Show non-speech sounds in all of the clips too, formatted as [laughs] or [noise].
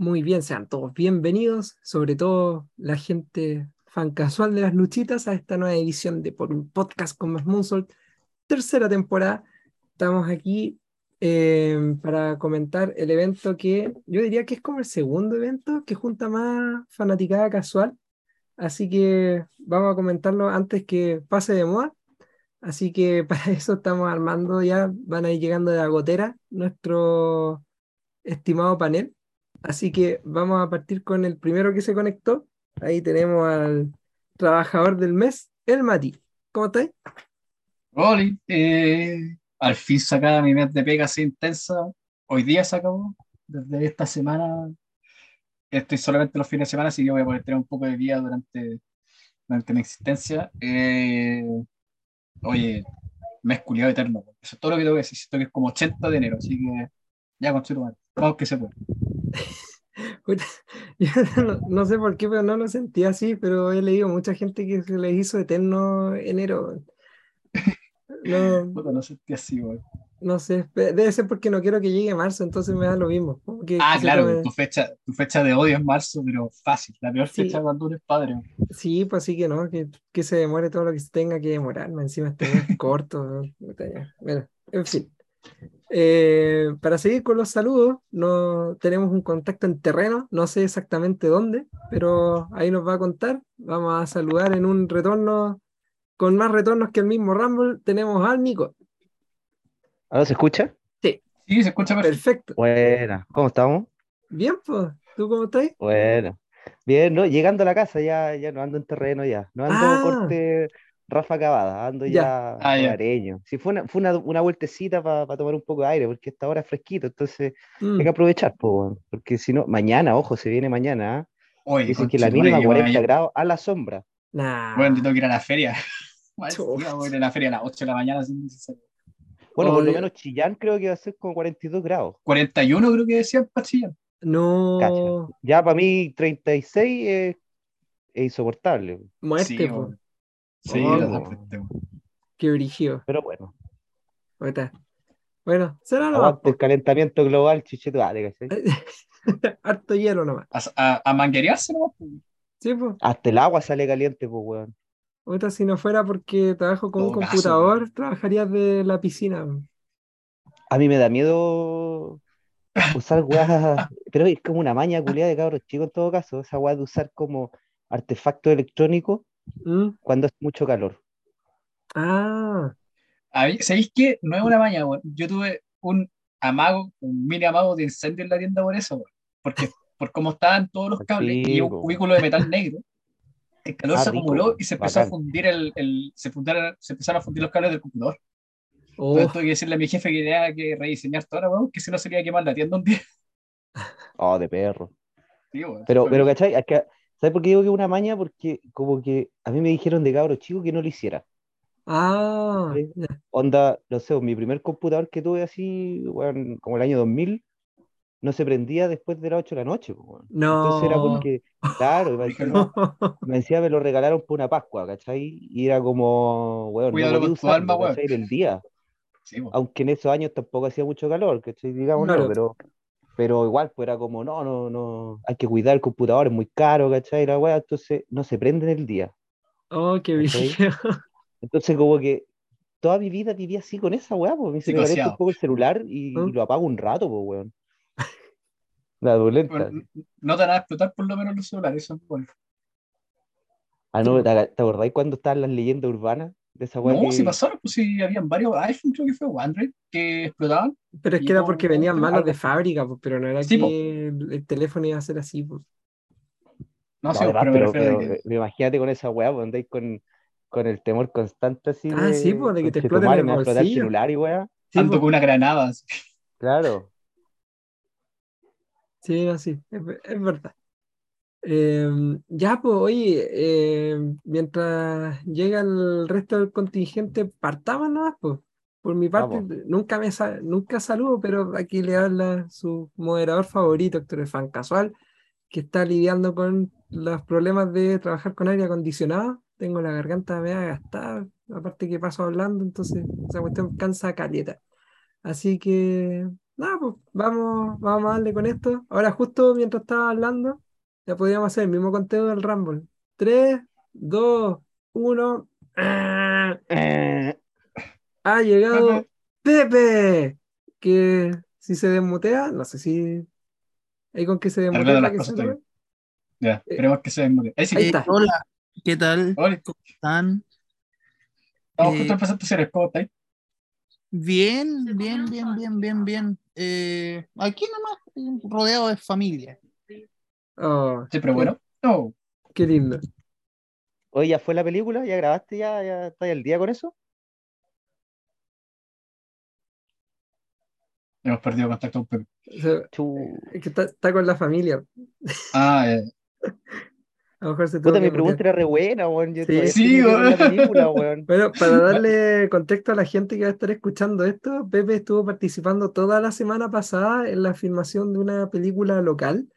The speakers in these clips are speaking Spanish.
Muy bien, sean todos bienvenidos, sobre todo la gente fan casual de las luchitas, a esta nueva edición de Por un Podcast con Más Moonsault, tercera temporada. Estamos aquí eh, para comentar el evento que yo diría que es como el segundo evento que junta más fanaticada casual. Así que vamos a comentarlo antes que pase de moda. Así que [laughs] para eso estamos armando ya, van a ir llegando de la gotera nuestro estimado panel. Así que vamos a partir con el primero que se conectó. Ahí tenemos al trabajador del mes, el Mati. ¿Cómo estás? Hola, eh, al fin sacada mi mes de pega así intensa. Hoy día se acabó. Desde esta semana estoy solamente los fines de semana, así que voy a poder tener un poco de día durante, durante mi existencia. Eh, oye, mes culiado eterno. Eso es todo lo que tengo que decir. Siento que es como 80 de enero, así que ya con Vamos que se puede. [laughs] no, no, sé por qué, pero no lo sentí así, pero he leído mucha gente que se le hizo eterno enero. No, [laughs] no sentí así, No sé, debe ser porque no quiero que llegue marzo, entonces me da lo mismo. ah, claro, tu, fecha, tu fecha de odio es marzo, pero fácil, la peor fecha cuando eres padre. Sí, pues sí que no, que, que, se demore todo lo que se tenga que demorar, encima este [laughs] corto. Bueno, en fin. Eh, para seguir con los saludos, no tenemos un contacto en terreno, no sé exactamente dónde, pero ahí nos va a contar. Vamos a saludar en un retorno con más retornos que el mismo Rumble. Tenemos al Nico. ¿Ahora se escucha? Sí. Sí, se escucha perfecto. Buena, ¿cómo estamos? Bien, pues. ¿Tú cómo estás? Bueno. Bien, ¿no? Llegando a la casa ya, ya no ando en terreno ya. No ando ah. corte Rafa Cavada, ando ya, ah, areño. Sí, fue una, fue una, una vueltecita para tomar un poco de aire, porque esta hora es fresquito, entonces hay mm. que aprovechar, porque si no, mañana, ojo, se viene mañana. ¿ah? Dicen que la mínima 40 grados a la sombra. Bueno, tengo que ir a la feria. [laughs] voy a ir a la feria a las 8 de la mañana sin. Bueno, por lo menos Chillán creo que va a ser como 42 grados. 41 creo que decían para Chillán. No. Ya para mí 36 es, es insoportable. Muerte, sí, Sí, oh, Qué brígido. Pero bueno. Bueno, será lo El calentamiento global, chicheto, [laughs] Harto hielo nomás. A, a, manguerearse nomás. Sí, pues. Hasta el agua sale caliente, pues, weón. Ahorita, si no fuera porque trabajo con un computador, trabajarías de la piscina. A mí me da miedo usar weas, [laughs] pero es como una maña culiada de cabros chicos en todo caso, esa weá de usar como artefacto electrónico ¿Mm? cuando hace mucho calor. Ah. ¿Sabéis qué? No es una maña, Yo tuve un amago, un mini amago de incendio en la tienda por eso, Porque [laughs] por cómo estaban todos los cables y un cubículo de metal negro, el calor ah, se acumuló y se empezó a fundir el, el se, se empezaron a fundir los cables del computador. Oh. Entonces tuve que decirle a mi jefe que tenía que rediseñar toda la que si no sería quemar la tienda un día. [laughs] Oh, de perro. pero, pero, ¿cachai? Es que ¿Sabes por qué digo que es una maña? Porque como que a mí me dijeron de cabro chico que no lo hiciera. Ah. Onda, no sé, mi primer computador que tuve así, bueno, como el año 2000, no se prendía después de las 8 de la noche. No. Entonces era porque, claro, me [laughs] decía, me lo regalaron por una Pascua, ¿cachai? Y era como, weón, no podía usarlo, alma, el día. Aunque en esos años tampoco hacía mucho calor, ¿cachai? Digamos, no, pero pero igual pues era como, no, no, no, hay que cuidar el computador, es muy caro, ¿cachai? La weá, entonces no se prende en el día. Oh, qué bien. Entonces como que toda mi vida vivía así con esa weá, pues me se me un poco el celular y, ¿Mm? lo apago un rato, pues weón. La adolenta. no te van a explotar por lo menos los celulares, eso es bueno. Ah, no, ¿te, ¿te acordáis cuando estaban las leyendas urbanas? No, si pasaron, pues si habían varios iPhone, creo que fue, o Android, que explotaban. Pero es que era porque venían malos de fábrica, pues, pero no era que el, teléfono iba a ser así, pues. No, sé, pero, pero, imagínate con esa weá, pues andáis con, con el temor constante así. Ah, sí, pues, de que te exploten el bolsillo. el celular y weá. Sí, Tanto con una granada. Claro. Sí, así, es, es verdad. Em, ya, pues, oye, em, mientras llega el resto del contingente, partamos nomás, pues. Por mi parte, nunca me nunca saludo, pero aquí le habla su moderador favorito, Héctor Fan Casual, que está lidiando con los problemas de trabajar con aire acondicionado. Tengo la garganta media gastada, aparte que paso hablando, entonces esa cuestión cansa caleta. Así que, nada, pues vamos, vamos a darle con esto. Ahora, justo mientras estaba hablando, ya podíamos hacer el mismo conteo del Rumble. 3, 2, 1. Ha llegado Pepe. Que si se desmutea, no sé si. ¿Hay con qué se desmutea? Que se ya, eh, esperemos que se desmutee. Ahí, sí. está. hola, ¿qué tal? Hola. ¿Cómo están? Estamos eh, justo empezando ¿cómo estáis? Bien, bien, bien, bien, bien, bien. Eh, aquí nomás, rodeado de familia. Oh, sí, pero bueno. Oh. Qué lindo. Oye, ¿ya fue la película? ¿Ya grabaste? ¿Ya, ya estás al día con eso? Hemos perdido contacto con Pepe. es que está, con la familia. Ah, eh. A lo mejor se Puta, mi pregunta era re buena, weón. sí, sí [laughs] weón. Bueno, para darle contexto a la gente que va a estar escuchando esto, Pepe estuvo participando toda la semana pasada en la filmación de una película local.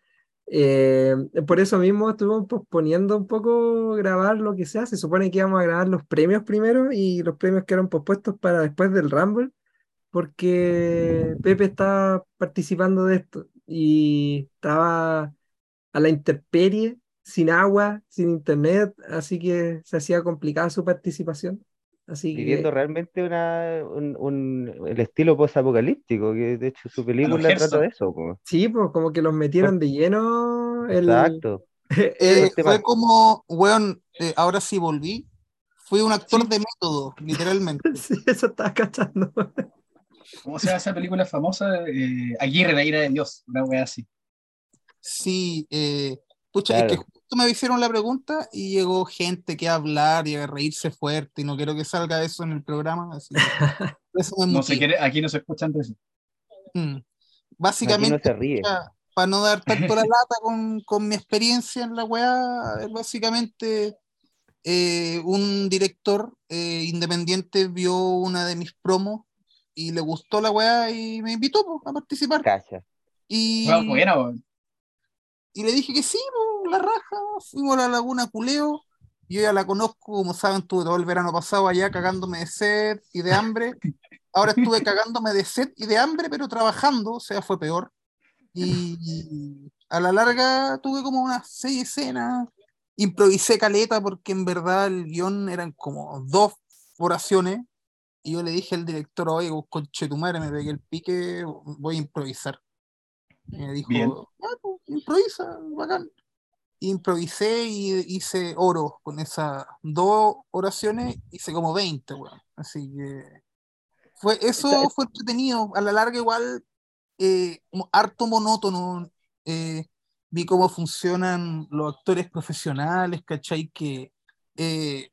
Eh, por eso mismo estuvimos posponiendo un poco grabar lo que sea. Se supone que íbamos a grabar los premios primero y los premios quedaron pospuestos para después del Rumble, porque Pepe estaba participando de esto y estaba a la intemperie sin agua, sin internet, así que se hacía complicada su participación. Así Viviendo realmente una, un, el estilo post-apocalíptico, que de hecho su película trata de eso. Sí, pues como que los metieron de lleno. El... Exacto. [laughs] Eh, fue como, weón, eh, ahora sí volví. Fui un actor de método, literalmente. [laughs] sí, eso estaba cachando. ¿Cómo se llama esa película famosa? Eh, Aguirre, la ira de Dios, una wea así. Sí, eh, Pucha, es que justo me hicieron la pregunta y llegó gente que a hablar y a reírse fuerte y no quiero que salga eso en el programa. Así [laughs] no se quiere, aquí no se escuchan de eso. Mm. Básicamente, para no dar tanto la [laughs] lata con, con, mi experiencia en la weá, básicamente eh, un director eh, independiente vio una de mis promos y le gustó la weá y me invitó a participar. Y, bueno, y le dije que sí, la raja, fuimos a la laguna Culeo. Yo ya la conozco, como saben, estuve todo el verano pasado allá cagándome de sed y de hambre. Ahora estuve [laughs] cagándome de sed y de hambre, pero trabajando, o sea, fue peor. Y, a la larga tuve como unas seis escenas. Improvisé caleta porque en verdad el guion eran como dos oraciones. Y yo le dije al director, oye, conche tu madre, me pegué el pique, voy a improvisar. Y me dijo, ah, pues, improvisa, bacán. Improvisé y hice oro con esas dos oraciones, hice como 20, weón. Así que fue, eso fue entretenido. A la larga, igual, eh, harto monótono. Eh, vi cómo funcionan los actores profesionales, ¿cachai? Que eh,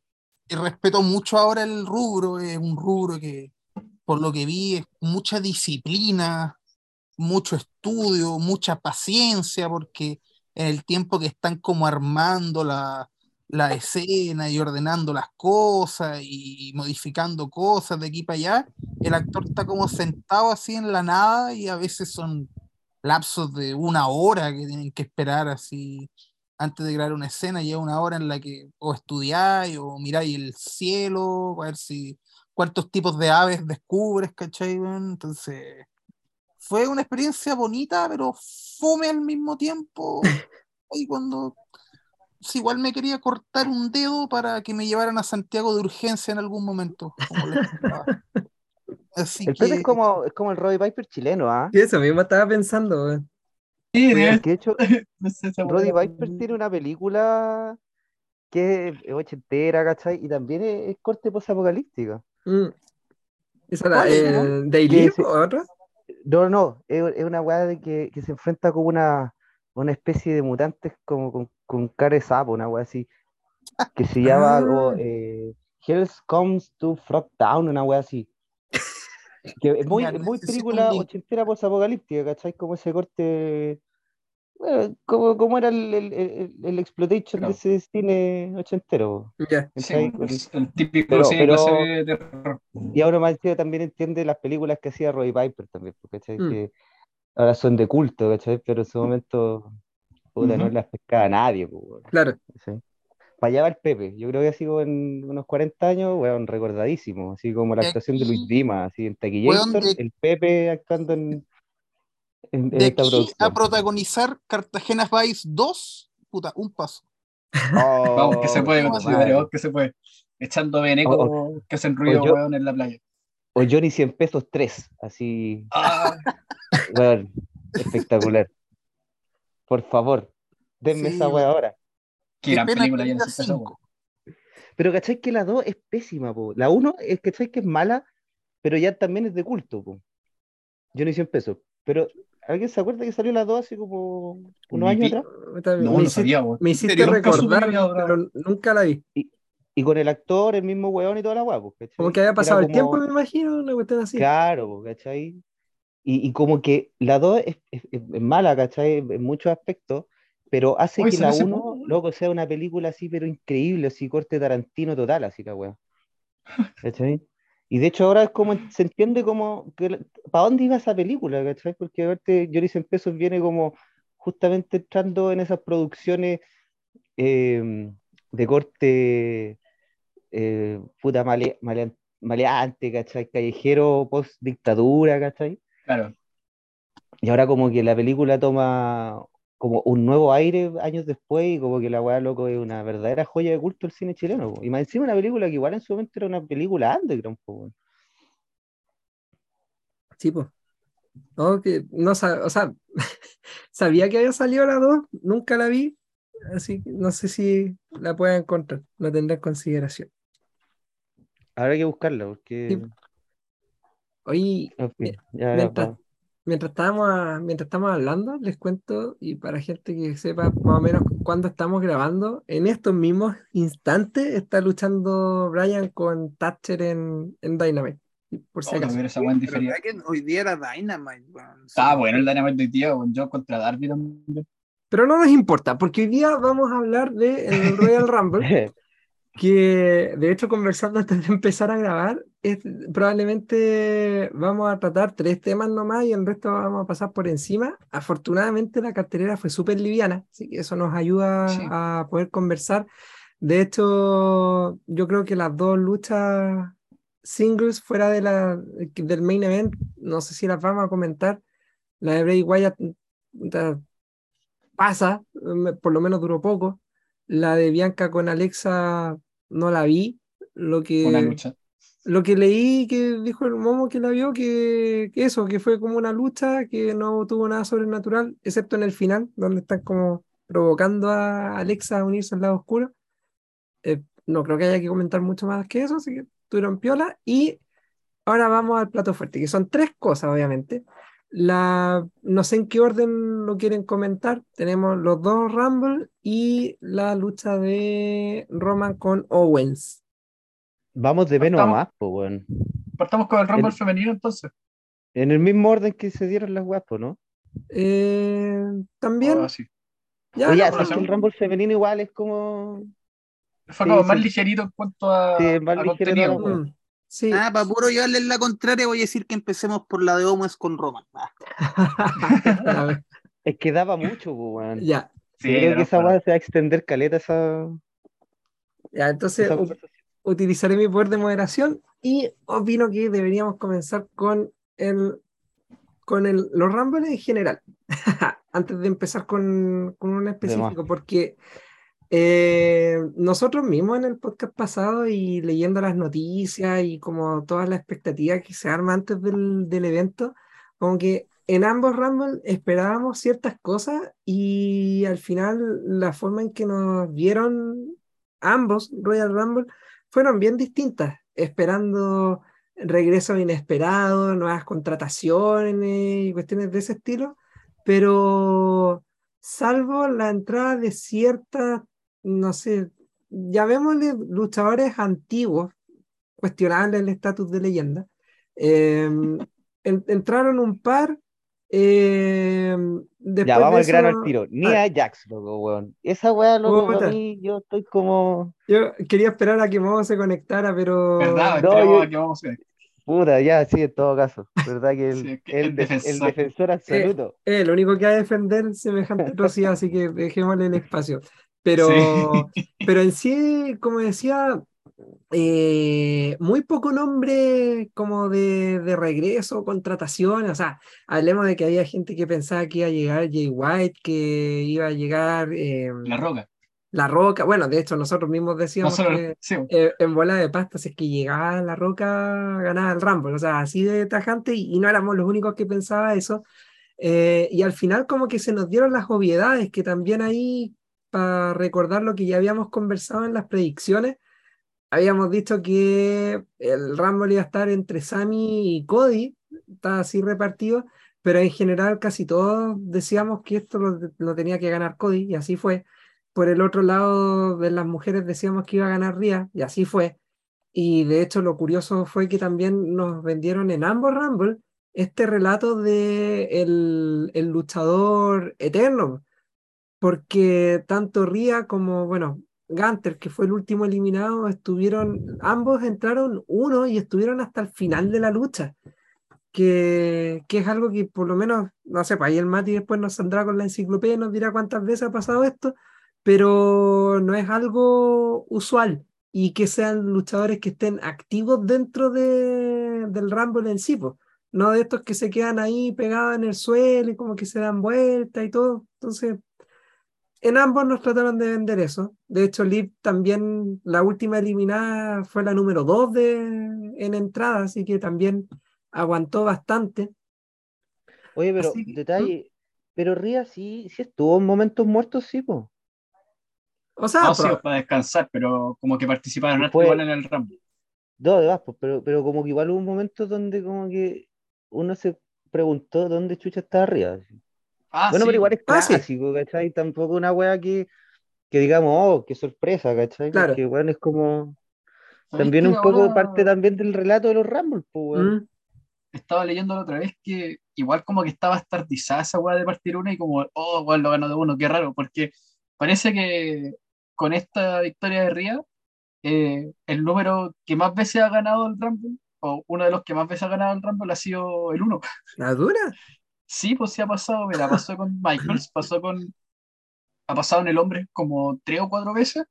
respeto mucho ahora el rubro, es un rubro que, por lo que vi, es mucha disciplina, mucho estudio, mucha paciencia, porque en el tiempo que están como armando la, la escena y ordenando las cosas y modificando cosas de aquí para allá, el actor está como sentado así en la nada y a veces son lapsos de una hora que tienen que esperar así antes de crear una escena, ya una hora en la que o estudiáis o miráis el cielo, a ver si cuántos tipos de aves descubres, ¿cachai? Entonces, fue una experiencia bonita, pero fome al mismo tiempo. [laughs] Y cuando igual me quería cortar un dedo para que me llevaran a Santiago de urgencia en algún momento. Así el que... es como, es como el Roddy Viper chileno, ¿ah? Sí, eso mismo estaba pensando. Sí, de hecho, [laughs] Roddy Viper tiene una película que es ochentera, ¿cachai? Y también es, corte post-apocalíptica. Mm. ¿Esa la, eh, Daily o otra? No, no, es, una weá de que, se enfrenta con una, una especie de mutantes como con, con cara de sapo, una weá así, que se llama ah. eh, Hells Comes to Frogtown, una weá así. Que es [laughs] muy, muy película ochentera post-apocalíptica, ¿cachai? Como ese corte bueno, como, como era el, el, el, exploitation de ese cine ochentero. Ya, el típico cine de terror. Y ahora más también entiende las películas que hacía Roy Piper también, porque mm. que ahora son de culto, ¿cachai? Pero en su momento puta, no las pescaba nadie. Pues, claro. Para allá va el Pepe, yo creo que ha sido en unos 40 años, weón, recordadísimo, así como la actuación de Luis Dima, así en Taquillator, el Pepe actuando en en, en De esta aquí a producción. protagonizar Cartagena Vice 2, puta, un paso. Oh, [laughs] Vamos que se puede, Oh, vamos que se puede. Echando veneco O- que hacen ruido, yo- weón, en la playa. O Johnny 100 pesos 3, así, Ah, weón, espectacular. Por favor, denme Sí, esa weá weón. ahora. qué gran película que ya. Pero ¿cachai que la 2 es pésima, po? La 1 es que que es mala, pero ya también es de culto, po. Johnny 100 pesos. Pero, ¿alguien se acuerda que salió la 2 hace como unos años atrás? No, me, no hiciste, sabía, weón. me hiciste serio? Nunca supe que recordar, pero nunca la vi. Y con el actor, el mismo weón y toda la weá, po, ¿cachai? Como que había Era pasado el como- tiempo, me imagino, una cuestión así. Claro, po, ¿cachai? Y, y como que la 2 es, es- es mala, ¿cachai? En muchos aspectos, pero hace Oye, que la hace 1, poco, weón. loco, sea una película así, pero increíble, así corte Tarantino total, así la weá. [laughs] ¿Cachai? Y de hecho ahora es como, se entiende como, que, ¿para dónde iba esa película, ¿cachai? Porque verte, Joris en Pesos viene como justamente entrando en esas producciones eh, de corte eh, puta male- male- maleante, ¿cachai? Callejero post dictadura, ¿cachai? Claro. Y ahora como que la película toma como un nuevo aire años después y como que la weá loco es una verdadera joya de culto del cine chileno. po. Y más encima una película que igual en su momento era una película underground, po. Sí, pues. No, que no o sea, [laughs] sabía que había salido la 2, nunca la vi, así que no sé si la pueda encontrar, la tendré en consideración. Habrá que buscarla porque... Sí. Oye, mi- ya, mientras, mientras estábamos, a- mientras estamos hablando, les cuento, y para gente que sepa más o menos cuándo estamos grabando, en estos mismos instantes está luchando Brian con Thatcher en, en Dynamite. Por si Oh, acaso. esa. ¿verdad que hoy día era Dynamite, weón? Estaba bueno el Dynamite de hoy día, weón. Yo contra Darby también. Pero no nos importa, porque hoy día vamos a hablar de el Royal Rumble. [laughs] que de hecho conversando antes de empezar a grabar, es- probablemente vamos a tratar tres temas nomás y el resto vamos a pasar por encima. Afortunadamente la cartelera fue súper liviana, así que eso nos ayuda Sí. a poder conversar. De hecho, yo creo que las dos luchas singles fuera de la, del main event, no sé si las vamos a comentar. La de Bray Wyatt puta, pasa, me- por lo menos duró poco. La de Bianca con Alexa no la vi. Lo que, Una lucha. lo que leí que dijo el Momo que la vio, que, que eso, que fue como una lucha, que no tuvo nada sobrenatural, excepto en el final, donde están como provocando a Alexa a unirse al lado oscuro. Eh, no creo que haya que comentar mucho más que eso, así que tuvieron piola. Y ahora vamos al plato fuerte, que son tres cosas, obviamente. La, no sé en qué orden lo quieren comentar. Tenemos los dos Rumble y la lucha de Roman con Owens. Vamos de menos a más, po, weón. Partamos con el Rumble El- femenino entonces. En el mismo orden que se dieron las po, ¿no? Eh, también, Oh, sí. ya, Oye, no, el Rumble femenino igual es como... Fue Sí, como sí. más ligerito en cuanto a, Sí, más a sí. Ah, para puro llevarles la contraria, voy a decir que empecemos por la de Owens con Roman. Ah, [laughs] Es que daba mucho, weón. ya, Sí, creo que esa weá se va a extender caleta esa, ya, entonces esa ut- conversación. utilizaré mi poder de moderación y opino que deberíamos comenzar con el con el, los Rumble en general, [laughs] antes de empezar con, con un específico, porque eh, nosotros mismos en el podcast pasado y leyendo las noticias y como toda la expectativa que se arma antes del, del evento, como en ambos Rumble esperábamos ciertas cosas y al final la forma en que nos vieron ambos Royal Rumble fueron bien distintas, esperando regresos inesperados, nuevas contrataciones y cuestiones de ese estilo, pero salvo la entrada de ciertas, no sé, llamémosle luchadores antiguos, cuestionables el estatus de leyenda, eh, [laughs] en- entraron un par. eh, después Ya, vamos de al grano eso- al tiro. Ni Ah. a Jax, loco, weón. Esa weá, loco, para mí, yo estoy como. Yo quería esperar a que Momo se conectara, pero. ¿Verdad? No, yo- a que a. Puta, ya, sí, en todo caso. ¿Verdad que [laughs] el, Sí, que el el de- el defensor. defensor absoluto? Eh, lo único que va a defender semejante [laughs] atrocidad, así que dejémosle el espacio. Pero, pero en sí, como decía, eh, muy poco nombre como de, de regreso, contratación, o sea, hablemos de que había gente que pensaba que iba a llegar Jay White, que iba a llegar... Eh, La Roca. La Roca, bueno, de hecho nosotros mismos decíamos que eh, en bola de pasta, si es que llegaba La Roca, ganaba el Rumble, o sea, así de tajante y, no éramos los únicos que pensaba eso. y al final como que se nos dieron las obviedades, que también ahí, para recordar lo que ya habíamos conversado en las predicciones, habíamos dicho que el Rumble iba a estar entre Sammy y Cody, está así repartido, pero en general casi todos decíamos que esto lo, tenía que ganar Cody, y así fue. Por el otro lado de las mujeres decíamos que iba a ganar Ria, y así fue. Y de hecho lo curioso fue que también nos vendieron en ambos Rumble este relato de el luchador eterno, porque tanto Ria como, bueno, Gunter, que fue el último eliminado, estuvieron, ambos entraron uno y estuvieron hasta el final de la lucha. Que, que es algo que por lo menos, no sé, pues ahí el Mati después nos saldrá con la enciclopedia y nos dirá cuántas veces ha pasado esto, pero no es algo usual y que sean luchadores que estén activos dentro de, del Rumble en sí, pues. no de estos que se quedan ahí pegados en el suelo y como que se dan vuelta y todo. Entonces, en ambos nos trataron de vender eso. De hecho, Liv también, la última eliminada fue la número 2 en entrada, así que también aguantó bastante. Oye, pero detalle, pero Ría sí, sí estuvo en momentos muertos, sí, po. O sea, no, sí, para descansar, pero como que participaron igual en el Rumble. No, de pues, pero, pero como que igual hubo un momento donde como que uno se preguntó dónde chucha estaba Ría. Ah, bueno, pero igual es ah, clásico, ¿cachai? Tampoco una wea que, que digamos, oh, qué sorpresa, ¿cachai? Claro. Porque, bueno, es como. También un poco parte también del relato de los Rumble, pues, mm. Estaba leyendo la otra vez que igual como que estaba estartizada esa weá de partir una y como, oh, weón, lo ganó de uno, qué raro, porque parece que con esta victoria de Ría, eh, el número que más veces ha ganado el Rumble, o uno de los que más veces ha ganado el Rumble ha sido el uno. ¿La dura? Sí, pues sí ha pasado, mira, pasó con Michaels, [clears throat] pasó con. Ha pasado en el hombre como tres o cuatro veces,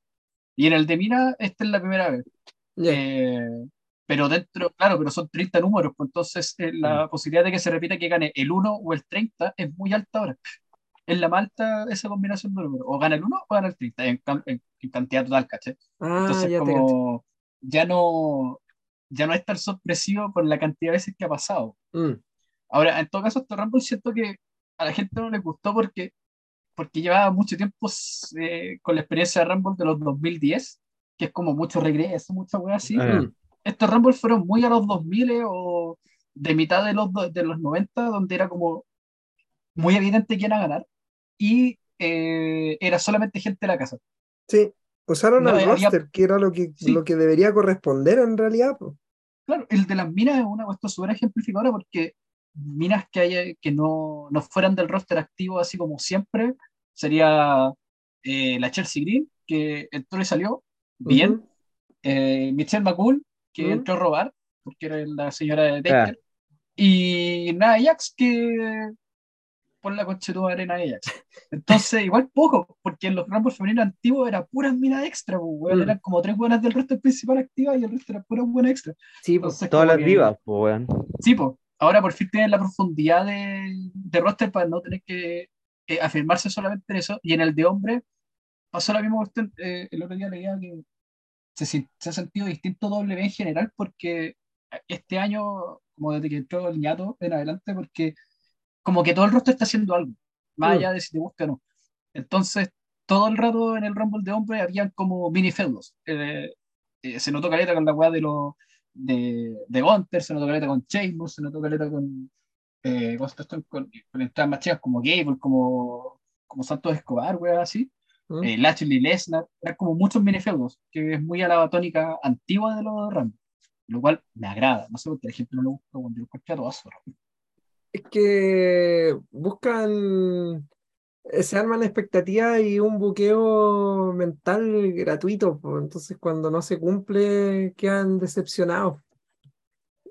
y en el de Mina, esta es la primera vez. Eh, pero dentro, claro, pero son 30 números, pues entonces eh, la mm. posibilidad de que se repita que gane el 1 o el 30 es muy alta ahora. Es la más alta esa combinación de números. O gana el 1 o gana el 30 en, cantidad total, ¿caché? Ah, entonces, como ya no, ya no es tan sorpresivo por la cantidad de veces que ha pasado. Mm. Ahora, en todo caso, este Rumble siento que a la gente no le gustó porque, porque llevaba mucho tiempo eh, con la experiencia de Rumble de los 2010, que es como mucho regreso, mucha wea así. Eh. Estos Rumble fueron muy a los 2000 eh, o de mitad de los, de los 90, donde era como muy evidente quién iba a ganar. Y era solamente gente de la casa. Sí, usaron al roster, que era lo que, lo que debería corresponder en realidad. Claro, el de las minas es una cuestión súper ejemplificadora porque minas que, haya, que no, no, fueran del roster activo así como siempre, sería eh, la Chelsea Green, que entró y salió bien, eh, Michelle McCool, que entró a robar, porque era la señora de Taker, y Nia Jax, que por la coche de arena Ajax. Entonces, igual poco, porque en los ramos femeninos antiguos era puras minas extra, pues, mm. eran como tres buenas del roster principal activa y el resto era pura buena extra. Sí, pues, todas las divas, pues, Sí, pues, ahora por fin tienen la profundidad de, de roster para no tener que eh, afirmarse solamente en eso. Y en el de hombre pasó la misma cuestión. Eh, el otro día leía que se, se, ha sentido distinto W en general porque este año, como desde que entró el ñato en adelante, porque como que todo el roster está haciendo algo, más allá de si te gusta o no. Entonces, todo el rato en el Rumble de hombre habían como mini feudos. Eh, se notó caleta con la weá de los de, de Gunter, se notó caleta con Sheamus, se notó caleta con, eh, con, con, con entradas más chicas como Gable, como, como Santos Escobar, weá, así. ¿Mm? Eh, Lashley Lesnar, eran como muchos minifeudos, que es muy a la tónica antigua de los Rams, lo cual me agrada, no sé por qué a la gente no le gusta cuando yo escucho todo eso. Es que buscan se arman expectativas y un buqueo mental gratuito, entonces cuando no se cumple quedan decepcionados.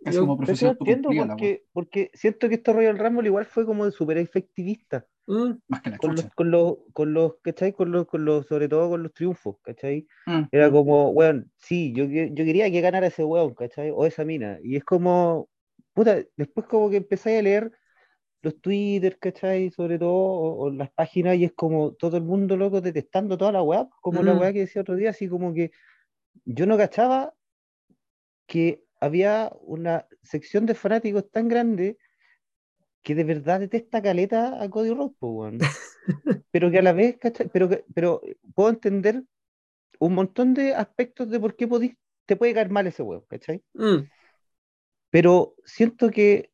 Yo, entiendo porque, porque siento que este Royal Rumble igual fue como de súper efectivista. Mm. Más que la con, los, con los, con los, ¿cachai? Con los, con los, sobre todo con los triunfos, ¿cachai? Mm. Era como, weón, sí, yo, yo quería que ganara ese weón, ¿cachai? O esa mina. Y es como, puta, después como que empecé a leer los Twitter, ¿cachai? Sobre todo, o, las páginas, y es como todo el mundo loco detestando toda la weá, como la mm. weá que decía otro día, así como que yo no cachaba que había una sección de fanáticos tan grande que de verdad detesta caleta a Cody Rhodes, [laughs] pero que a la vez, Pero, pero puedo entender un montón de aspectos de por qué te puede caer mal ese huevo, ¿cachai? Mm. Pero siento que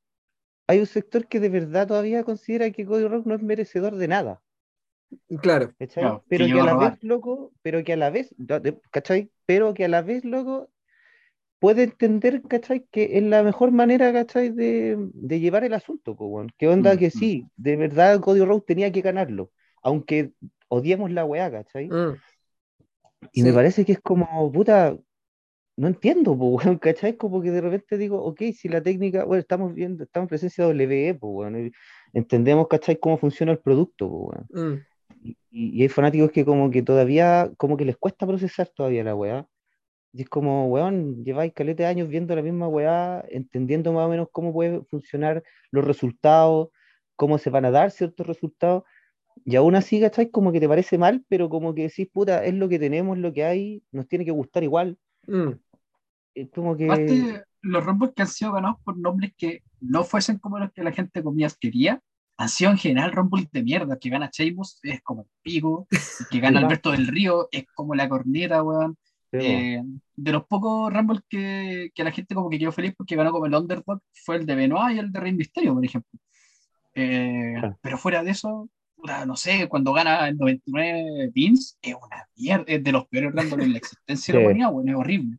hay un sector que de verdad todavía considera que Cody Rhodes no es merecedor de nada. Claro. pero que a la vez, loco, pero que a la vez, ¿cachai? Pero que a la vez, loco, puede entender, ¿cachai? Que es la mejor manera, ¿cachai? De, de llevar el asunto, pues, Que onda mm, que mm. sí, de verdad Cody Rhodes tenía que ganarlo, aunque odiemos la weá, ¿cachai? Mm. Y me parece que es como, puta, no entiendo, pues, ¿cachai? Como que de repente digo, ok, si la técnica, bueno, estamos viendo, estamos en presencia de WE, pues, bueno, entendemos, ¿cachai? Cómo funciona el producto, pues, bueno. y, y, hay fanáticos que como que todavía, como que les cuesta procesar todavía la weá. Y es como, weón, lleváis calete de años viendo la misma weá, entendiendo más o menos cómo pueden funcionar los resultados, cómo se van a dar ciertos resultados, y aún así, ¿cachai? Como que te parece mal, pero como que decís, puta, es lo que tenemos, lo que hay, nos tiene que gustar igual. Mm. Como que... los rombos que han sido ganados por nombres que no fuesen como los que la gente comías quería, han sido en general rumbles de mierda, que gana Sheamus es como el pico, que [laughs] gana Alberto del Río es como la corneta, weón. Eh, de los pocos Rumble que, que, la gente como que quedó feliz porque ganó como el underdog fue el de Benoit y el de Rey Mysterio, por ejemplo. Eh, pero fuera de eso, no sé, cuando gana el 99 Vince, es una mierda, es de los peores Rumble en la existencia de la humanidad, bueno, es horrible.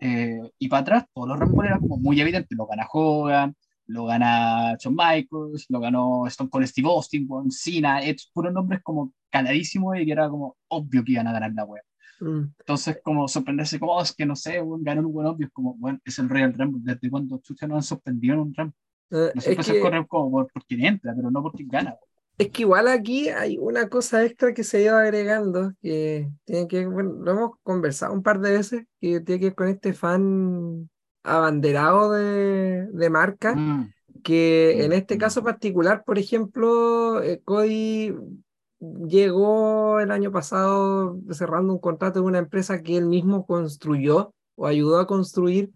Eh, y para atrás, todos los Rumble eran como muy evidentes, lo gana Hogan, lo gana Shawn Michaels, lo ganó Stone Cold Steve Austin, Cena, es puros nombres como caladísimos y que era como obvio que iban a ganar la web. Mm. Entonces, como sorprenderse, como, oh, es que no sé, ganó un buen obvio, es como, bueno, es el Real Rumble. ¿Desde cuando Chucha no han suspendido en un Rumble? Eh, no siempre se corre como por, por, quien entra, pero no por quien gana. Es que igual aquí hay una cosa extra que se ha ido agregando, que tiene que bueno, lo hemos conversado un par de veces, que tiene que ver con este fan abanderado de, de marca, mm. que en este mm. caso particular, por ejemplo, eh, Cody llegó el año pasado cerrando un contrato de una empresa que él mismo construyó o ayudó a construir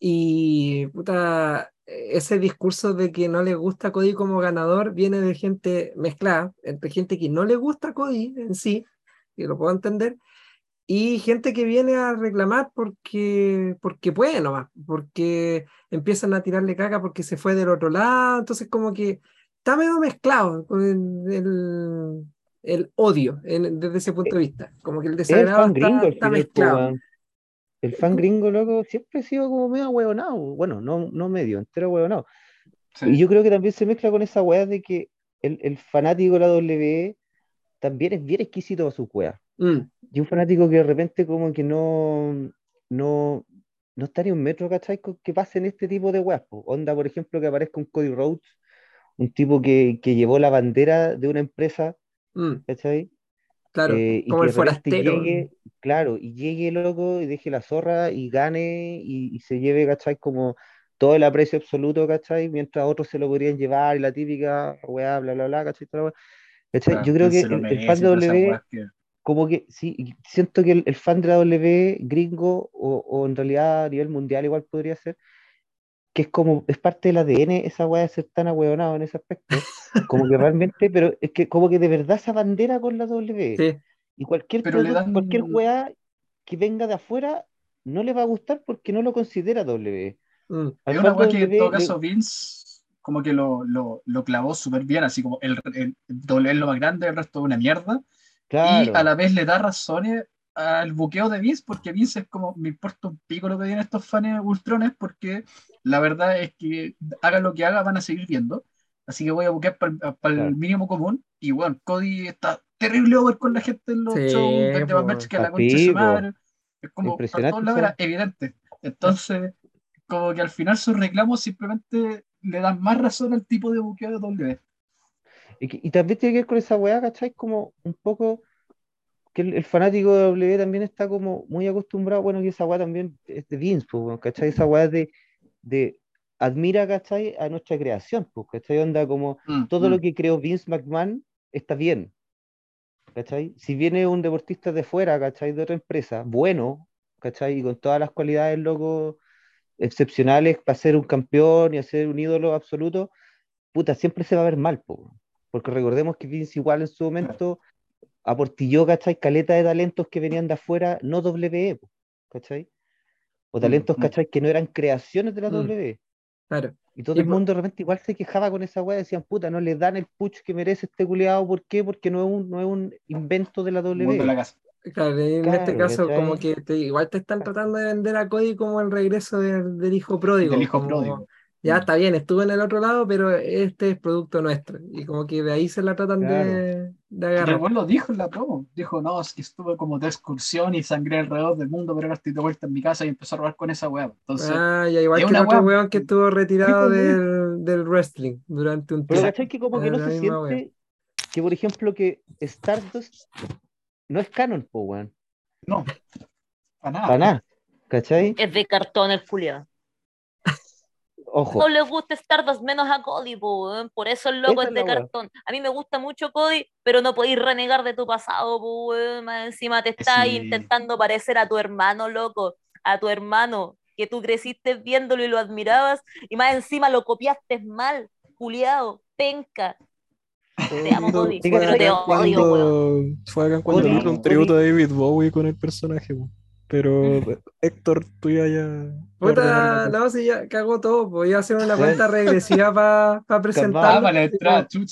y puta, ese discurso de que no le gusta Cody como ganador viene de gente mezclada, entre gente que no le gusta Cody en sí, que lo puedo entender, y gente que viene a reclamar porque, porque puede nomás, porque empiezan a tirarle caca porque se fue del otro lado, entonces como que está medio mezclado con el, el odio desde ese punto de vista. Como que el desagrado está, gringo, mezclado. El fan gringo, loco, siempre ha sido como medio huevonado. Bueno, no, no medio, entero huevonado. Y yo creo que también se mezcla con esa hueá de que el, el, fanático de la WWE también es bien exquisito a su hueá. Mm. Y un fanático que de repente como que no, no, no está ni un metro, ¿cachai? Que pase en este tipo de weas. Onda, por ejemplo, que aparezca un Cody Rhodes, un tipo que, que llevó la bandera de una empresa Mm. ¿Cachai? Claro, eh, como el forastero. claro, y llegue loco y deje la zorra y gane y, se lleve, ¿cachai? Como todo el aprecio absoluto, ¿cachai? Mientras otros se lo podrían llevar y la típica weá, bla, bla, bla, ¿cachai? Yo creo que el, fan de W, como que sí, siento que el, fan de la W gringo o, o, en realidad a nivel mundial igual podría ser, que es como, es parte del ADN esa weá de ser tan ahueonado en ese aspecto, como que realmente, pero es que como que de verdad esa bandera con la W. Y cualquier cualquier weá que venga de afuera no le va a gustar porque no lo considera W. Mm. Hay una weá que en todo caso Vince como que lo, lo, lo clavó súper bien, así como el, el, W es lo más grande, el resto es una mierda. Y a la vez le da razones al buqueo de Vince, porque Vince es como, me importa un pico lo que tienen estos fans ultrones, porque la verdad es que hagan lo que haga, van a seguir viendo. Así que voy a buquear para el mínimo común. Y bueno, Cody está terrible over con la gente en los shows, de más que la concha su madre. Es como, para todos lados era evidente. Entonces, como que al final sus reclamos simplemente le dan más razón al tipo de buqueo de W. Y, también tiene que ver con esa weá, ¿cachai? Como un poco que el, fanático de W también está como muy acostumbrado, bueno, que esa weá también es de Vince, pues, ¿cachai? Esa weá de, de admira, ¿cachai? A nuestra creación, pues, ¿cachai? Onda como mm, todo lo mm. que creó Vince McMahon está bien, ¿cachai? Si viene un deportista de fuera, ¿cachai? De otra empresa, bueno, ¿cachai? Y con todas las cualidades, loco, excepcionales para ser un campeón y hacer un ídolo absoluto, puta, siempre se va a ver mal, po, porque recordemos que Vince igual en su momento aportilló, ¿cachai? Caleta de talentos que venían de afuera, no WWE, ¿cachai? O mm, talentos, ¿cachai? Que no eran creaciones de la WWE. Claro. Y todo el mundo de repente igual se quejaba con esa weá, decían, puta, no le dan el push que merece este culiado, ¿por qué? Porque no es un, no es un invento de la W. Claro, en este caso, como que igual te están tratando de vender a Cody como el regreso del, hijo pródigo. Del hijo pródigo. Ya está bien, estuve en el otro lado, pero este es producto nuestro. Y como que de ahí se la tratan de, de, agarrar. Pero lo dijo en la promo. Dijo, no, es que estuve como de excursión y sangré alrededor del mundo, pero ahora estoy de vuelta en mi casa y empezó a robar con esa weá. Entonces, ah, ya igual que el otro weón que estuvo retirado del, del, wrestling durante un tiempo. Pero ¿cachai que como que no se siente que, por ejemplo, que Stardust no es canon, po, weón? No, para nada. Para nada, ¿cachai? Es de cartón el No le gusta Stardust menos a Cody, por eso el loco es de cartón. A mí me gusta mucho Cody, pero no podéis renegar de tu pasado, más encima te estás intentando parecer a tu hermano, loco, a tu hermano, que tú creciste viéndolo y lo admirabas, y más encima lo copiaste mal, Juliado, penca. Te amo, Cody, pero te odio, Fue acá cuando hizo un tributo a David Bowie con el personaje, pero [laughs] Héctor, tú ya ya. Puta, no, si ya cagó todo, pues iba a hacer una cuenta regresiva para [laughs] pa presentar.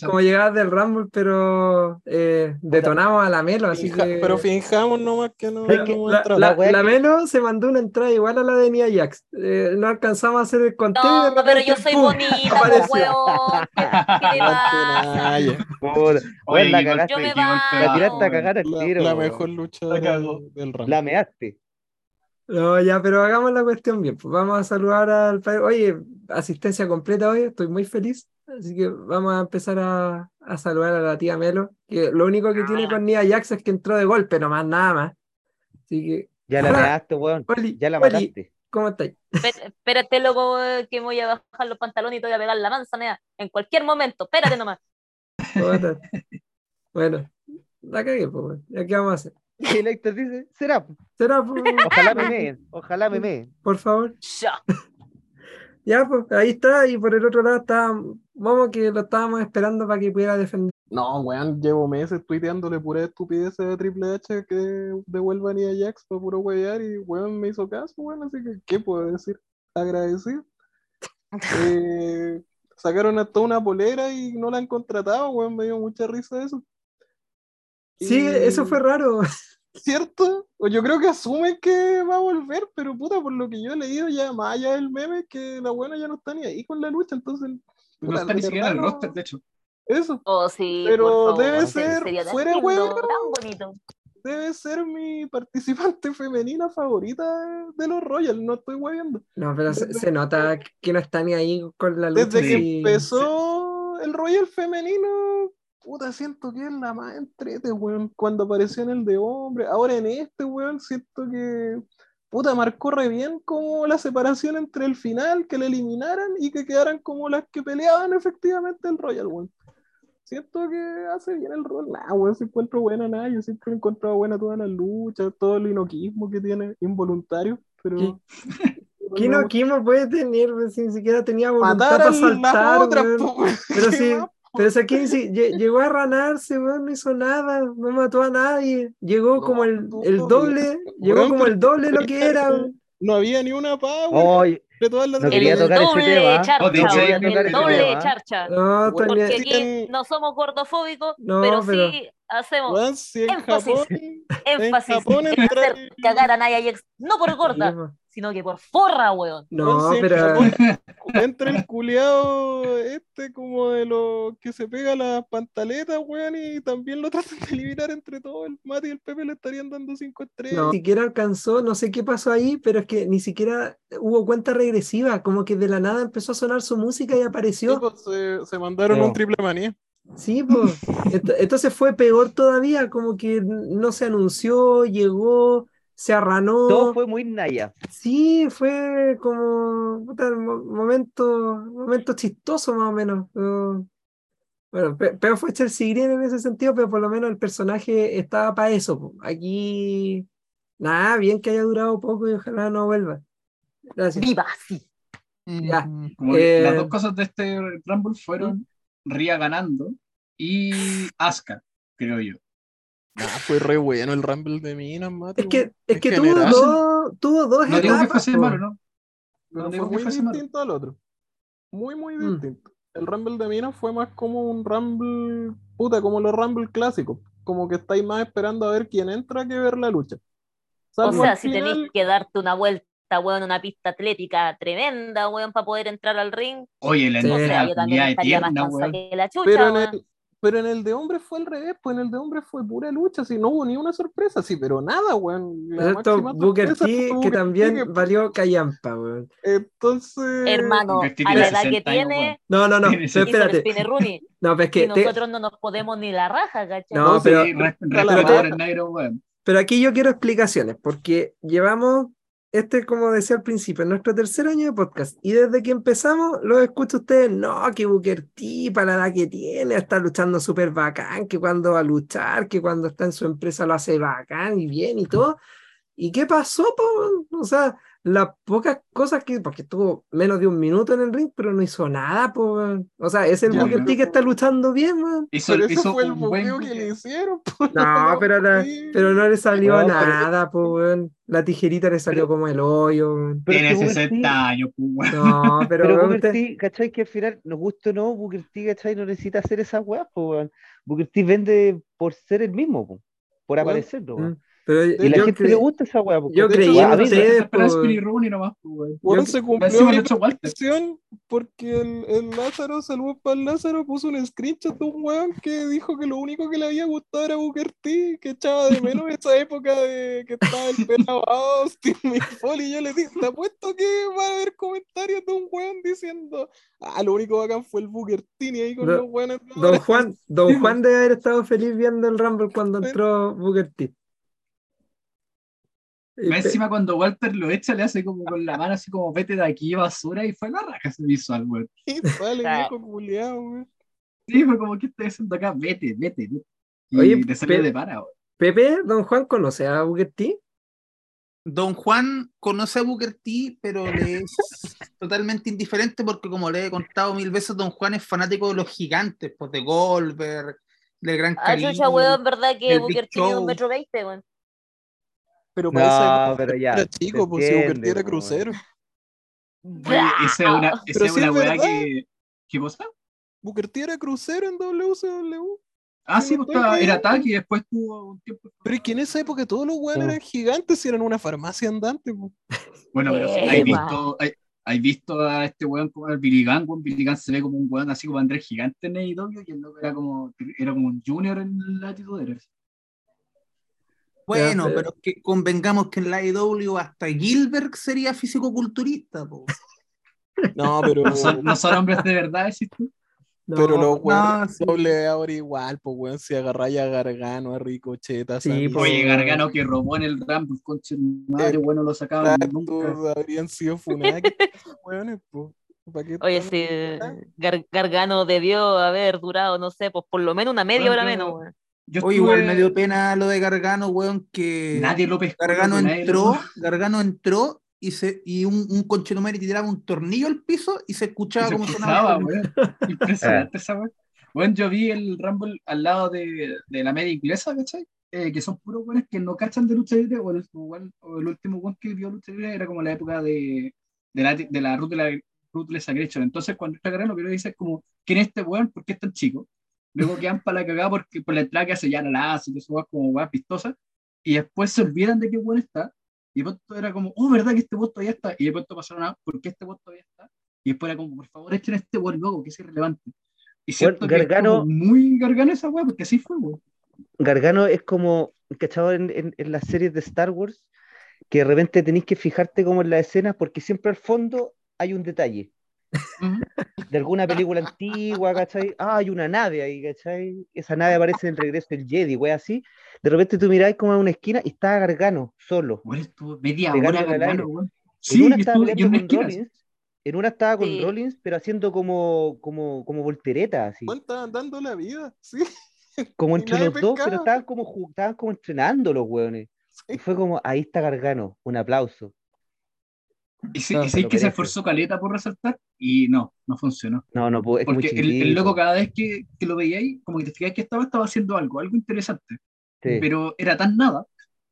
como, llegabas del Rumble, pero eh, detonamos a la Melo, así que. Pero fijamos nomás que no. la, la, Melo se mandó una entrada igual a la de Nia Jax. Eh, no alcanzamos a hacer el conteo. No, pero yo soy bonita, pues, [laughs] weón. ¿Qué, Oye, la cagaste. La tiraste a cagar al tiro. La, mejor lucha del Rumble. La measte. No, ya, pero hagamos la cuestión bien. Pues vamos a saludar al padre. Oye, asistencia completa hoy, estoy muy feliz. Así que vamos a empezar a, saludar a la tía Melo, que lo único que tiene con Nia Jax es que entró de golpe, nomás, nada más. Así que. Ya la mataste, weón. ya la mataste. ¿Cómo estáis? Espérate, loco, que voy a bajar los pantalones y te voy a pegar la manzana en cualquier momento. Espérate nomás. bueno, la cagué, pues, ya qué vamos a hacer. [laughs] Y el Héctor dice, será. Será. Ojalá me [laughs] meen, ojalá me meen. Por favor. Ya. [laughs] Ya, pues ahí está. Y por el otro lado está, vamos que lo estábamos esperando para que pudiera defender. No, weón, llevo meses tuiteándole pura estupidez a Triple H que devuelvan a Jax para puro wear y weón me hizo caso, weón, así que, ¿qué puedo decir? Agradecido. eh, sacaron hasta una polera y no la han contratado, weón, me dio mucha risa eso. Sí, eso fue raro. [laughs] ¿Cierto? Yo creo que asumen que va a volver, pero puta, por lo que yo he leído ya más allá del meme, que la buena ya no está ni ahí con la lucha, entonces... No está ni siquiera en el roster, de hecho. Eso. Oh, sí, pero debe ser, fuera bonito. debe ser mi participante [laughs] femenina favorita de los Royals, no estoy guayando. No, pero se, nota que no está ni ahí con la lucha. Desde que empezó el Royal femenino, puta, siento que es la más entrete, weón, cuando apareció en el de hombre. Ahora en este, weón, siento que, puta, marcó re bien como la separación entre el final, que le eliminaran y que quedaran como las que peleaban efectivamente el Royal, weón. Siento que hace bien el rol, nada, weón, se encuentro buena, nada, yo siempre he encontrado buena todas las luchas, todo el inoquismo que tiene, involuntario, pero... ¿Qué [laughs] inoquismo puede tener? Si ni siquiera tenía voluntad para saltar, Pero [laughs] sí, pero ese aquí llegó a ranarse, weón, no hizo nada, no mató a nadie. Llegó como el, el doble, llegó como el doble lo que era. No había ni una paga, weón. De todas las no quería tocar ese tema. Charcha, el doble de charcha. No, Porque aquí no somos gordofóbicos, pero, sí hacemos en énfasis, Japón, énfasis en, Japón en hacer cagar a Naya no por gorda, sino que por forra, weón. No, pero. [laughs] entra el culiado este como de lo que se pega las pantaletas, weón, y también lo tratan de eliminar entre todos. El Mati y el Pepe le estarían dando cinco estrellas. No, ni siquiera alcanzó, no sé qué pasó ahí, pero es que ni siquiera hubo cuenta regresiva, como que de la nada empezó a sonar su música y apareció. Pues, se, mandaron un triple manía. Sí, pues. [laughs] Entonces fue peor todavía, como que no se anunció, llegó, se arranó. Todo fue muy naya. Sí, fue como un momento, momento chistoso más o menos. Bueno, pero fue Chelsea Green en ese sentido, pero por lo menos el personaje estaba para eso. Aquí, nada, bien que haya durado poco y ojalá no vuelva. Gracias. Viva, sí. Ya. Eh, las dos cosas de este Rumble fueron Ria ganando y Asuka, creo yo. Fue re bueno el Rumble de Minas, Mate. Es que, es que tuvo, dos, tuvo dos No digo que fuese malo, ¿no? No, fue muy distinto al otro. Muy, muy mm. distinto. El Rumble de Minas fue más como un Rumble, puta, como los Rumble clásicos. Como que estáis más esperando a ver quién entra que ver la lucha. o sea, si tenéis que darte una vuelta weón, una pista atlética tremenda, weón, para poder entrar al ring. Oye, la o sea, yo también estaría más que la chucha, pero, en el, pero en el de hombre fue al revés, pues en el de hombre fue pura lucha, si no hubo ni una sorpresa, sí, pero nada, weón. Esto Booker T, que también valió callampa, weón. Entonces. Hermano, a la edad que tiene. No, no, no, espérate. [laughs] no, pues que. Y nosotros no nos podemos ni la raja, ¿cachai? No, pero. pero aquí yo quiero explicaciones, porque llevamos este, como decía al principio, es nuestro tercer año de podcast. Y desde que empezamos, lo escucho ustedes, no, que Booker T, para la que tiene, está luchando súper bacán, que cuando va a luchar, que cuando está en su empresa lo hace bacán y bien y todo. ¿Y qué pasó? O sea, las pocas cosas que, porque estuvo menos de un minuto en el ring, pero no hizo nada, pues, o sea, es el Booker T que está luchando bien, man. pero eso fue el buqueo que le hicieron, No, pero, pero no le salió nada, pues, la tijerita le salió como el hoyo. Tiene 60 años, pues, No, [laughs] pero, pero Booker T, ¿cachai? Que al final, nos gusta o no, Booker T, ¿cachai? No necesita hacer esa weá, pues, Booker T vende por ser el mismo, pues, por aparecer, ¿no? Pero y la gente le gusta esa weá. Yo creía en ustedes. Por se cumplió la intención porque el, el Lázaro, saludos para el Lázaro, puso un screenshot de un weón que dijo que lo único que le había gustado era Booker T, que echaba de menos esa época de que estaba el pelado [laughs] Austin, y yo le dije, te apuesto que va a haber comentarios de un weón diciendo, ah, lo único bacán fue el Booker T, y ahí con los weones. Don Juan, Don Juan debe haber estado feliz viendo el Rumble cuando entró Booker T. encima cuando Walter lo echa, le hace como con la mano así como vete de aquí, basura, y fue la raja ese visual, güey. Y vale, viejo culiado, güey. Sí, fue como, ¿qué estás haciendo acá? Vete, vete. Y Oye, te salió de para, güey. Pepe, don Juan, ¿conoce a Booker T? Don Juan conoce a Booker T, pero le es [laughs] totalmente indiferente porque, como le he contado mil veces, Don Juan es fanático de los gigantes, pues de Goldberg, del Gran Caribe. Ah, chucha, weón, ¿verdad que Booker T es un metro veinte, weón? Pero para no, pero ya, era chico, pues si Booker T era crucero. Oye, esa es una, esa es una weá que. ¿Qué cosa? Booker T era crucero en WCW. Ah, sí, pues era ataque y después tuvo un tiempo. Pero es que en esa época todos los weones eran gigantes y eran una farmacia andante. Pues. Bueno, pero ¿hay visto, hay, visto a este weón como el Billy Gunn? Billy Gunn se ve como un weón así como Andrés Gigante en AEW y el era como, era como un junior en la actitud bueno, pero que convengamos que en la IW hasta Gilbert sería físico-culturista. No, pero. ¿No son, hombres de verdad, decís tú? pero los weones doble ahora igual, pues weón, si agarráis a Gargano, a Ricocheta. Sí, pues, Oye, Gargano que robó en el Rumble, conche madre, bueno, lo sacaban nunca. Habrían sido funados, [laughs] weones, pues. Oye, sí, Gargano debió haber durado, no sé, pues por lo menos una media hora menos, weón. Yo Oye, igual me dio pena lo de Gargano, weón, que nadie lo pescó. Gargano entró, Gargano entró y, se, y un, un conchetumare tiraba un tornillo al piso y se escuchaba como sonaba. Weón. [laughs] Impresionante esa weón. Bueno, yo vi el Rumble al lado de, de la media inglesa, ¿cachai? Eh, que son puros buenos que no cachan de lucha libre, o el, o el último one que vio lucha libre era como la época de, de la, de la Ruthless Aggression. Entonces, cuando está Gargano, lo que dice es como, ¿quién es este weón? ¿Por qué es tan chico? Luego quedan para la cagada porque por la entrada que hace ya la hace, que eso como weá pistosa, y después se olvidan de qué bueno está, y de pronto era como, oh, ¿verdad que este voto ya está? Y de pronto pasaron a, ¿por qué este voto ya está? Y después era como, por favor, echen este buen luego, que es irrelevante. Y siento Gargano, que es muy Gargano esa weá, porque así fue, weón. Gargano es como, ¿cachado? En, en, en las series de Star Wars, que de repente tenéis que fijarte como en la escena, porque siempre al fondo hay un detalle. [laughs] de alguna película antigua, ¿cachai? Ah, hay una nave ahí, ¿cachai? Esa nave aparece en el regreso del Jedi, güey, así. De repente tú miráis como en una esquina y está Gargano, solo. Bueno, estuvo media hora. Gargano, weón. En Sí, una estaba con. Rollins, en una estaba con Sí. Rollins, pero haciendo como, como, como voltereta, así. Estaban dando la vida, sí. [laughs] Como entre los dos, pero estaban como, estaban como entrenando los hueones. Y Sí. fue como, ahí está Gargano, un aplauso. Y y se sí lo que se esforzó caleta por resaltar y no, no funcionó. No, no, muy Porque el, el loco cada vez que, que lo veíais, como que te fijabas que estaba, estaba haciendo algo, algo interesante. Sí. Pero era tan nada,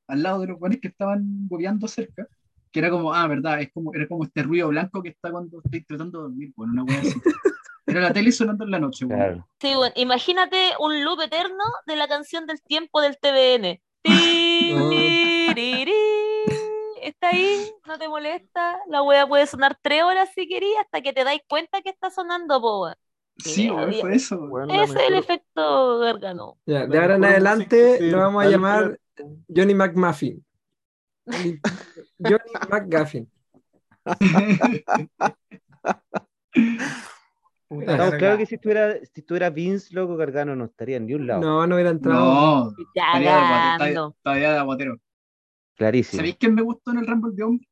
al lado de los buenos que estaban bobeando cerca, que era como, ah, verdad, es como, era como este ruido blanco que está cuando estoy tratando de dormir, bueno, una wea así. [laughs] Era la tele sonando en la noche, weón. Claro. Sí, bueno, imagínate un loop eterno de la canción del tiempo del TVN. [laughs] Está ahí, no te molesta. La wea puede sonar tres horas si querías hasta que te dais cuenta que está sonando, po. weón. Sí, Había- fue eso. Ese es el efecto gargano. Ya, de ahora en adelante música lo vamos a llamar Johnny McMuffin. Johnny [laughs] Johnny McGuffin. [laughs] Claro que si estuviera, si estuviera Vince, loco, Gargano no estaría en ni un lado. No, no hubiera entrado. No, estaría aguate- Cagando. todavía de aguatero. Clarísimo. ¿Sabéis quién me gustó en el Rumble de hombre?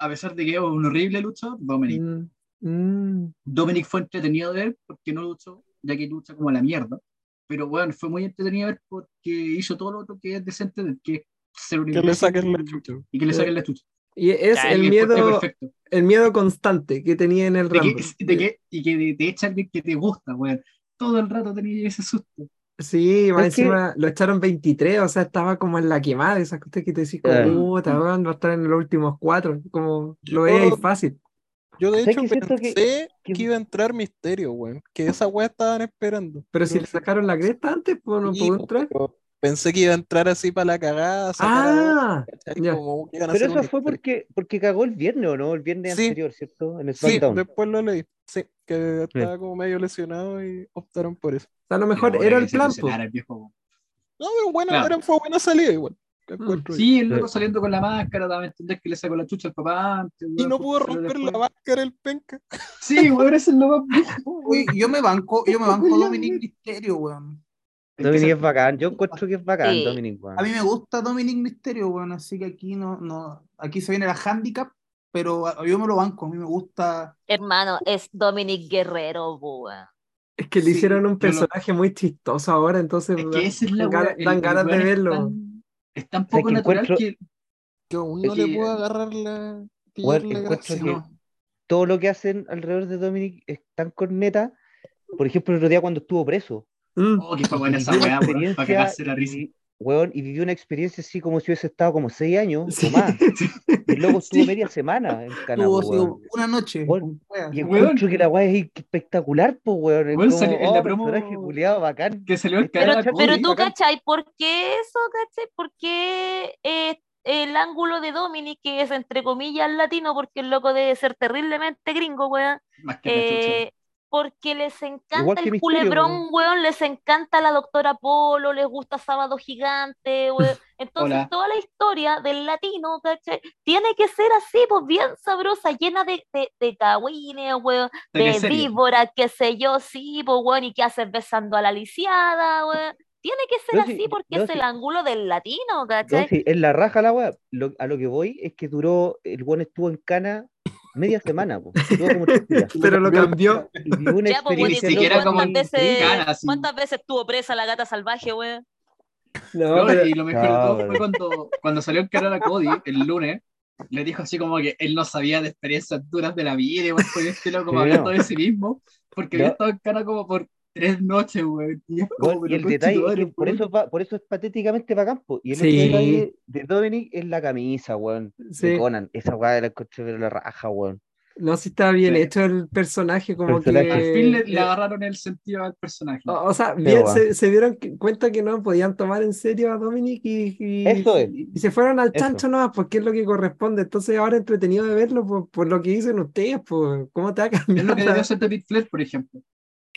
A pesar de que es un horrible luchador, Dominic. Mm, mm. Dominic fue entretenido de ver porque no luchó, ya que lucha como la mierda. Pero bueno, fue muy entretenido de ver porque hizo todo lo otro que es decente, de que es ser un Que le saquen la chucha. y que le saquen la chucha. Y es Ya, el miedo, el miedo constante que tenía en el De que, Rumble. de que- y que te echa alguien que te gusta, weón. Todo el rato tenía ese susto. Sí, más Es que- encima lo echaron 23, o sea, estaba como en la quemada, esas cosas que te decís, como, puta, va a estar en los últimos cuatro, como lo veía fácil. Yo de ¿Sabes hecho pensé que, que- iba a entrar Misterio, weón. Que esa weá estaban esperando. Pero si le sacaron la cresta antes, pues no Sí, pudo entrar. pensé que iba a entrar así para la cagada. Ah, ya. Como Pero eso fue porque, porque cagó el viernes, ¿o no? El viernes Sí. anterior, ¿cierto? En el Sí, después lo leí. Sí, que estaba como medio lesionado y optaron por eso. o sea, a lo mejor era el plan, lesionara pues. el viejo. No, pero bueno, Claro. era, fue buena salida igual. Mm. Sí, el loco Sí. saliendo con la máscara, dame a entender que le sacó la chucha al papá antes. Y no pudo romper después. la máscara el penca. [laughs] Sí, weón, ese es lo más [laughs] weón. yo me banco, yo me banco. Dominic Mysterio, weón. Dominic es bacán. Yo encuentro que es bacán, Sí. Dominic. weón. A mí me gusta Dominic Mysterio, weón, así que aquí no, no, aquí se viene la handicap, pero a- yo me lo banco, a mí me gusta. Hermano, es Dominic Guerrero, weón. Es que le Sí, hicieron un lo- personaje muy chistoso ahora, entonces Es que esa es la dan dan ganas de es verlo. tan- Es tan O sea, poco que natural encuentro- que Que aún Es no le que- puedo agarrar la. pillar Weón, la encuentro gracia. que no. todo lo que hacen alrededor de Dominic es tan corneta. Por ejemplo, el otro día cuando estuvo preso. Mm. Oh, que fue buena esa weá, para cagarse la risa. y, weón, y vivió una experiencia así como si hubiese estado como seis años Sí. o [laughs] más. Y luego estuvo Sí. media semana en Canadá, una noche. Weón. Y Weón. encuentro que la weá es espectacular, pues, weón. Weón, como, salió en la oh, promo- personaje culiado bacán. Que salió el Pero- cara Pero, tú, bacán. ¿cachai? ¿Por qué eso, cachai? ¿Por qué eh, el ángulo de Dominic, que es entre comillas latino, porque el loco debe ser terriblemente gringo, weón? Más que. Eh, porque les encanta el Misterio, culebrón, weón, les encanta la doctora Polo, les gusta Sábado Gigante, weón. [laughs] Entonces, Hola. toda la historia del latino, ¿cachai? Tiene que ser así, pues bien sabrosa, llena de, de, de cagüines, weón, De que de serio. víbora, qué sé yo, sí, pues, weón, y qué haces besando a la lisiada, weón. Tiene que ser No, así sí, porque no, es sí. el ángulo del latino, No, ¿cachai? sí, en la raja la. Lo- a lo que voy es que duró, el weón estuvo en Cana media semana, po. Estuvo como tres días. [laughs] Pero lo cambió. Una Ya, pues, ni siquiera como ¿cuántas veces, así. ¿Cuántas veces estuvo presa la gata salvaje, weón? No, No, pero- y lo mejor de todo fue cuando, cuando salió el cara a Cody el lunes, le dijo así como que él no sabía de experiencias duras de la vida, y por el estilo, como Sí, hablando no. de sí mismo, porque No. había estado en cara como por tres noches, güey. Y, es como, Weón, [laughs] y pero el detalle es que por eso, es pa- por eso es patéticamente bacán, po. Y el Sí. detalle de Dominic es la camisa, weón. Sí. De Conan. Esa weá la encontré pero la raja, weón. no, si estaba bien Sí. hecho el personaje, como Personaje. que... Al fin le, le eh, agarraron el sentido al personaje. O o sea, bien, se, se dieron cuenta que no podían tomar en serio a Dominic y, y- Eso es. y se fueron al Eso. chancho nomás porque es lo que corresponde. Entonces ahora entretenido de verlo por, por lo que dicen ustedes, pues, ¿cómo te va a es lo que debió hacer David Flair, por ejemplo.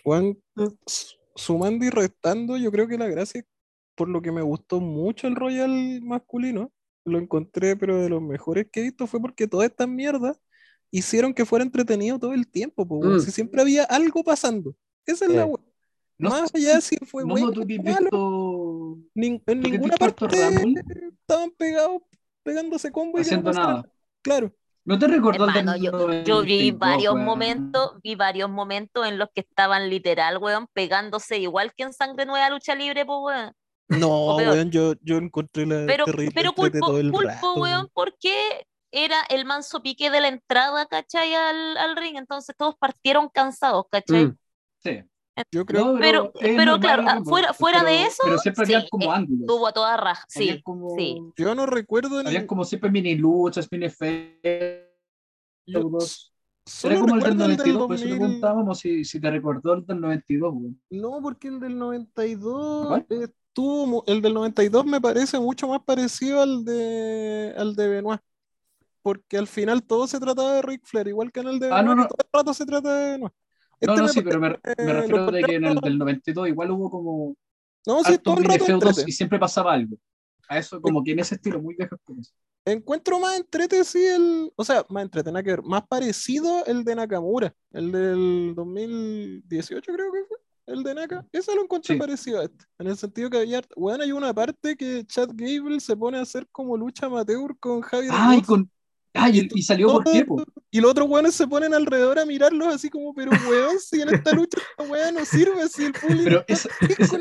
Juan, s- sumando y restando, yo creo que la gracia, por lo que me gustó mucho el Royal masculino, lo encontré, pero de los mejores que he visto, fue porque toda esta mierda hicieron que fuera entretenido todo el tiempo, po, weón. Mm. Si siempre había algo pasando. Esa es la Eh. No Más allá si- fue no, bueno tú que o has malo, visto nin- en ninguna parte estaban pegados, pegándose combo y no haciendo nada. Claro. ¿No te recordó Hermano, yo, yo vi 92, varios weón? momentos, vi varios momentos en los que estaban literal, weón, pegándose igual que en Sangre Nueva Lucha Libre, pues, weón. No, weón, yo, yo encontré la Pero, terrible pero culpo, todo el culpo, rato, weón, porque era el manso pique de la entrada, ¿cachai? Al, al ring, entonces todos partieron cansados, ¿cachai? Mm. Sí. Yo creo No, Pero, claro, ah, fuera, fuera pero- de eso, Pero siempre había sí, como eh, ángulos. tuvo a toda raja, sí, como, sí. Yo no recuerdo Había ni. como siempre mini luchas, mini efectos. yo Era como el del recuerdo el del 92, por eso le 2000. preguntábamos si, si te recordó el del 92, weón. No, porque el del 92 ¿Cuál? estuvo el del 92 me parece mucho más parecido al de al de Benoit. Porque al final todo se trataba de Ric Flair, igual que en el de Ah, Benoit, no, no. todo el rato se trata de Benoit. No, Este no, me sí, pero me, me eh, refiero de que en el del 92 igual hubo como No, sí, todo el rato y siempre pasaba algo. A eso, como que en ese estilo, muy viejo. Encuentro más entrete, sí, el. O sea, más entrete, nada que ver. Más parecido el de Nakamura, el del 2018, creo que fue. El de Naka. Ese lo encontré Sí. parecido a este. En el sentido que había. Bueno, hay una parte que Chad Gable se pone a hacer como lucha amateur con Javier Ay, con. Ay, y, y salió por todo- qué, po? Y los otros weones se ponen alrededor a mirarlos así como, pero weón, si en esta lucha esta weá no sirve, si el público. Pero esa,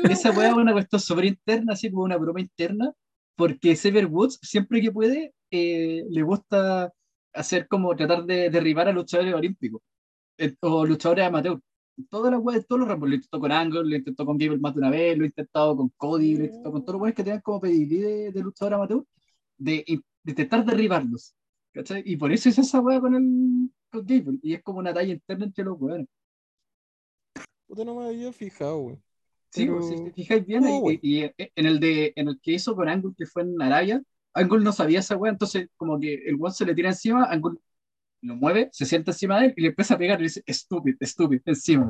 esa, weá". es una cuestión súper interna, así como una broma interna, porque Xavier Woods, siempre que puede, eh, le gusta hacer como tratar de derribar a luchadores olímpicos eh, o luchadores amateur. Todas las weas, todos los ramos, lo intentó con Angle, lo intentó con Gable más de una vez, lo intentado con Cody, lo intentó con todos los weones que tenían como pedigrí de, de luchador amateur, de, de intentar derribarlos. ¿Cachai? Y por eso es esa wea con el con Gable, y es como una talla interna entre los weones. Puta, no me había fijado, weón. Sí, Pero- pues, si te fijáis bien, Oh, y- bueno. y, y en el de en el que hizo con Angle, que fue en Arabia, Angle no sabía esa wea, entonces como que el one se le tira encima, Angle lo mueve, se sienta encima de él y le empieza a pegar y le dice, estúpido, estúpido, encima.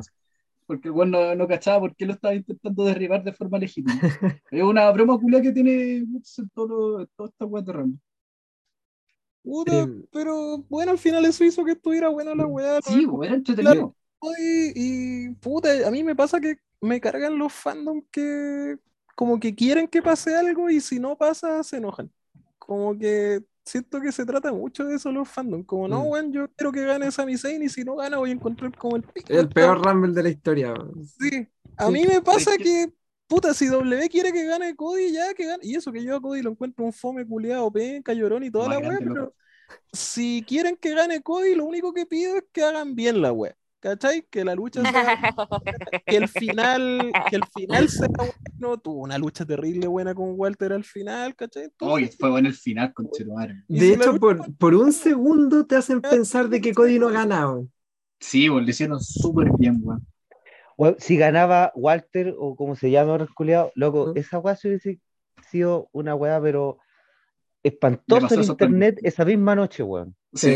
Porque el one no, no cachaba por qué lo estaba intentando derribar de forma legítima. [laughs] es una broma culia que tiene en todo, en toda esta wea de Rumble. Puta, pero bueno, al final eso hizo que estuviera buena la weá. Sí, ¿no? era entretenido. Y, y, puta, a mí me pasa que me cargan los fandom que como que quieren que pase algo y si no pasa se enojan. Como que siento que se trata mucho de eso los fandom. Como no, Mm. weón, yo quiero que gane Sami Zayn y si no gana voy a encontrar como el pico. El peor Rumble de la historia. Sí. A Sí. mí me pasa que, puta, si W quiere que gane Cody, ya que gane. Y eso que yo a Cody lo encuentro un fome culiado, penca, llorón y toda Más la weá, pero loco. si quieren que gane Cody, lo único que pido es que hagan bien la weá. ¿Cachai? Que la lucha sea, [laughs] que el final, que el final sea bueno. Tuvo una lucha terrible buena con Walter al final, ¿cachai? Oye, fue bueno el final, con. Y De hecho, por, por un segundo te hacen pensar de que Cody no ha ganado. Sí, le hicieron súper bien, weón. Si ganaba Walter o como se llama ahora el culiao, loco, esa weá sí hubiese sido una weá, pero espantosa en internet esa misma noche, weón. Sí.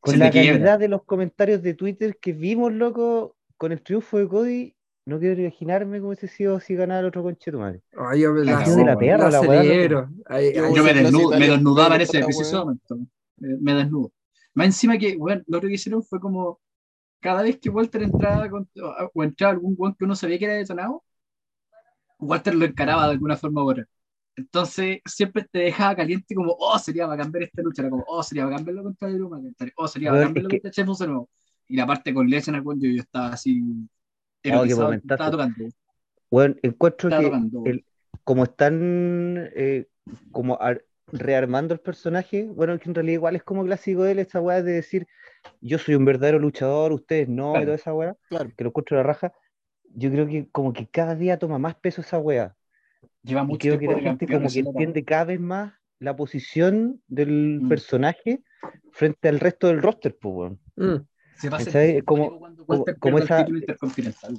Con Se la quiebra. calidad de los comentarios de Twitter que vimos, loco, con el triunfo de Cody, no quiero imaginarme cómo hubiese sido si ganara el otro conchero madre. Ay, yo me La la, de la perra, la Yo- me, desnudo, me desnudaba en ese weá. momento. Me, me desnudo. Más encima que, bueno, lo otro que hicieron fue como cada vez que Walter entraba con- o- entraba algún weón que uno sabía que era detonado, Walter lo encaraba de alguna forma u otra. Entonces siempre te dejaba caliente como, oh, sería bacán ver esta lucha, era como, oh, sería bacán verlo contra Drew McIntyre, oh, sería bacán verlo contra de nuevo. Y la parte con Lesnar, weón, yo, yo estaba así qué erotizado, momentazo. estaba tocando, Bueno, encuentro estaba que tocando. el- como están eh, como ar- rearmando el personaje, bueno, que en realidad igual es como clásico de él, esa weá de decir, yo soy un verdadero luchador, ustedes no, y Claro. toda esa weá, Claro. que lo encuentro de la raja, yo creo que como que cada día toma más peso esa weá. Lleva Y mucho creo que tiempo la de gente como que entiende cada vez más la posición del Mm. personaje frente al resto del roster, pues, weón. mm. Se va a sentir Como- como, cuando como- esa- intercontinental.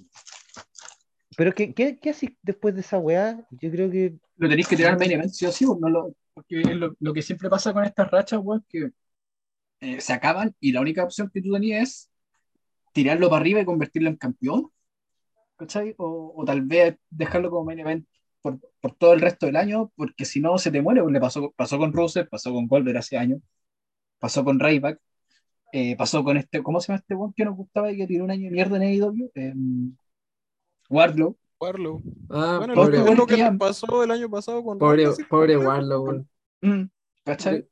Pero ¿qué, qué, qué haces después de esa weá? Yo creo que Lo tenéis que tirar al main event, sí o sí, no lo, porque es lo, lo que siempre pasa con estas rachas, weón, que eh, se acaban y la única opción que tú tenías es tirarlo para arriba y convertirlo en campeón, ¿cachai? O, o tal vez dejarlo como main event por, por todo el resto del año, porque si no se te muere, pues le pasó, pasó con Rusev, pasó con Goldberg hace años, pasó con Ryback. Eh, pasó con este, ¿cómo se llama este one que nos gustaba y que tiene un año de mierda en AEW? Eh, Wardlow. Warlow. Ah, Bueno, pobre, lo, que pasó el año pasado con pobre, pobre Warlow. Mm, ¿Cachai?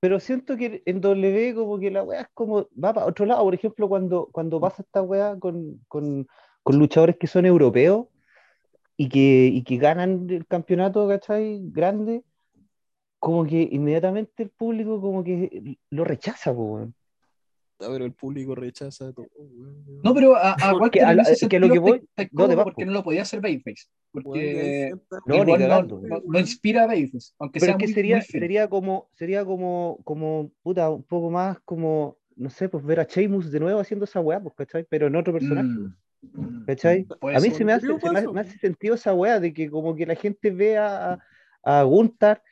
Pero siento que en W como que la weá es como, va para otro lado, por ejemplo, cuando, cuando pasa esta weá con, con, con luchadores que son europeos y que, y que ganan el campeonato, ¿cachai? Grande, como que inmediatamente el público como que lo rechaza, po, weón. Pero el público rechaza todo. weón. No, pero a, a Porque a ese que lo que voy- está- está no, porque po. no lo podía hacer Babyface. Porque No, ni no, no- no inspira a Babyface, aunque Pero sea es que muy, sería, muy sería como, sería como, como, puta, un poco más como, no sé, pues ver a Sheamus de nuevo haciendo esa weá, pues, ¿cachai? Pero en otro personaje. Mm, mm, ¿Cachai? puede A mí se me hace, se me, paso. me hace sentido esa weá de que como que la gente ve a, a, a Gunther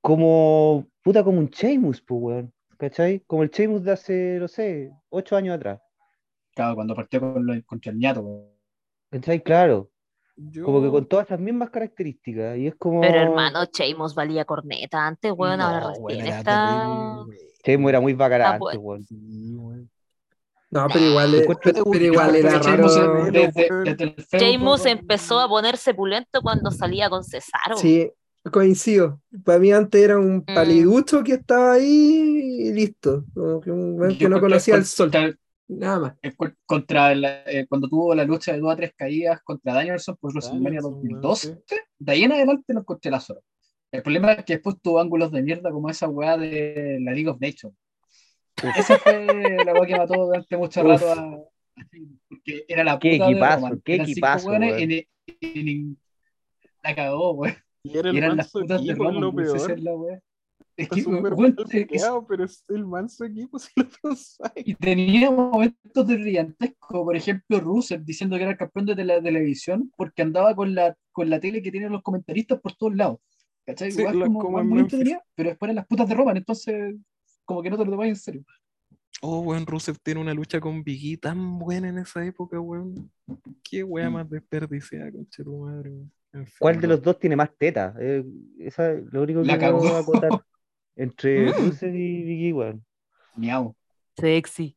como puta como un Sheamus, pues weón. ¿Cachai? Como el Sheamus de hace, no sé, ocho años atrás. Claro, cuando partió con lo, contra el ñato. ¿Cachai? Claro. Yo- Como que con todas esas mismas características. Y es como. Pero hermano, Sheamus valía corneta antes, weón, ahora recién está. Sheamus era muy bacán Ah, antes, pues. weón. Sí, weón. No, pero igual, es- Encuentro- pero, pero igual era raro. eh, Sheamus empezó a ponerse pulento cuando salía con Cesaro. Sí, coincido. Para mí antes era un Mm. paliducho que estaba ahí y listo. Como que un Yo que no conocía el sol. contra- Nada más. eh, contra la- eh, cuando tuvo la lucha de dos a tres caídas contra Danielson por WrestleMania Danielson, 2012, weón, de ahí en adelante no encontré la zona. El problema es que después tuvo ángulos de mierda como esa weá de la League of Nations. Esa fue la weá que mató durante mucho Uf. rato a. a- Porque era la Qué puta de equipazo, Roman. qué equipazo, weón. en- en- la cagó, weón. Y era Y el eran las manso putas de Roman, lo si peor. es la. Es que, mal es- pero es el manso equipo [laughs] si lo pensáis. Y tenía momentos de brillantesco, por ejemplo, Rusev diciendo que era el campeón de la televisión porque andaba con la, con la tele que tienen los comentaristas por todos lados. ¿Cachai? Sí, Igual como, como muy entretenida, pero después eran las putas de Roman, entonces como que no te lo tomas en serio. Oh, weón, Rusev tiene una lucha con Biggie tan buena en esa época, weón. Qué wea más desperdiciada, conche tu madre, weón. Enfermo. ¿Cuál de los dos tiene más teta? Eh, esa es lo único que La cagó. acotar. [laughs] Entre Mm. Rusev y Biggie, weón. Miau. Sexy.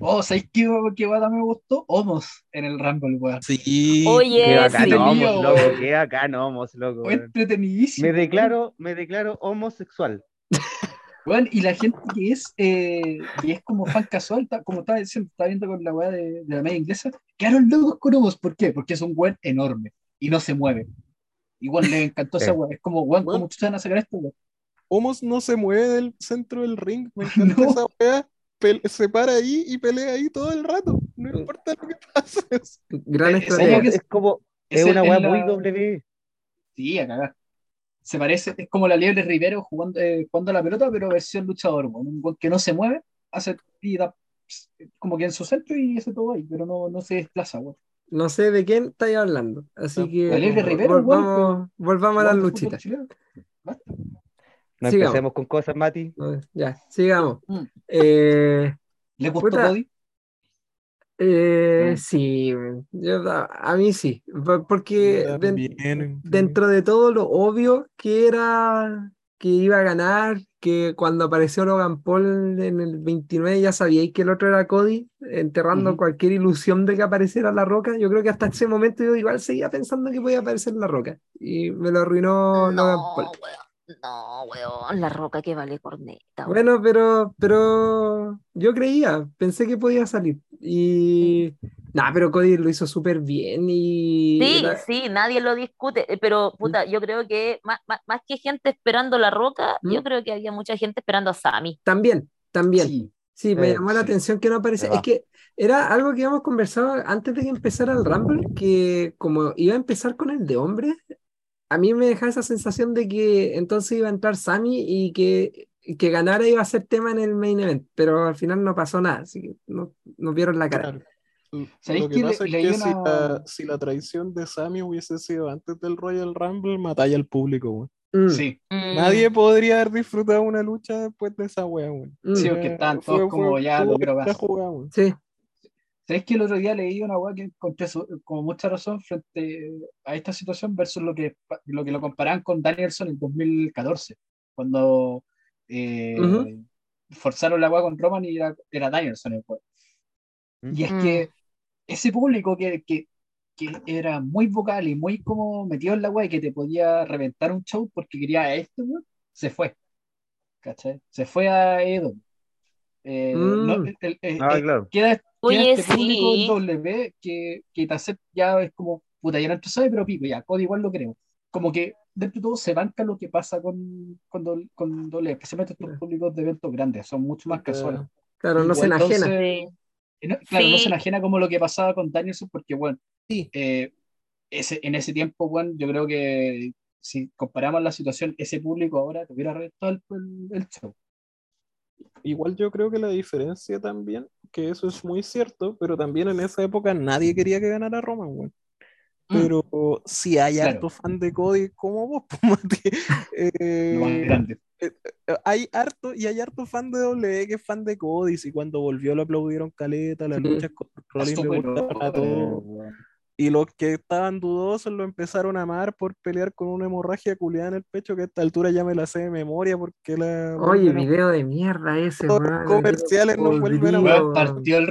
Oh, ¿sabéis qué, qué guata me gustó? Homos en el Rumble, weón. Sí. Oye, Qué sí. bacán sí. homos, loco, qué bacán homos, loco. Fue entretenidísimo. Me declaro, me declaro homosexual. [laughs] Weón, y la gente que es, eh, que es como fan casual, como estaba diciendo, estaba viendo con la weá de, de la media inglesa, quedaron locos con Homos. ¿Por qué? Porque es un weón enorme y no se mueve. Igual le encantó esa weá. Es como, weón. ¿cómo chucha van a sacar esto, weón? Homos no se mueve del centro del ring. Me [laughs] encanta No. esa wea. Pel- se para ahí y pelea ahí todo el rato. No importa lo que pase. Gran Eh, estrategia. ¿cómo que Es, como, es una weá la- muy W. Sí, a cagar. Se parece, es como la liebre Rivero jugando, eh, jugando a la pelota, pero versión luchador. Un weón que no se mueve, hace y da, como que en su centro y hace todo ahí, pero no, no se desplaza, weón. No sé de quién estáis hablando. Así No, que Rivero, volvamos, volvamos a las luchitas. No Sigamos. empecemos con cosas, Mati. Ya, sigamos. Mm. Eh, ¿Le gustó Puta. Cody? eh, Mm. sí, yo- a, a mí sí, po- porque dentro de todo lo obvio que era que iba a ganar, que cuando apareció Logan Paul en el 29 ya sabíais que el otro era Cody, enterrando cualquier ilusión de que apareciera La Roca. Yo creo que hasta ese momento yo igual seguía pensando que podía aparecer La Roca y me lo arruinó Logan No, Paul. weón. No, weón. La roca que vale corneta. weón. Bueno, pero, pero yo creía, pensé que podía salir. Y nada, pero Cody lo hizo súper bien y Sí, la- sí, nadie lo discute, eh, pero puta, yo creo que más, más, más que gente esperando la roca, yo ¿Mm? creo que había mucha gente esperando a Sammy. también, también. Sí. Sí, me Eh, llamó la sí. atención que no aparece. Se Es que era algo que habíamos conversado antes de que empezara el Rumble, que como iba a empezar con el de hombres, a mí me dejaba esa sensación de que entonces iba a entrar Sammy y que, que ganara iba a ser tema en el main event, pero al final no pasó nada, así que no, no vieron la cara. Claro. L- ¿Sabéis Lo que que le- pasa es que si una- la, si la traición de Sammy hubiese sido antes del Royal Rumble, matalla al público, weón. Mm, Sí, Mm, Nadie podría haber disfrutado una lucha después de esa wea, weón. mm, sí, Fue- porque estaban fue- todos como fue- ya lo sí. ¿Sabéis que el otro día leí una weá que encontré su- con mucha razón frente a esta situación versus lo que lo, que lo comparaban con Danielson en 2014, cuando eh, Ujú. forzaron la weá con Roman y era, era Danielson el weón. Y es Mm. que ese público que, que, que era muy vocal y muy como metido en la weá y que te podía reventar un show porque quería a este weón, se fue. ¿Cachai? Se fue a Edo. Eh, Mm. no, el- el- el- Ah, el- claro. queda, queda Oye, este público sí. en W que, que te acepta ya es como, puta, ya no sabe, pero pico, ya, Cody igual lo creo. Como que dentro de todo se banca lo que pasa con, con, dol- con W, especialmente estos públicos de eventos grandes, son mucho más casuales. Claro, no se enajena. entonces, no- claro, no Sí. se enajena como lo que pasaba con Danielson, porque, bueno, Sí. eh, ese, en ese tiempo, bueno, yo creo que si comparamos la situación, ese público ahora te hubiera reventado el, el, el show. Igual yo creo que la diferencia también, que eso es muy cierto, pero también en esa época nadie quería que ganara Roman, weón. Mm. Pero si hay Claro. harto fan de Cody como vos, [laughs] pues, Mati, eh, más grande. hay harto y hay harto fan de W que es fan de Cody, y cuando volvió lo aplaudieron caleta, las Sí. luchas con Rollins le gustaron a todos. Y los que estaban dudosos lo empezaron a amar por pelear con una hemorragia culiada en el pecho, que a esta altura ya me la sé de memoria porque la Oye, video de mierda ese, Todos los comerciales nos vuelven a partió el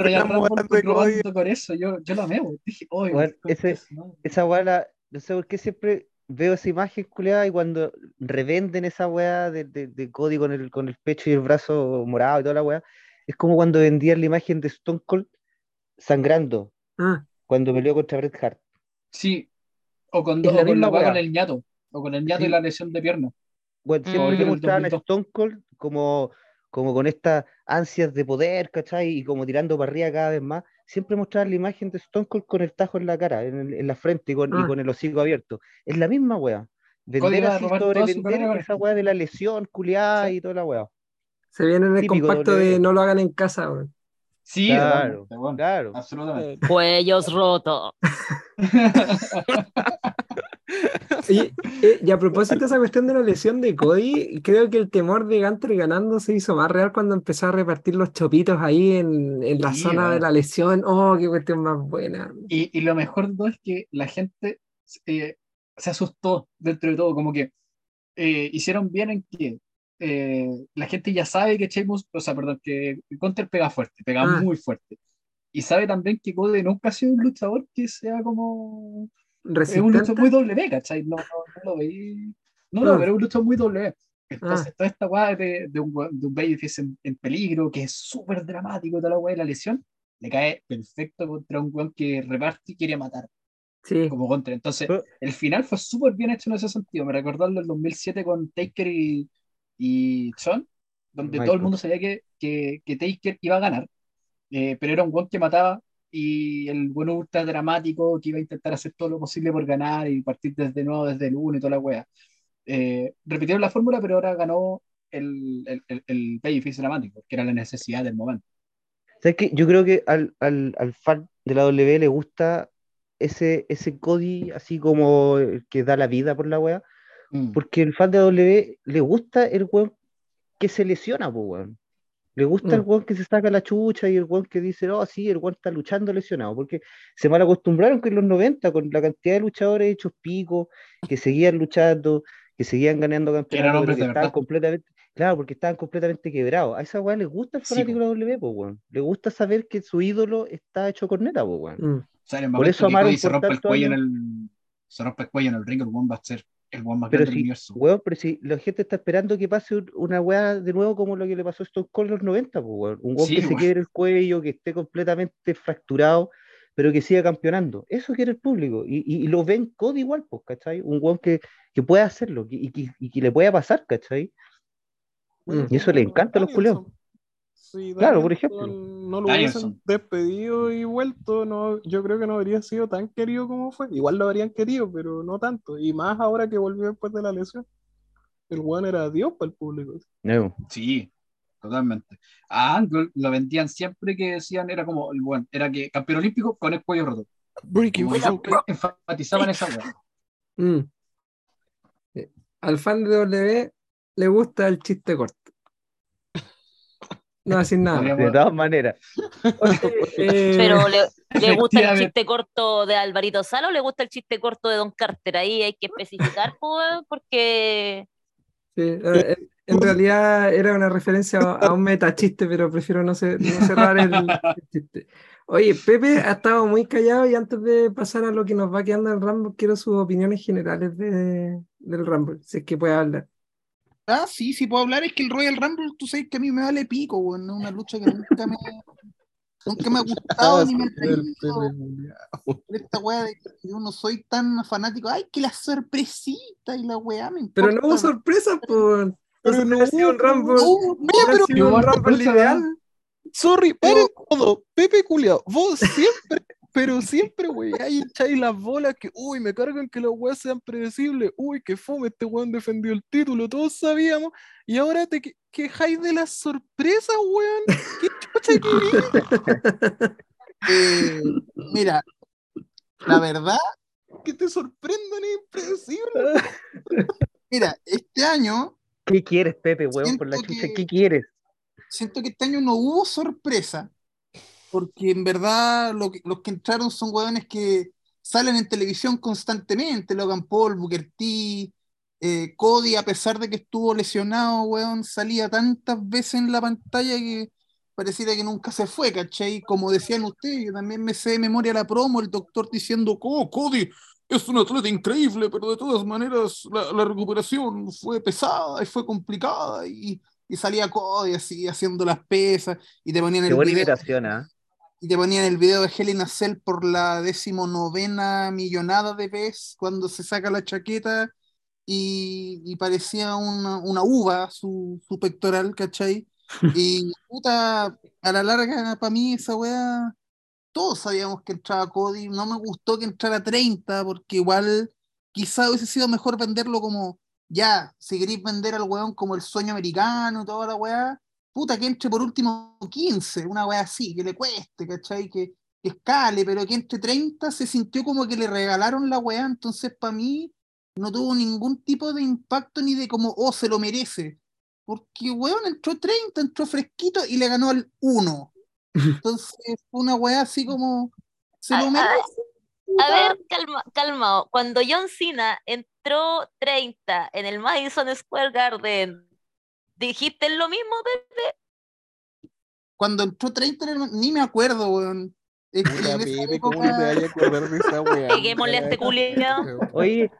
probando con eso. Yo, yo lo amé, Dije, oye, Weón, qué ese- cosa, ¿no? Esa weá, la- no sé por qué siempre veo esa imagen culiada y cuando revenden esa weá de, de, de Cody con el, con el pecho y el brazo morado y toda la weá, es como cuando vendían la imagen de Stone Cold sangrando. Ah, cuando peleó contra Bret Hart. Sí, o con, la o con la weá weá. con el ñato, o con el ñato Sí. y la lesión de pierna. Bueno, Mm. siempre el mostraban a 2002. Stone Cold como, como con estas ansias de poder, ¿cachai? Y como tirando para arriba cada vez más, siempre mostraban la imagen de Stone Cold con el tajo en la cara, en, el- en la frente y con, y Ah. con el hocico abierto. Es la misma weá. Vender así sobre vender con esa weá de la lesión culiada Sí. y toda la weá. se viene en el Típico compacto W. de no lo hagan en casa, weón. Sí, Claro, claro. Absolutamente. Cuellos rotos. [laughs] Y, eh, y a propósito de esa cuestión de la lesión de Cody, creo que el temor de Gunter ganando se hizo más real cuando empezó a repartir los chopitos ahí en, en la Sí, zona de la lesión. Oh, qué cuestión más buena. Y, y lo mejor de todo es que la gente eh, se asustó dentro de todo, como que eh, hicieron bien en que eh, la gente ya sabe que Sheamus, o sea, perdón, que Gunter pega fuerte, pega Ah. muy fuerte. Y sabe también que Cody nunca ha sido un luchador que sea como... Es un luchador muy W, ¿cachai? No, no, no lo veí. No, no, Ah. pero es un luchador muy W. Entonces, toda esta weá de, de un, de un babyface en, en peligro, que es súper dramático, toda la weá de la lesión, le cae perfecto contra un weón que reparte y quiere matar, Sí. como contra. Entonces, Pero- el final fue súper bien hecho en ese sentido. Me recordó el del 2007 con Taker y, y Sean, donde todo el Michael. mundo sabía que, que, que Taker iba a ganar, eh, pero era un weón que mataba y el bueno ultra dramático que iba a intentar hacer todo lo posible por ganar y partir desde nuevo, desde el uno y toda la wea. Eh, repitieron la fórmula, pero ahora ganó el, el, el, el babyface dramático, que era la necesidad del momento. ¿Sabes qué? Yo creo que al, al, al fan de la W le gusta ese, ese Cody así como el que da la vida por la weá, Mm. porque el fan de W le gusta el weón que se lesiona, pues weón. Le gusta el Mm. weón que se saca la chucha y el weón que dice, oh, sí, el weón está luchando lesionado, porque se mal acostumbraron que en los 90, con la cantidad de luchadores hechos picos, que seguían luchando, que seguían ganando campeonatos, pero que estaban verdad. completamente, claro, porque estaban completamente quebrados. A esa weá le gusta el Sí, fanático po. de la W, pues weón. Le gusta saber que su ídolo está hecho corneta, pues weón. Mm. O sea, en el Por eso amaron se rompe el cuello en el se rompe el cuello en el ring, el weón va a ser el weón más Pero grande del si, universo. weón, pero si la gente está esperando que pase un- una weá de nuevo como lo que le pasó a Stone Cold en los 90, pues, weón. Un weón Sí, que se weón. quiebre el cuello, que esté completamente fracturado, pero que siga campeonando. Eso quiere el público. Y, y, y lo ven Cody igual, pues, ¿cachai? Un weón que, que pueda hacerlo que- y, que, y que le pueda pasar, ¿cachai? Bueno. Y eso le encanta a los Danielson. Si Claro, por ejemplo. No lo Danielson. hubiesen despedido y vuelto, no, yo creo que no habría sido tan querido como fue. Igual lo habrían querido, pero no tanto. Y más ahora que volvió después de la lesión. El weón era Dios para el público. No. Sí, totalmente. A Angle lo vendían siempre que decían, era como el buen, era que campeón olímpico con el cuello roto. Como que enfatizaban esa. Mm. Eh, Al fan de W le gusta el chiste corto. No decir nada. Podríamos- De todas maneras. Oye, [laughs] eh, Pero le, le gusta el chiste corto de Alvarito Sala o le gusta el chiste corto de Don Carter. Ahí hay que especificar, pues, porque sí, eh, en realidad era una referencia a, un metachiste, pero prefiero no, cerrar el, chiste. Oye, Pepe ha estado muy callado y antes de pasar a lo que nos va quedando en Rumble, quiero sus opiniones generales de, del Rumble, si es que puede hablar. Ah, sí, sí puedo hablar. Es que el Royal Rumble, tú sabes que a mí me vale pico, weón. Es una lucha que nunca me, nunca me ha [laughs] gustado ni me ha traído. Esta weá de que yo no soy tan fanático. Ay, que la sorpresita y la weá me importa. Pero no hubo sorpresa, por. Pero no hubo un Rumble. No, pero. Rumble ideal. Sorry, paren todo. Pepe Culiao, vos siempre pero siempre, güey, ahí echáis las bolas que, uy, me cargan que los weas sean predecibles, uy, que fome, este weón defendió el título, todos sabíamos, y ahora te quejáis de las sorpresas, weón. ¿Qué chucha [laughs] eh, Mira, la verdad, que te sorprendan es impredecible. Mira, este año. ¿Qué quieres, Pepe, weón, por la chucha? ¿Qué quieres? Siento que este año no hubo sorpresa porque en verdad lo que, los que entraron son hueones que salen en televisión constantemente, Logan Paul, Booker T, eh, Cody, a pesar de que estuvo lesionado, weón, salía tantas veces en la pantalla que pareciera que nunca se fue, ¿cachai? Como decían ustedes, yo también me sé de memoria la promo, el doctor diciendo, oh, Cody es un atleta increíble, pero de todas maneras la, la recuperación fue pesada y fue complicada y, y salía Cody así haciendo las pesas y te ponían el Qué ¿ah? Y te ponían el video de Helen Cell por la decimonovena millonada de vez cuando se saca la chaqueta y, parecía una, una uva su, su, pectoral, ¿cachai? [laughs] Y puta, a la larga, para mí esa weá, todos sabíamos que entraba Cody, no me gustó que entrara 30, porque igual quizá hubiese sido mejor venderlo como, ya, si queréis vender al weón como el sueño americano y toda la weá, puta, que entre por último 15, una wea así, que le cueste, ¿cachai? Que, que escale, pero que entre 30 se sintió como que le regalaron la weá, entonces para mí no tuvo ningún tipo de impacto ni de como, oh, se lo merece. Porque, weón, entró 30, entró fresquito y le ganó al 1. [laughs] Entonces fue una weá así como, se lo merece. A ver, calma, calma. Cuando John Cena entró 30 en el Madison Square Garden ¿Dijiste lo mismo, Pepe? Cuando entró 30, ni me acuerdo, weón. Es que Pepe, ¿cómo te vayas a acordar de esa weá? [laughs] Peguémosle a este culiado. Oye,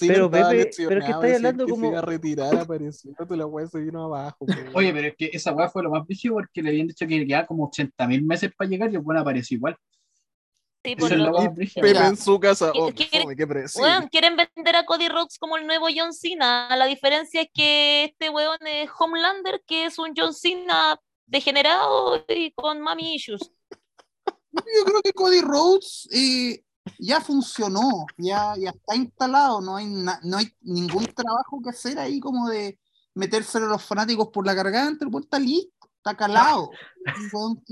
pero Pepe, pero que estáis hablando como. Se iba a retirar, apareció, la weá se vino abajo. Oye, pero es que esa weá fue lo más brígido porque le habían dicho que quedaba como 80 mil meses para llegar y el bueno apareció igual. Sí, por lo... Pepe en su casa. Oh, ¿Quieren, quieren vender a Cody Rhodes como el nuevo John Cena. La diferencia es que este weón es Homelander, que es un John Cena degenerado y con mami issues. Yo creo que Cody Rhodes eh, ya funcionó, ya, ya está instalado, no hay, no hay ningún trabajo que hacer ahí como de meterse a los fanáticos por la garganta, el está listo, está calado. [laughs] Un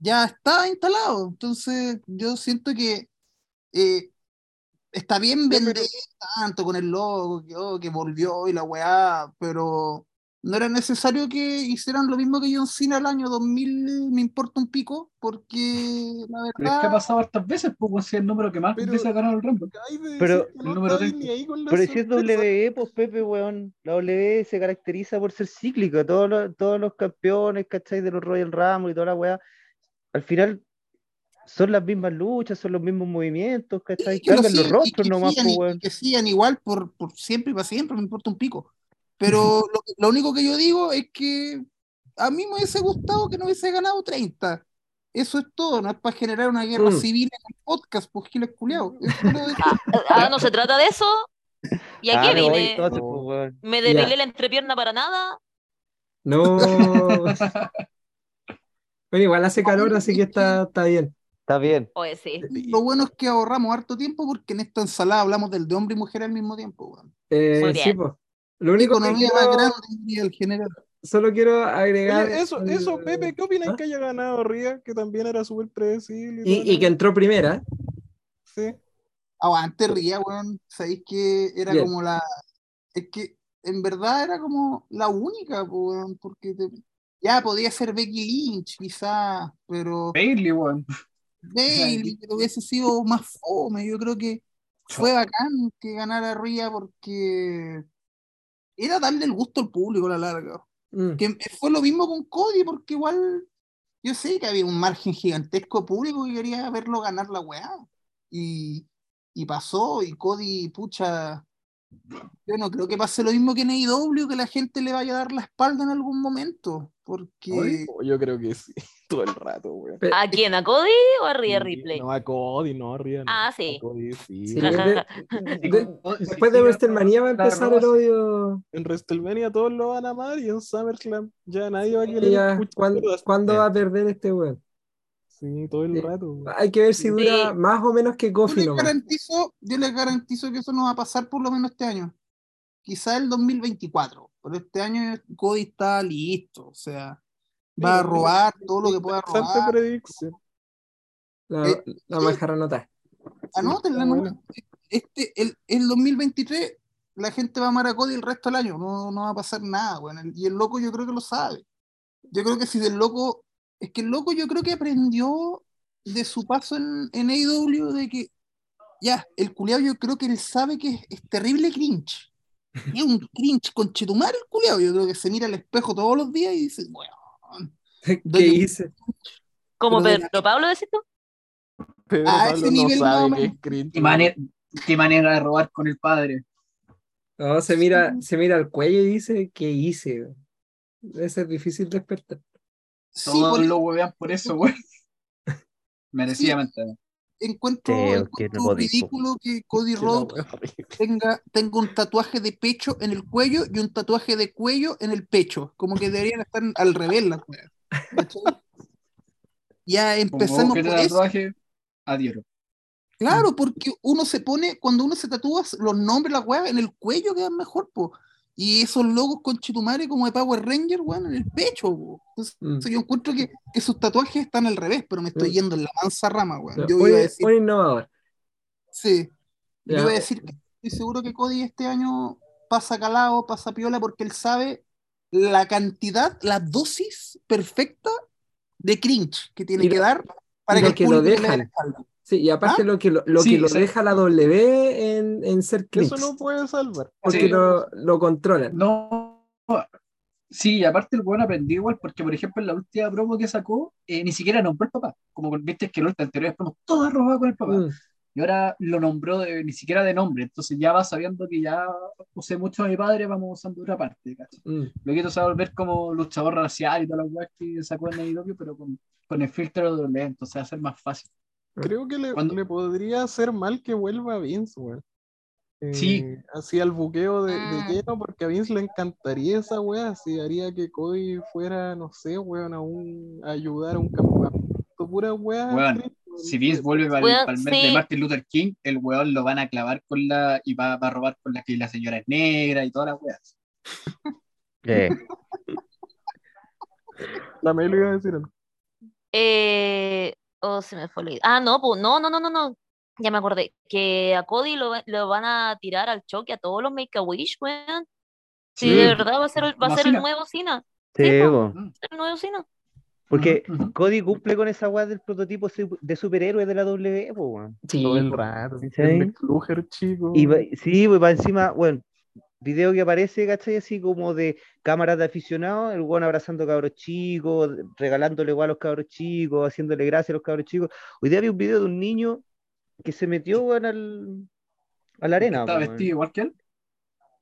ya está instalado. Entonces, yo siento que eh, está bien vender tanto con el logo, que, oh, que volvió y la weá, pero no era necesario que hicieran lo mismo que John Cena el año 2000, me importa un pico, porque la verdad. Pero es que ha pasado hartas veces, pues si el número que más pero, veces ha ganado el Rumble. Pero, el número pero si es WWE, pues Pepe, weón, la WWE se caracteriza por ser cíclica, todos los, todos los campeones, ¿cachai? De los Royal Rumble y toda la weá al final son las mismas luchas, son los mismos movimientos, ¿cachai? Cambian los rostros nomás, pues, Que sigan igual por, por, siempre y para siempre, me importa un pico. Pero lo, único que yo digo es que a mí me hubiese gustado que no hubiese ganado 30. Eso es todo, no es para generar una guerra mm. civil en el podcast, pues giles culiados. [laughs] Ah, ahora no se trata de eso. ¿Y a qué vine? Pues, ¿Me debelé la entrepierna para nada? No. [laughs] Pero igual hace calor, así que está, está bien. Está bien. Oye, sí. Lo bueno es que ahorramos harto tiempo porque en esta ensalada hablamos del de hombre y mujer al mismo tiempo. Eh, sí, pues. Lo único que quiero... más grande el general. Solo quiero agregar. eso, eso, Pepe, ¿qué opinas ¿Ah? que haya ganado Ría? Que también era súper predecible. Y, y, que entró primera. Sí. Aguante Ría, weón. Sabéis que era como la. Es que en verdad era como la única, weón, porque te, ya, podía ser Becky Lynch, quizá, pero. Bailey, weón. Bailey, [laughs] pero hubiese sido más fome. Yo creo que fue bacán que ganara Ria porque era darle el gusto al público a la larga. Mm. Que fue lo mismo con Cody, porque igual yo sé que había un margen gigantesco público que quería verlo ganar la weá. Y, y pasó, y Cody, pucha, yo no creo que pase lo mismo que en AEW, que la gente le vaya a dar la espalda en algún momento, porque... Yo creo que sí, [laughs] todo el rato. Pe- ¿A quién? ¿A Cody o a Rhea Ripley? No, a Cody, no, a Rhea. no. Ah, A sí. Cody, sí. De- de- [laughs] después de WrestleMania va a empezar el odio. En WrestleMania todos lo van a amar y en SummerSlam ya nadie va a querer Ya, escuchar ¿cuán- mierdas. ¿Cuándo va a perder este weón? Sí, todo el Sí. rato. Hay que ver si dura Sí. más o menos que Yo Kofi les, garantizo, yo les garantizo que eso no va a pasar por lo menos este año. Quizá el 2024, pero este año Cody está listo, o sea, va a robar todo lo que pueda robar. predicción. La, Eh, la anotar. Anótenla, bueno. Este, el, el 2023, la gente va a amar a Cody el resto del año, no, no va a pasar nada, bueno, y el loco yo creo que lo sabe. Yo creo que si del loco, es que el loco yo creo que aprendió de su paso en, en AEW de que, ya, el culiao yo creo que él sabe que es, es terrible cringe. [laughs] Es un cringe con chetumar el culiao, yo creo que se mira al espejo todos los días y dice, bueno, ¿Qué hice? ¿Como Pedro Pablo decís tú? Pedro A Pablo ese no nivel sabe no, que man. es cringe. ¿Qué manera, qué manera de robar con el padre. No, se mira, se mira al cuello y dice, ¿qué hice? Debe ser difícil despertar. Sí, Todos por- lo huevean por eso, güey. [laughs] Merecidamente. encuentro, Sí, que no encuentro podís, po. ridículo que Cody Rhodes tenga, tenga un tatuaje de pecho en el cuello y un tatuaje de cuello en el pecho. Como que deberían estar al revés las weas. [laughs] Ya empezamos por eso. tatuaje, adhiero. Claro, porque uno se pone, cuando uno se tatúa los nombres, las weas, en el cuello quedan mejor, po. Y esos logos con chitumare como de Power Ranger, weón, en el pecho, po. Entonces, Mm. yo encuentro que, que sus tatuajes están al revés, pero me estoy Mm. yendo en la mansa rama, weón. Yo iba a decir, un innovador. sí. Yo iba a decir que estoy seguro que Cody este año pasa calado, pasa piola, porque él sabe la cantidad, la dosis perfecta de cringe que tiene Y lo- que dar para que lo el que lo dejan. la espalda. Sí, y aparte ¿Ah? lo que lo, lo Sí, que lo sí. deja la W en, en ser cringe, Eso no puede salvar. porque Sí. lo, lo controlan. No. Sí, y aparte el weón aprendió igual, porque por ejemplo en la última promo que sacó, eh, ni siquiera nombró al papá. Como viste que en las anteriores promos todas robadas con el papá. Mm. Y ahora lo nombró de- ni siquiera de nombre. Entonces ya va sabiendo que ya usé mucho a mi padre, vamos usando otra parte. Mm. Luego se va a volver como luchador racial y todas las weas que sacó en AEW, pero con, con el filtro de W, entonces va a ser más fácil. Creo que le, le podría hacer mal que vuelva Vince, weón. Sí. Eh, Así al buqueo de, de Mm. lleno, porque a Vince le encantaría esa weá, así haría que Cody fuera, no sé, weón, a un a ayudar a un campamento, pura weá. Weón. Si Vince vuelve para el, mes de sí. Martin Luther King, el weón lo van a clavar con la. y va, va a robar con la que la señora es negra y todas las weas. Eh, La [laughs] Melo iba a decir algo. Eh, oh, se me fue la idea. Ah, no, pues, no, no, no, no, no. Ya me acordé. Que a Cody lo, va- lo van a tirar al choque a todos los Make-A-Wish, weón. Sí, Sí. de verdad va a ser, el- va a ser el nuevo Cena. sí, Sí, po. po. Mm. El nuevo Cena. Porque Ujú, ujú. Cody cumple con esa weá del prototipo de superhéroe de la W, po, weón. Sí, Todo el rato. ¿Sí? El Luger, chico. Y va- sí, pues va encima, bueno, video que aparece, ¿cachai? Así como de cámaras de aficionados, el weón abrazando cabros chicos, regalándole igual a los cabros chicos, haciéndole gracias a los cabros chicos. Hoy día vi un video de un niño que se metió, weón, al, a la arena. ¿Estaba vestido igual que él?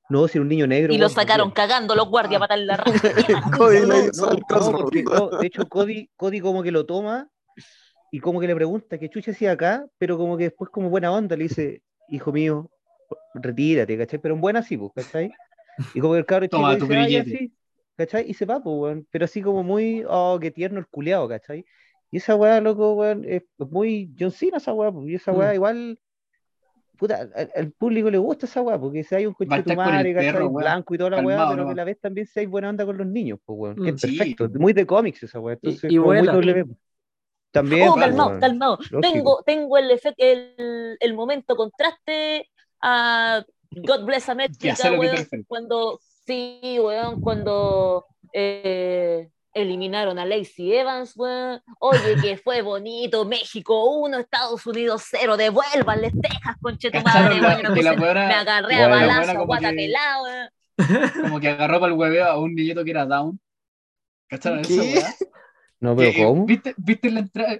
No, si era un niño negro. Y lo sacaron cagando los guardias para la porque, no, de hecho, Cody, Cody como que lo toma y como que le pregunta qué chucha hacía acá, pero como que después como buena onda le dice, hijo mío, retírate, ¿cachai? Pero en buena sí, pues, ¿cachai? Y como que el cabro [laughs] chico Toma tu dice, "Ah, ya, grillete". sí", ¿cachai? Y se va, pues, weón. Pero así como muy, oh, qué tierno el culeado, ¿cachai? Y esa weá, loco, weón, es muy John Cena esa weá, pues, y esa weá Mm. igual... Puta, al, al público le gusta esa weá, porque si hay un coche madre, ¿cachai? perro, Blanco y toda la weá, pero que nomás. a la vez también hay buena onda con los niños, pues weón, que Mm. es Sí. perfecto, muy de cómics esa weá, entonces y muy. También, Oh, calmado, weón. calmado. Tengo, tengo el, efecto, el, el momento contraste a God Bless America, weón, cuando, sí, weón, cuando eh, eliminaron a Lacey Evans, weón. Oye, que fue bonito, México 1, Estados Unidos 0, devuélvanles Texas, conche tu madre, ¿Cacharon la- weón. Me, me agarré a balazo, como guata que- pelada, weón. como que agarró para el hueveo a un niñito que era down. ¿Cacharon eso. No, pero eh, ¿cómo? ¿Viste, viste la entrada?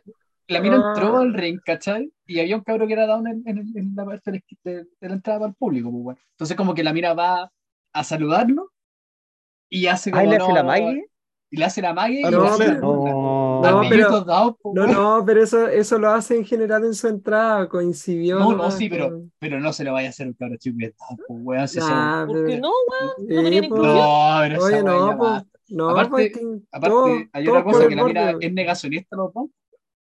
La mina Ah. entró al ring, ¿cachai? Y había un cabro que era down en, en, en la parte de, la- de- de la entrada para el público, pues, weón. Entonces, como que la mina va a saludarlo y hace como. Ah, ¿y le hace no, la Maggie? Y le hace la magia y Ah, le no, hace pero-. No, No, pero- pues, No, no, pero eso, eso lo hace en general en su entrada, coincidió. No, no, sí, pero, pero no se lo vaya a hacer un cabro chico que está, pues, weón. Nah, ¿Por qué no, weón? sí, No pues. No, pero Oye, no, pues, no, Aparte- pues, Aparte, todo- hay por cosa que la mina es negacionista, los dos.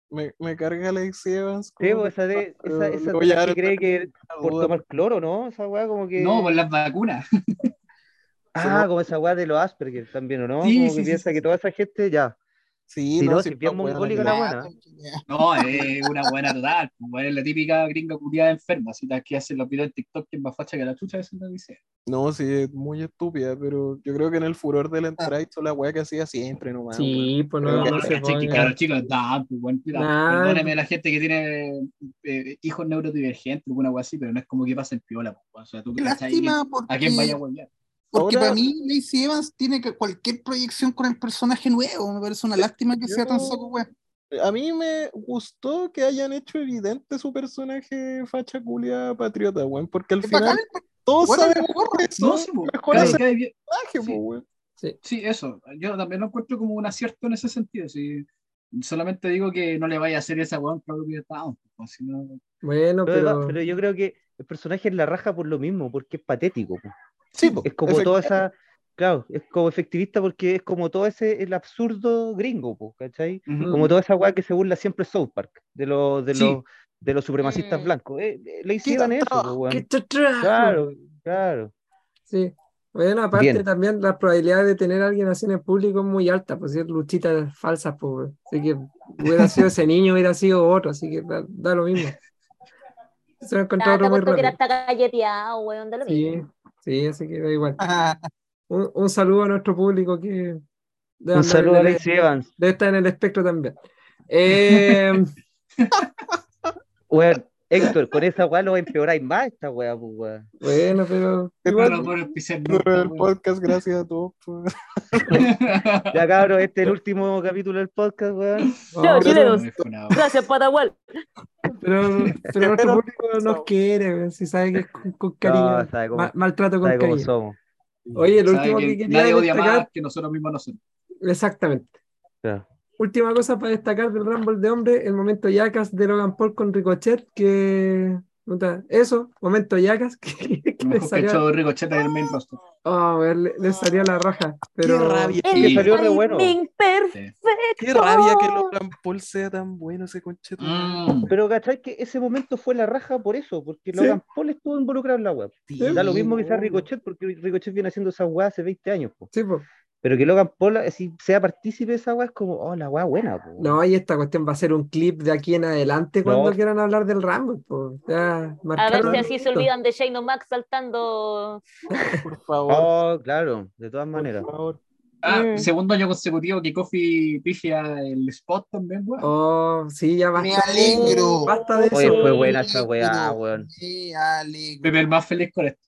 Me, me carga Alexi Evans. Sí, pues, esa de, esa, que cree que por tomar cloro, ¿no? Esa weá como que. No, por las vacunas. Ah, [laughs] como esa weá de los Asperger también, ¿o no? Sí, como sí, que sí, piensa sí, que toda esa gente ya. Sí, Sí, no, no, si mongólica la weá. buena. No, es una buena total. pues, es la típica gringa culiada enferma. Así la que hace los videos en TikTok que es más facha que la chucha, eso lo dice. No, sí, es muy estúpida, pero yo creo que en el furor de la entrada hizo la weá que hacía siempre nomás. Sí, pues no, que no pero se que cabros chicos, da, pues, weón, mira, Nah. Perdóneme la gente que tiene eh, hijos neurodivergentes, alguna cosa así, pero no es como que pasen piola. pues, o sea, tú cachai lástima a quién vaya a porque, huevear. Porque Ahora- para mí Lacey Evans tiene que cualquier proyección con el personaje nuevo. Me parece una lástima que sea tan Yo- saco, weón. A mí me gustó que hayan hecho evidente su personaje facha culia patriota, weón, porque al Es final bacán, todos bueno, sabemos que eso No, sí, pues, cae- ese cae bien. personaje, sí. po, weón. Sí, eso. Yo también lo encuentro como un acierto en ese sentido. sí. Solamente digo que no le vaya a hacer esa weón Claudio que está. pues, si no- Bueno, Pero, pero. pero yo creo que el personaje es la raja por lo mismo, porque es patético. po. Sí, po, Es como toda esa. Claro, es como efectivista porque es como todo ese el absurdo gringo, po, ¿cachai? Como toda esa weá que se burla siempre South Park, de los, de Sí. los, de los supremacistas Mm. blancos. Eh, eh, le hicieron eso, po. Claro, claro. Sí. Bueno, aparte Bien. también la probabilidad de tener a alguien así en el público es muy alta, pues si es luchitas falsas, pues. Así que hubiera [laughs] sido ese niño, hubiera sido otro, así que da, da lo mismo. [laughs] Se lo he Ah, otro muy que era hasta galleteado, weón, de lo Sí, mismo. sí, así que da igual. Un, un saludo a nuestro público que debe Un saludo en a el- Alexi Evans. debe estar en el espectro también. Eh, [laughs] Weón, Héctor, con esa weá lo empeoráis más esta weá, pues weón. bueno, pero No igual, puedo auspiciar Pero el podcast, gracias a todos. po. [laughs] Ya cabros, este es el último capítulo del podcast, weón. no, pero. No. Gracias, Patagual. pero, pero nuestro público nos quiere, weón, si sabe que es con, con cariño, No, sabe cómo- ma- maltrato con Sabe cómo cariño. somos. Oye, Sabe último que que quería nadie odia destacar, más que nosotros mismos nosotros. exactamente. Claro. Última cosa para destacar del Rumble de hombre, el momento Yacas de Logan Paul con Ricochet, que eso, momento Yacas, [laughs] que, que le el salió, show de Ricocheta del main roster. oh, le, le salió la raja, pero Qué rabia, Sí. salió re bueno. perfecto. qué rabia que Logan Paul sea tan bueno ese concheto. Mm. Pero ¿cachai? Que ese momento fue la raja por eso, porque Sí. Logan Paul estuvo involucrado en la web. Sí, Da lo mismo que sea. Ricochet, porque Ricochet viene haciendo esa weá hace 20 años. po. sí, po. Pero que Logan Paul así, sea partícipe de esa weá es como, oh, la weá buena. po. No, y esta cuestión va a ser un clip de aquí en adelante cuando No. quieran hablar del Rumble, po. Ya A ver si así se olvidan de Shane O'Mac saltando. [laughs] Por favor, Oh, claro, de todas por maneras. favor. Ah, Mm. segundo año consecutivo que Kofi pifia el spot también, weón. Oh, sí, ya basta. Me alegro. Basta de Oye, eso. fue Sí. buena esa weá, weón. Me alegro. Pepe el más feliz con esto.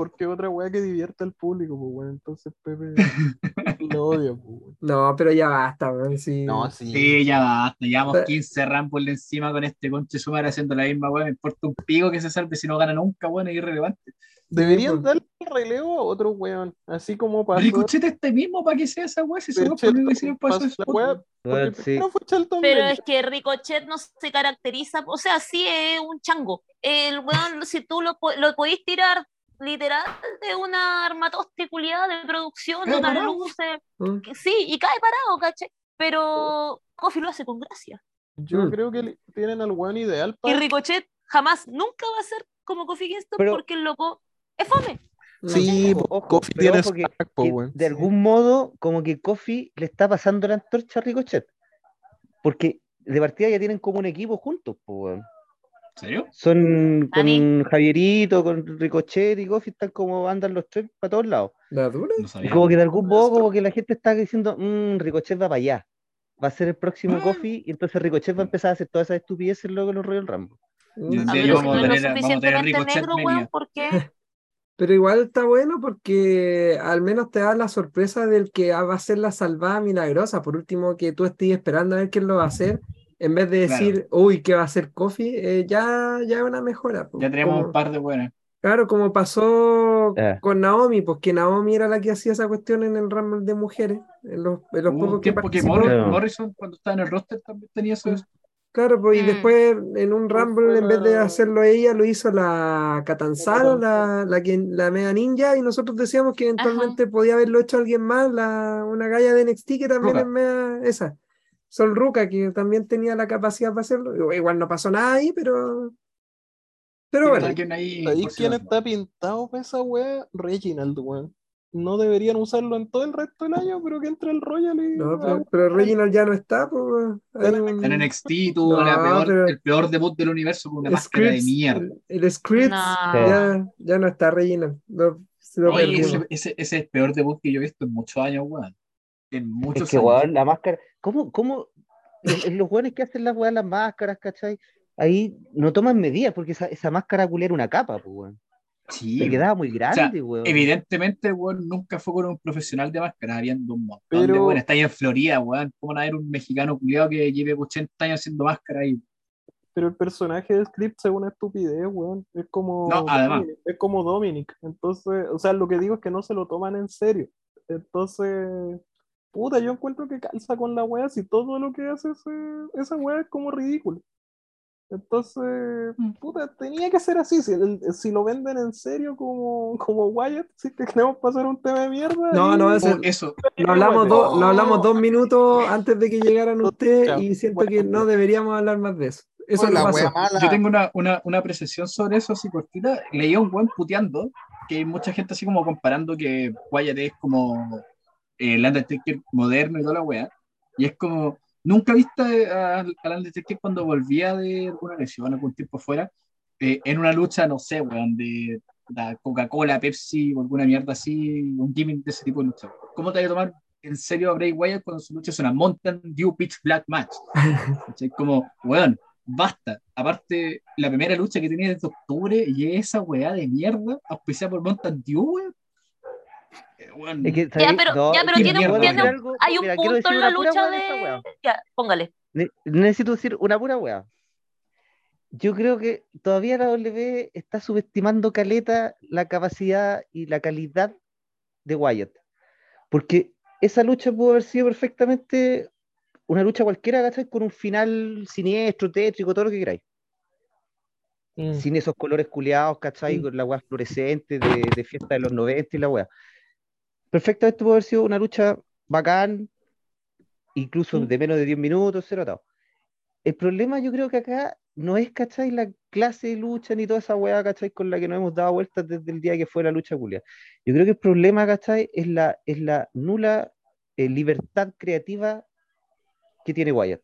Porque otra weá que divierta al público, pues bueno, entonces Pepe [laughs] lo odia, pues. No, pero ya basta, weón, sí. No, sí. Sí, ya basta. Llevamos Eh. 15 Rumble encima con este conche sumar haciendo la misma weón. Me importa un pico que se salve si no gana nunca, weón, es irrelevante. Deberían pues. darle el relevo a otro weón, así como pasó. Ricochete este mismo para que sea esa weón. Si de somos por Shelton, hicieron para pasó eso. weá, Weón, sí. Shelton Pero es que Ricochet no se caracteriza, o sea, sí es un chango. El weón, si tú lo, lo podís tirar literal de una armatoste culiada de producción, de unas luces, ¿Mm? que sí, y cae parado, ¿cachai? Pero Kofi lo hace con gracia. Yo Mm. creo que tienen al weón ideal Y para. Ricochet jamás, nunca va a ser como Kofi Kingston Pero- porque el loco es fome. Sí, Ojo, ojo, pero tiene ojo que- po, de algún modo, como que Kofi le está pasando la antorcha a Ricochet. Porque de partida ya tienen como un equipo juntos. ¿En serio? Son con Dani. Javierito, con Ricochet y Kofi, están como andan los tres para todos lados. ¿La dura? No Y sabía. como que de algún modo, como que la gente está diciendo, mmm, Ricochet va para allá. Va a ser el próximo Ah. Kofi, y entonces Ricochet va a empezar a hacer todas esas estupideces luego en los Royal Rumble. Mm. Yo- A Sí, ver vamos si no a es lo tener- vamos a tener suficientemente Ricochet negro, weón, porque [laughs] Pero igual está bueno porque al menos te da la sorpresa del que va a ser la salvada milagrosa. Por último, que tú estés esperando a ver quién lo va a hacer, en vez de decir, uy, ¿qué va a hacer Kofi? Eh, ya, ya es una mejora. Ya tenemos un par de buenas. Claro, como pasó eh. con Naomi, pues que Naomi era la que hacía esa cuestión en el Rumble de mujeres, en los, en los pocos que participó. Morrison, cuando estaba en el roster, también tenía eso. Claro, pues y mm. después en un Rumble, en vez de hacerlo ella, lo hizo la Catanzaro, la, la, la Mega Ninja, y nosotros decíamos que eventualmente podía haberlo hecho alguien más, la, una galla de NXT que también es mega, esa. Sol Ruka, que también tenía la capacidad para hacerlo. Igual no pasó nada ahí, pero. Pero bueno. Ahí, quién está pintado para esa wea? Reginald, weón no deberían usarlo en todo el resto del año, pero que entre el Royal y. No, pero, Reginald ya no está, pues. En NXT tuvo el peor debut del universo con una máscara de mierda. El, script ya, ya, no está Reginald. ese, ese, es el peor debut que yo he visto en muchos años, weón. En muchos es que, Weón, la máscara. ¿Cómo, cómo [laughs] los weones que hacen las weas, las máscaras, ¿cachai? Ahí no toman medidas porque esa, esa máscara culera una capa, pues, weón. Sí. quedaba muy grande, weón. Evidentemente, weón, nunca fue con un profesional de máscara, habiendo un montón Pero... de weón. Está ahí en Florida, weón. ¿Cómo no haber un mexicano culiado que lleve 80 años haciendo máscara ahí? Pero el personaje de Script es una estupidez, weón. Es como. No, además. es como Dominic. Entonces, o sea, lo que digo es que no se lo toman en serio. Entonces, puta, yo encuentro que calza con la wea si todo lo que hace ese, esa wea es como ridículo. Entonces, mm. puta, tenía que ser así. Si, si, lo venden en serio como, [laughs] como Wyatt, si que queremos pasar un tema de mierda. No, no, eso. eso. Lo, hablamos lo hablamos dos minutos antes de que llegaran ustedes y siento que no deberíamos hablar más de eso. Eso es la pasó. Yo tengo una, una, una, apreciación sobre eso así cortita. Leía un buen puteando que hay mucha gente así como comparando que Wyatt es como el Undertaker moderno y toda la wea. Y es como Nunca viste al Undertaker cuando volvía de alguna lesión, algún tiempo fuera, eh, en una lucha, no sé, weón, de, Coca-Cola, Pepsi o alguna mierda así, un gimmick de ese tipo de lucha. ¿Cómo te vas a tomar en serio a Bray Wyatt cuando su lucha es una Mountain Dew Pitch Black Match? Como, weón, basta. Aparte, la primera lucha que tenía desde octubre y esa weá de mierda, auspiciada por Mountain Dew, weón ya, pero, ya, pero tiene, un, hay un punto en la lucha de... Ya, póngale. necesito decir una pura weá. Yo creo que todavía la W está subestimando caleta la capacidad y la calidad de Wyatt. Porque esa lucha pudo haber sido perfectamente una lucha cualquiera, ¿cachai? Con un final siniestro, tétrico, todo lo que queráis. Mm. Sin esos colores culeados, ¿cachai? Mm. Con la weá fluorescente de, de, fiesta de los 90 y la weá perfectamente puede haber sido una lucha bacán, incluso de menos de 10 minutos, cero atado. El problema yo creo que acá no es, ¿cachai? La clase de lucha ni toda esa weá, ¿cachai? Con la que nos hemos dado vueltas desde el día que fue la lucha culia. Yo creo que el problema, ¿cachai? Es la, es la nula eh, libertad creativa que tiene Wyatt.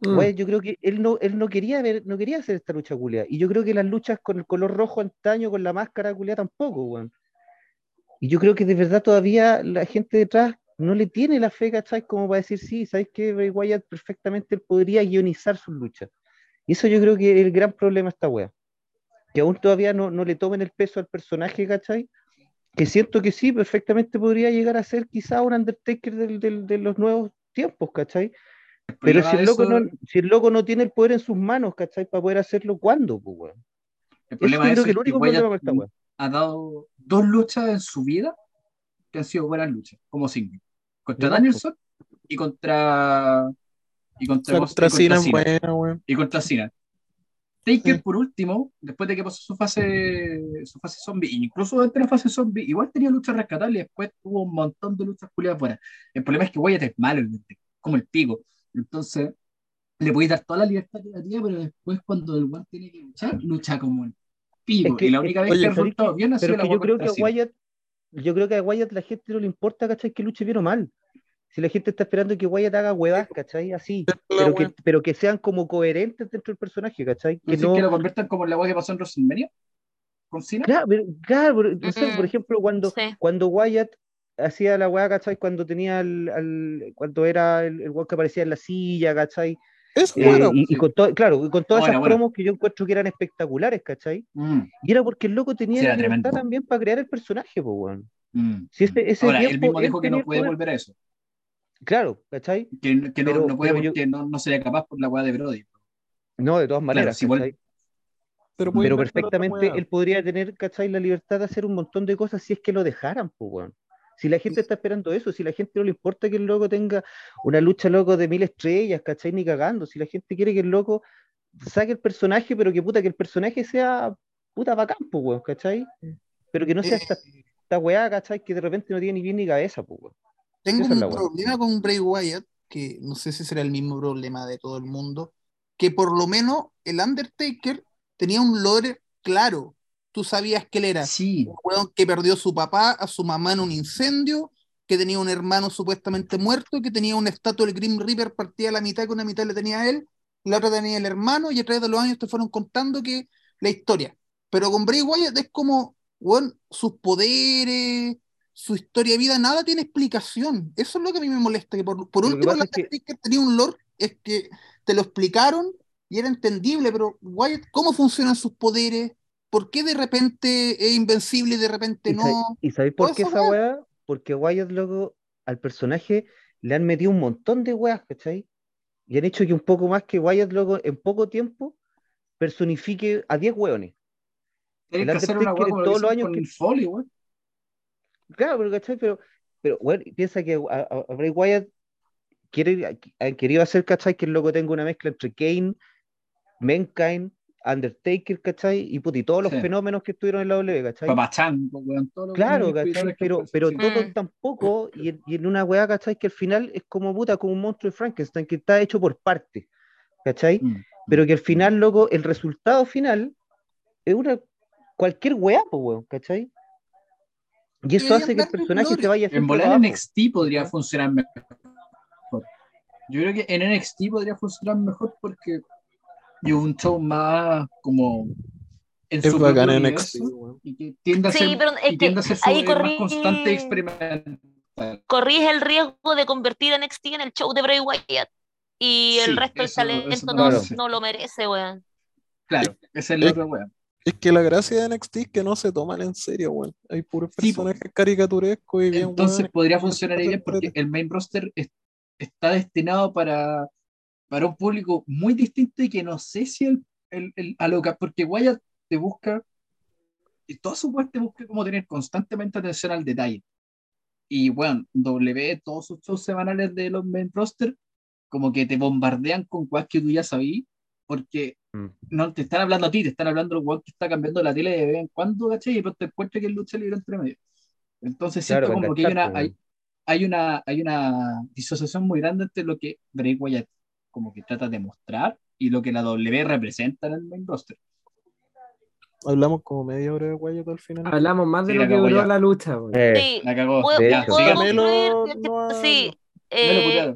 Mm. yo creo que él no, él no quería ver, no quería hacer esta lucha culia. Y yo creo que las luchas con el color rojo antaño, con la máscara culia tampoco, weón. Y yo creo que de verdad todavía la gente detrás no le tiene la fe, ¿cachai? Como para decir, sí, ¿sabes qué? Bray Wyatt perfectamente podría guionizar sus luchas. Y eso yo creo que es el gran problema de esta wea. Que aún todavía no, no le tomen el peso al personaje, ¿cachai? Que siento que sí, perfectamente podría llegar a ser quizá un Undertaker de los nuevos tiempos, ¿cachai? Pero si el, loco no, si el loco no tiene el poder en sus manos, ¿cachai? Para poder hacerlo, ¿cuándo, pues? El problema es que el único problema con esta wea ha dado dos luchas en su vida que han sido buenas luchas, como single. Contra Danielson y contra. Y contra, contra, Cena, y contra Cena. Taker, por último, después de que pasó su fase, su fase zombie, incluso de la fase zombie, igual tenía luchas rescatables y después tuvo un montón de luchas culiadas buenas. El problema es que Wyatt es malo, como el pico. Entonces, le podéis dar toda la libertad que día, pero después, cuando el One tiene que luchar, lucha como el y la única vez que ha resultado bien ha sido la yo creo que a Wyatt, yo creo que a Wyatt la gente no le importa, ¿cachai? Que luche bien o mal. Si la gente está esperando que Wyatt haga huevas, ¿cachai? Así. Pero que, pero que sean como coherentes dentro del personaje, ¿cachai? Que, no... que lo conviertan como la hueá que pasó en WrestleMania? ¿Con Cena? Claro, claro por, ejemplo, cuando, cuando Wyatt hacía la hueá, ¿cachai? Cuando tenía el, cuando era el, el que aparecía en la silla, ¿cachai? Eh, bueno, y, y con todo, claro, y con todas Bueno, esas bueno. promos que yo encuentro que eran espectaculares, ¿cachai? Mm, Y era porque el loco tenía Sí, la libertad tremendo. también para crear el personaje, pues, weón. mm, Si ese- ese Ahora, él tiempo mismo él dijo que no puede poder. volver a eso. Claro, ¿cachai? Que, que no- Pero- no, puede yo- porque no, no sería capaz por la weá de Brody. No, de todas maneras, si vuelve- ¿cachai? pero, Pero perfectamente él podría tener, ¿cachai? La libertad de hacer un montón de cosas si es que lo dejaran, pues, weón. Si la gente está esperando eso, si la gente no le importa que el loco tenga una lucha loco de mil estrellas, ¿cachai? Ni cagando. Si la gente quiere que el loco saque el personaje, pero que puta, que el personaje sea puta bacán, pues, weón, ¿cachai? Pero que no sea Eh, esta, esta weá, ¿cachai? Que de repente no tiene ni pie ni cabeza, pues, weón. Tengo Esa un problema con Bray Wyatt, que no sé si será el mismo problema de todo el mundo, que por lo menos el Undertaker tenía un lore claro. Tú sabías que él era Sí, un weón que perdió a su papá, a su mamá en un incendio, que tenía un hermano supuestamente muerto, que tenía una estatua del Grim Reaper partida a la mitad, que una mitad le tenía a él, la otra tenía el hermano, y a través de los años te fueron contando que la historia. Pero con Bray Wyatt es como, weón, sus poderes, su historia de vida, nada tiene explicación. Eso es lo que a mí me molesta, que por, que último la que- Undertaker tenía un lore, es que te lo explicaron y era entendible, pero Wyatt, ¿cómo funcionan sus poderes? ¿Por qué de repente es invencible y de repente ¿Y, sa- no? y sabéis por qué esa weá. weá? Porque Wyatt, loco, al personaje le han metido un montón de weas, ¿cachai? Y han hecho que un poco más que Wyatt, loco, en poco tiempo personifique a 10 weones. El que hacer una en como lo todos los años con que- Foley, weón. Claro, pero ¿cachai? Pero, pero bueno, piensa que a, a- a Bray Wyatt quiere, ha querido hacer, ¿cachai? Que el loco tenga una mezcla entre Kane, Mankind, Undertaker, ¿cachai? Y, puta, y todos los Sí. fenómenos que estuvieron en la W, ¿cachai? Papachán, weón, todo Claro, ¿cachai? Pero, pero sí. todo tampoco, y en, y en una weá, ¿cachai? Que al final es como puta, como un monstruo de Frankenstein, que está hecho por partes, ¿cachai? Mm. Pero que al final, loco, el resultado final es una cualquier weá, pues, weón, ¿cachai? Y eso hace que el personaje flores. se vaya En volar. NXT podría funcionar mejor. Yo creo que en NXT podría funcionar mejor porque y un show más como en Es su bacán en weón. y que tiende a Sí, ser, pero es y tiende a que ser su- ahí más constante y experimental. corrige el riesgo de convertir a NXT en el show de Bray Wyatt. Y el Sí, resto del eso talento no, no lo merece, weón. Claro, esa es la Eh, otra wea. Es que la gracia de NXT es que no se toman en serio, weón. Hay puros Sí, personajes caricaturescos y bien Entonces podría funcionar bien porque el main roster es- está destinado para, para un público muy distinto y que no sé si el, el, el- a lo que- porque Wyatt te busca, y toda su web te busca como tener constantemente atención al detalle. Y bueno, W, todos sus shows semanales de los main roster, como que te bombardean con cosas que tú ya sabías, porque Mm. no te están hablando a ti, te están hablando al weón que está cambiando la tele de vez en cuando, ¿cachai? Y te encuentras que es lucha libre entre medio. Entonces siento Claro, como que hay una, hay, hay una, hay una disociación muy grande entre lo que Bray Wyatt como que trata de mostrar y lo que la W representa en el main roster. Hablamos como media hora de Wyatt al final. Hablamos más de Sí, lo que duró ya. la lucha. Eh, Sí, La cagó. puedo, ya, puedo sí, eh,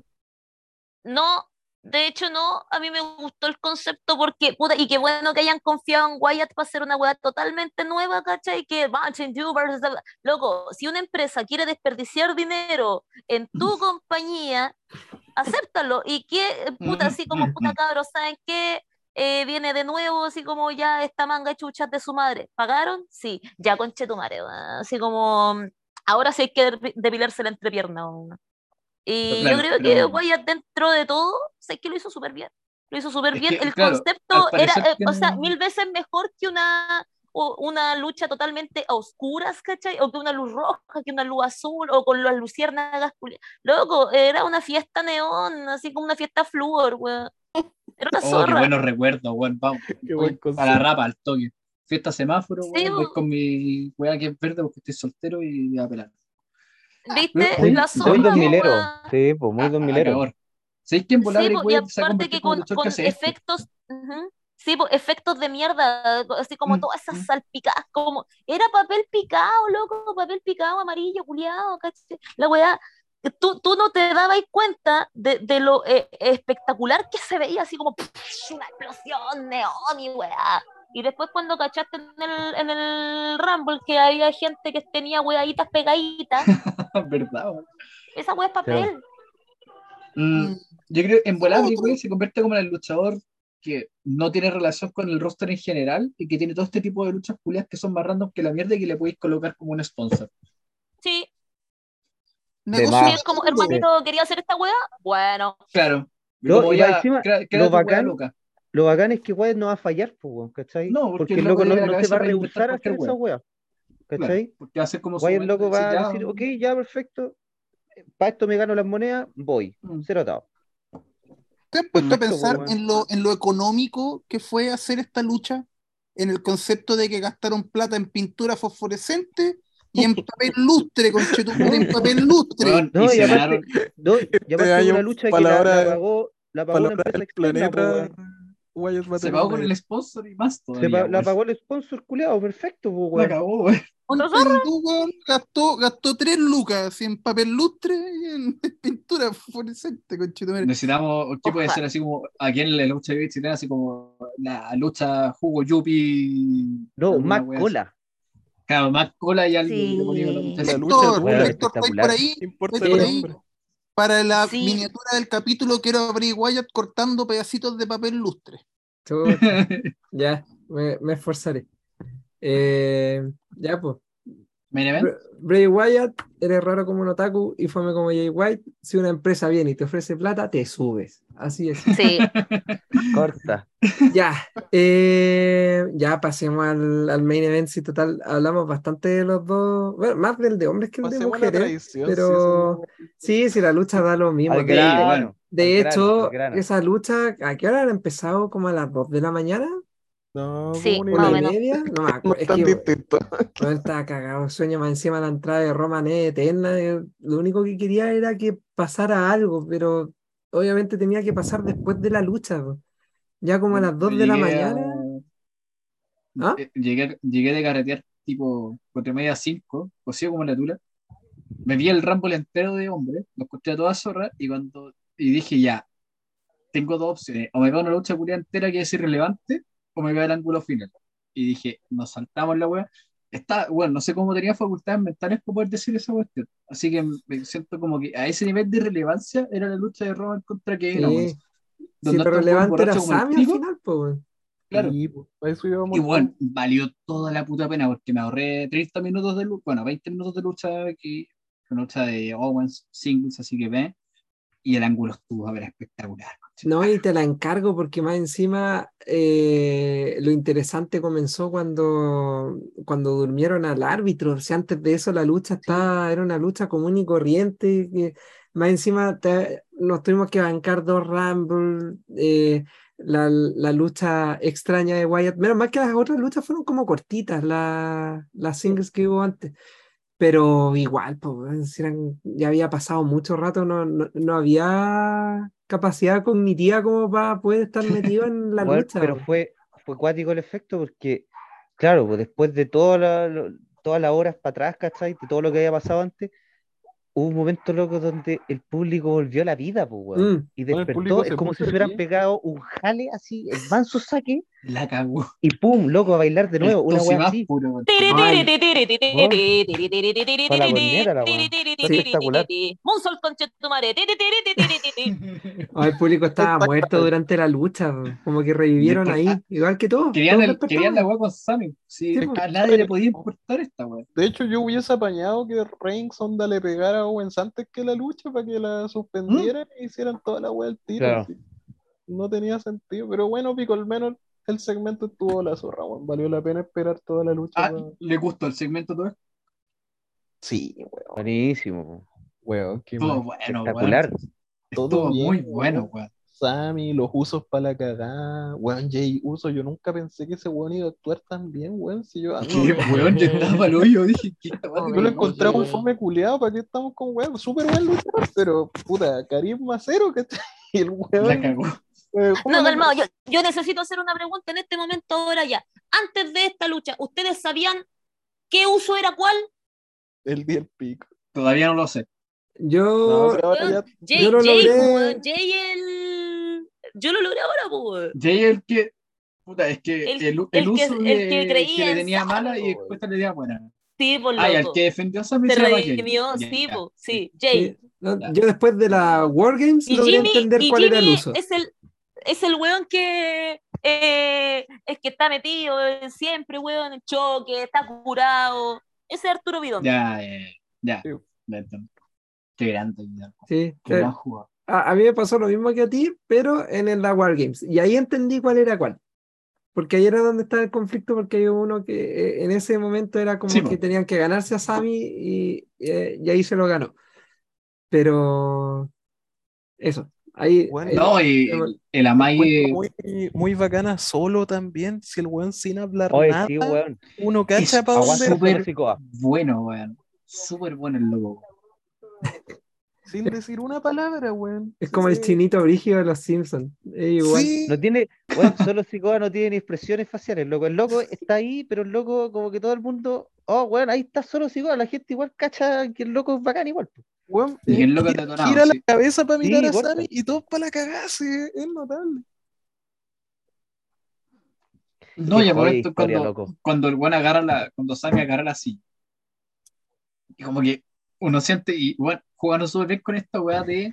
no, de hecho no, a mí me gustó el concepto porque, puta, y qué bueno que hayan confiado en Wyatt para hacer una weá totalmente nueva, ¿cachai? Que Martin versus... Loco, si una empresa quiere desperdiciar dinero en tu [laughs] compañía, acéptalo. Y que, puta, así como, puta [laughs] cabros, ¿saben qué? Eh, viene de nuevo, así como ya esta manga de chuchas de su madre. ¿Pagaron? Sí, ya conche tu madre, así como, ahora sí hay que depi- depilarse la entrepierna. Y Claro, yo creo pero- que Wyatt dentro de todo, sé que lo hizo súper bien. Lo hizo súper bien. que, el claro, concepto era, eh, o sea, mil veces mejor que una, o- una lucha totalmente a oscuras, ¿cachai? O que una luz roja, que una luz azul, o con las luciérnagas. Loco, era una fiesta neón, así como una fiesta flúor, weón. Era una Oh, qué zorra. buenos recuerdos, weón. Vamos. [laughs] Qué Voy buen para rapa al toque. Fiesta semáforo, Sí, weón. Voy con mi weá que es verde porque estoy soltero y a pelar. ¿Viste? Muy- la po, dos milero. Sí, pues muy A- dos a milero. cagar. ¿Sabéis volar Sí, po, y aparte que con, con esto? efectos, ujú, sí, po, efectos de mierda, así como Mm, todas esas mm. salpicadas, como era papel picado, loco, papel picado, amarillo, culiado. La weá, tú, tú no te dabas cuenta de, de lo eh, espectacular que se veía, así como pff, una explosión, neón y weá. Y después cuando cachaste en el, en el Rumble que había gente que tenía weaditas pegaditas, [laughs] ¿Verdad, esa weá es papel. Mm, Yo creo que en volar se convierte como en el luchador que no tiene relación con el roster en general y que tiene todo este tipo de luchas culias que son más random que la mierda y que le podéis colocar como un sponsor. Sí. Negocio es como, hermanito, ¿quería hacer esta weá? Bueno. Claro. Lo, encima, lo, bacán, lo bacán es que Wyatt no va a fallar, ¿cachai? No, porque, el loco, no, se va a rehusar a hacer esa weá. ¿Cachai? porque hace como Wyatt loco va a decir, ok, ya perfecto, para esto me gano las monedas, voy, mm. cero atado. ¿Te has puesto a pensar en lo, en lo económico que fue hacer esta lucha? En el concepto de que gastaron plata en pintura fosforescente y en [laughs] papel lustre, con en [laughs] papel lustre. No, y, aparte, no, y este una lucha que la, la, pagó, la pagó una empresa externa. Se pagó con el sponsor y más todavía. la pagó el sponsor culeado, perfecto, pues, La acabó, güey. Gastó, gastó tres lucas en papel lustre y en [laughs] pintura fluorescente, conchito. Necesitamos, ¿qué puede ser así como aquí en la lucha de chilena, así como la lucha jugo yupi? No, más cola. Claro, más cola y algo. Sí. La lucha Héctor, por ahí, por ahí para la miniatura del capítulo quiero abrir Wyatt cortando pedacitos de papel lustre. [laughs] ya, me, me esforzaré. Eh, ya, pues. Bray Wyatt, eres raro como un otaku y fome como Jay White. Si una empresa viene y te ofrece plata, te subes. Así es. Sí. [laughs] Corta. Ya. Eh, ya pasemos al, al, main event. Si total, hablamos bastante de los dos. Bueno, más del de hombres que el de mujeres. Pero sí, sí, la lucha da lo mismo. de hecho, esa lucha, ¿a qué hora han empezado? ¿Como a las 2 de la mañana? No, sí, más o menos. Media? [laughs] No me acuerdo. es distinto. [laughs] No estaba cagado. Sueño más encima de la entrada de Roma eterna. Lo único que quería era que pasara algo, pero obviamente tenía que pasar después de la lucha. Ya como a las 2 de la mañana. ¿Ah? Eh, llegué, llegué de carretear tipo cuatro y media 5, cosido como la tula. Me vi el Rumble entero de hombre, lo escuché a toda zorra y cuando y dije ya, tengo dos opciones. O me veo una lucha culia entera que es irrelevante o me el ángulo final. Y dije, nos saltamos la wea. Está, bueno, no sé cómo tenía facultades mentales para poder decir esa cuestión. Así que me siento como que a ese nivel de relevancia era la lucha de Roman contra Kevin Owens. Sí, pero relevante era Sammy al final, pues. Claro. Y, bueno, valió toda la puta pena porque me ahorré 30 minutos de lucha, bueno, 20 minutos de lucha aquí, lucha de Owens singles, así que ve, y el ángulo estuvo a ver espectacular. No, y te la encargo porque más encima eh, lo interesante comenzó cuando, cuando durmieron al árbitro. O sea, antes de eso la lucha estaba, era una lucha común y corriente. Que, más encima nos tuvimos que bancar dos Rumble, eh, la, la, lucha extraña de Wyatt. Menos mal que las otras luchas fueron como cortitas, la, las singles que hubo antes. Pero igual, pues, ya había pasado mucho rato, no, no, había capacidad cognitiva como para poder estar metido en [laughs] la lucha. Pero fue, fue cuático el efecto porque, claro, pues después de todas las horas para atrás, ¿cachai? De todo lo que había pasado antes, hubo un momento loco donde el público volvió a la vida, pues, mm. Y despertó, es como si se hubieran pegado un jale así, el manso saque. La cagó. Y pum, loco, a bailar de nuevo. una wea así. Espectacular. El público estaba muerto durante la lucha, como que revivieron ahí, igual que todos. Querían, la wea con Sammy. Sí, a nadie le podía importar esta wea. De hecho, yo hubiese apañado que Reigns onda le pegara a Owens antes que la lucha para que la suspendieran y hicieran toda la wea al tiro. No tenía sentido, pero bueno, pico, al menos el segmento estuvo la zorra, Valió la pena esperar toda la lucha. Ah, ¿Le gustó el segmento todo? Sí, weón. Buenísimo. Weón, qué todo bueno, espectacular. Todo muy bueno, weón. Sammy, los usos para la cagada, weón, Jay Uso, yo nunca pensé que ese weón iba a actuar tan bien, weón, si yo... ¿Qué, weón? Yo estaba al hoyo, dije, ¿qué Yo lo encontraba un fome culeado, ¿para qué estamos con weón? Súper buen luchador, pero, puta, carisma cero, que [laughs] Y el weón... La cagó. Eh, no, calmado, yo, yo necesito hacer una pregunta en este momento ahora ya. Antes de esta lucha, ¿ustedes sabían qué uso era cuál? El día pico. Todavía no lo sé. Yo, Jay, yo lo logré. Jay el... Yo lo logré ahora, pues. Jay el que... Puta, es que el, el, uso que, de, que, le tenía mala y después le tenía buena. Sí, por Ah, y al loco. que defendió a Sami Se Jay. redimió, Ya, sí, ya. po, sí, Jay. Sí, no, Ya. yo después de la Wargames Y logré Jimmy, entender y cuál era el uso. es el es el weón que eh, es que está metido siempre, weón, en choque, está curado. Ese es Arturo Vidón. Ya, ya, ya. Sí. Qué grande. Sí, Qué eh, gran jugador. a, a mí me pasó lo mismo que a ti, pero en el la Wargames. Y ahí entendí cuál era cuál. Porque ahí era donde estaba el conflicto, porque hay uno que eh, en ese momento era como Sí, que tenían que ganarse a Sami y, eh, y ahí se lo ganó. Pero eso, ahí, Bueno, ahí- No, y pero- el, el Amai muy, muy bacana solo también. Si el weón sin hablar Oye, nada, sí, weón. uno cacha Es para súper- bueno, weón. Súper bueno el logo. Sin decir una palabra, weón. es como el chinito brígido de los Simpsons. Es igual. Sí, No tiene, weón, solo Sikoa no tiene ni expresiones faciales, loco. El loco está ahí, pero el loco, como que todo el mundo, oh, weón, ahí está solo Sikoa. La gente igual cacha que el loco es bacán igual. Weón. Y el loco es gira- sí. la cabeza para Sí, mirar a corta. Sammy y todos para la cagada, sí, es notable. No, y a momento historia, cuando, loco. cuando el buen agarra la, cuando Sammy agarra la silla. Y como que uno siente, y bueno, jugando súper bien con esta weá de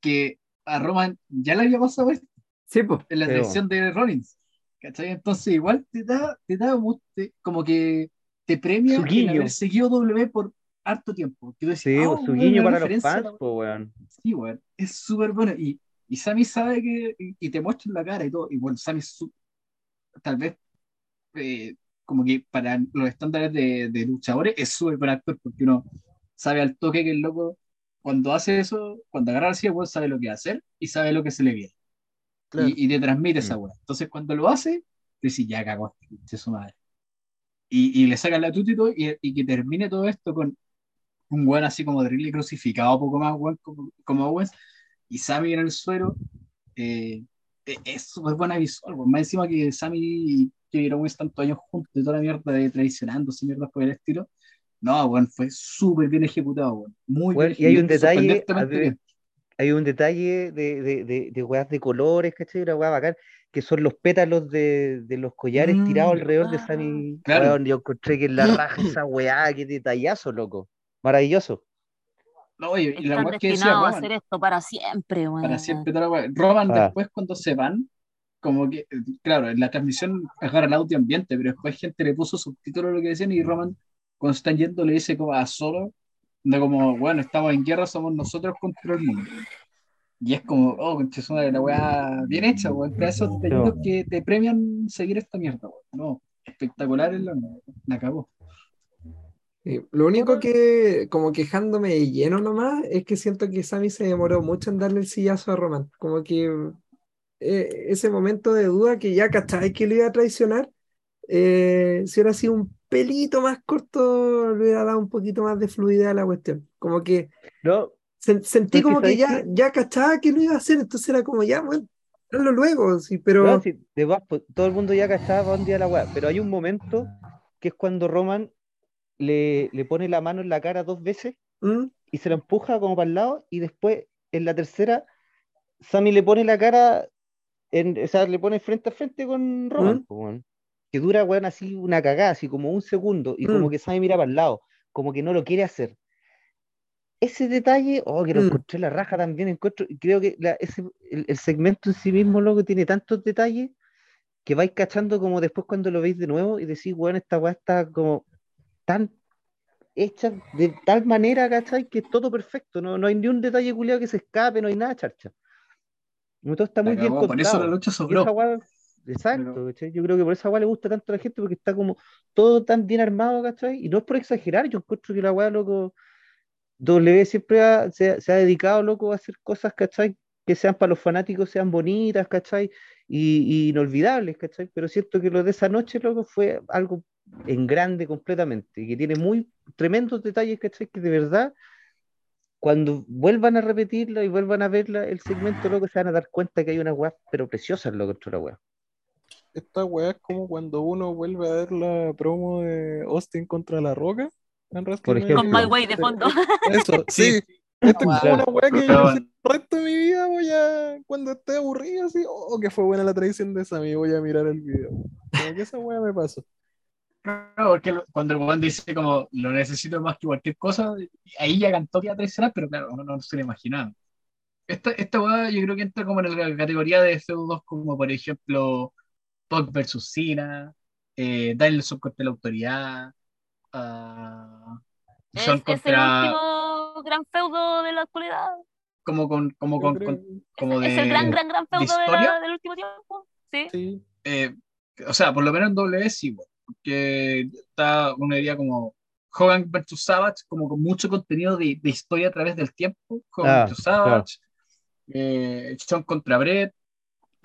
que a Roman ya le había pasado esto Sí, pues. en la dirección de Rollins. ¿Cachai? Entonces igual te da, te da te- como que te premia el haber seguido W por harto tiempo. Que tú decís, Sí, "Ah, pues, su weón, guiño para los fans, la po, weón. Sí, weón, es súper bueno. Y, y Sammy sabe que, y, y te muestra en la cara y todo. Y bueno, Sammy es su- tal vez eh, como que para los estándares de, de luchadores es súper buen actor porque uno sabe al toque que el loco cuando hace eso, cuando agarra silla, weón, sabe lo que hacer y sabe lo que se le viene. Claro. Y, y te transmite esa Mm. weá. Entonces cuando lo hace, te dices, ya cagó, su madre. Y, y le sacan la tuta y todo, y, y que termine todo esto con un weón así como terrible crucificado, poco más weón como, como Owens, y Sammy en el suelo, eh, eh, es súper buena visual, weón. Más encima que Sammy y Kevin Owens tantos años juntos y toda la mierda de traicionándose, mierdas por el estilo. No, weón, fue súper bien ejecutado, weón. Muy Weón, bien y hay un detalle, ver. Hay un detalle de, de, de, de weas de colores, ¿cachai? Una wea bacán, que son los pétalos de, de los collares Mm, tirados alrededor de ah, Sammy. claro. Weón, yo encontré que en la raja [clears throat] esa weá, qué detallazo, loco. Maravilloso. No, y, y la que decía a hacer esto para siempre, weón. para siempre toda la weá. Roman Ah. después cuando se van, como que, claro, en la transmisión agarra el audio ambiente, pero después gente le puso subtítulos a lo que decían y Roman cuando están yendo le dice como a solo, de como, bueno, estamos en guerra, somos nosotros contra el mundo. Y es como, oh, concha su madre, la weá bien hecha, weón, pedazos de detallitos que te premian seguir esta mierda, weón. No, espectacular es la, la acabó. Sí, Lo único que, como quejándome de lleno nomás, es que siento que Sammy se demoró mucho en darle el sillazo a Roman. Como que eh, ese momento de duda que ya cachai que lo iba a traicionar, eh, si hubiera sido un pelito más corto, le hubiera dado un poquito más de fluidez a la cuestión. Como que No, sen- sentí que como que ¿sabes ya, qué? ya cachaba que lo iba a hacer, entonces era como ya, bueno, hazlo luego, sí, pero no, sí, de pues, todo el mundo ya cachaba para dónde iba la weá, pero hay un momento que es cuando Roman le, le pone la mano en la cara dos veces ¿Mm? y se la empuja como para el lado y después en la tercera Sammy le pone la cara, en, o sea, le pone frente a frente con Roman, ¿Mm? que dura, weón, así una cagada, así como un segundo y como ¿Mm? que Sammy mira para el lado, como que no lo quiere hacer. Ese detalle, oh, que lo encontré la raja también, encuentro, creo que la- ese, el, el segmento en sí mismo, loco, tiene tantos detalles que vais cachando como después cuando lo veis de nuevo y decís, weón, esta weá está como tan hecha de tal manera, ¿cachai? Que es todo perfecto, no, no hay ni un detalle culiado que se escape, no hay nada charcha. Todo está muy bien por eso la lucha sobró. exacto, Pero- ¿cachai? Yo creo que por esa weá le gusta tanto a la gente porque está como todo tan bien armado, ¿cachai? Y no es por exagerar, yo encuentro que la weá, loco, W siempre ha- se, ha- se ha dedicado, loco, a hacer cosas, ¿cachai? Que sean para los fanáticos, sean bonitas, ¿cachai? Y, y inolvidables, ¿cachai? Pero siento que lo de esa noche, loco, fue algo en grande completamente y que tiene muy tremendos detalles, ¿cachai? Que de verdad, cuando vuelvan a repetirla y vuelvan a verla, el segmento, loco, se van a dar cuenta que hay una weá, pero preciosas, loco, contra la weá. Esta weá es como cuando uno vuelve a ver la promo de Austin contra La Roca en WrestleMania. ejemplo. Con My Way de fondo. Eso, [laughs] Sí. sí. Esto es como una weá que yo el resto de mi vida voy a, cuando esté aburrido, así, oh, que fue buena la tradición de Sammy, voy a mirar el video. Como que esa weá me pasó. Claro, porque cuando el Juan dice como lo necesito más que cualquier cosa, ahí ya cantó que iba a traicionar, pero claro, uno no se lo imaginaba. Esta, esta yo creo que entra como en la categoría de feudos como por ejemplo Punk versus Cena, eh, Danielson contra la autoridad, uh, es, el último gran feudo de la actualidad. Como con, como con, como de, es el gran, gran, gran feudo de del último tiempo. Sí. Eh, o sea, por lo menos en doble sí, porque está una idea como Hogan versus Savage, como con mucho contenido de, de historia a través del tiempo. Hogan ah, versus Savage, eh, Sean contra Brett,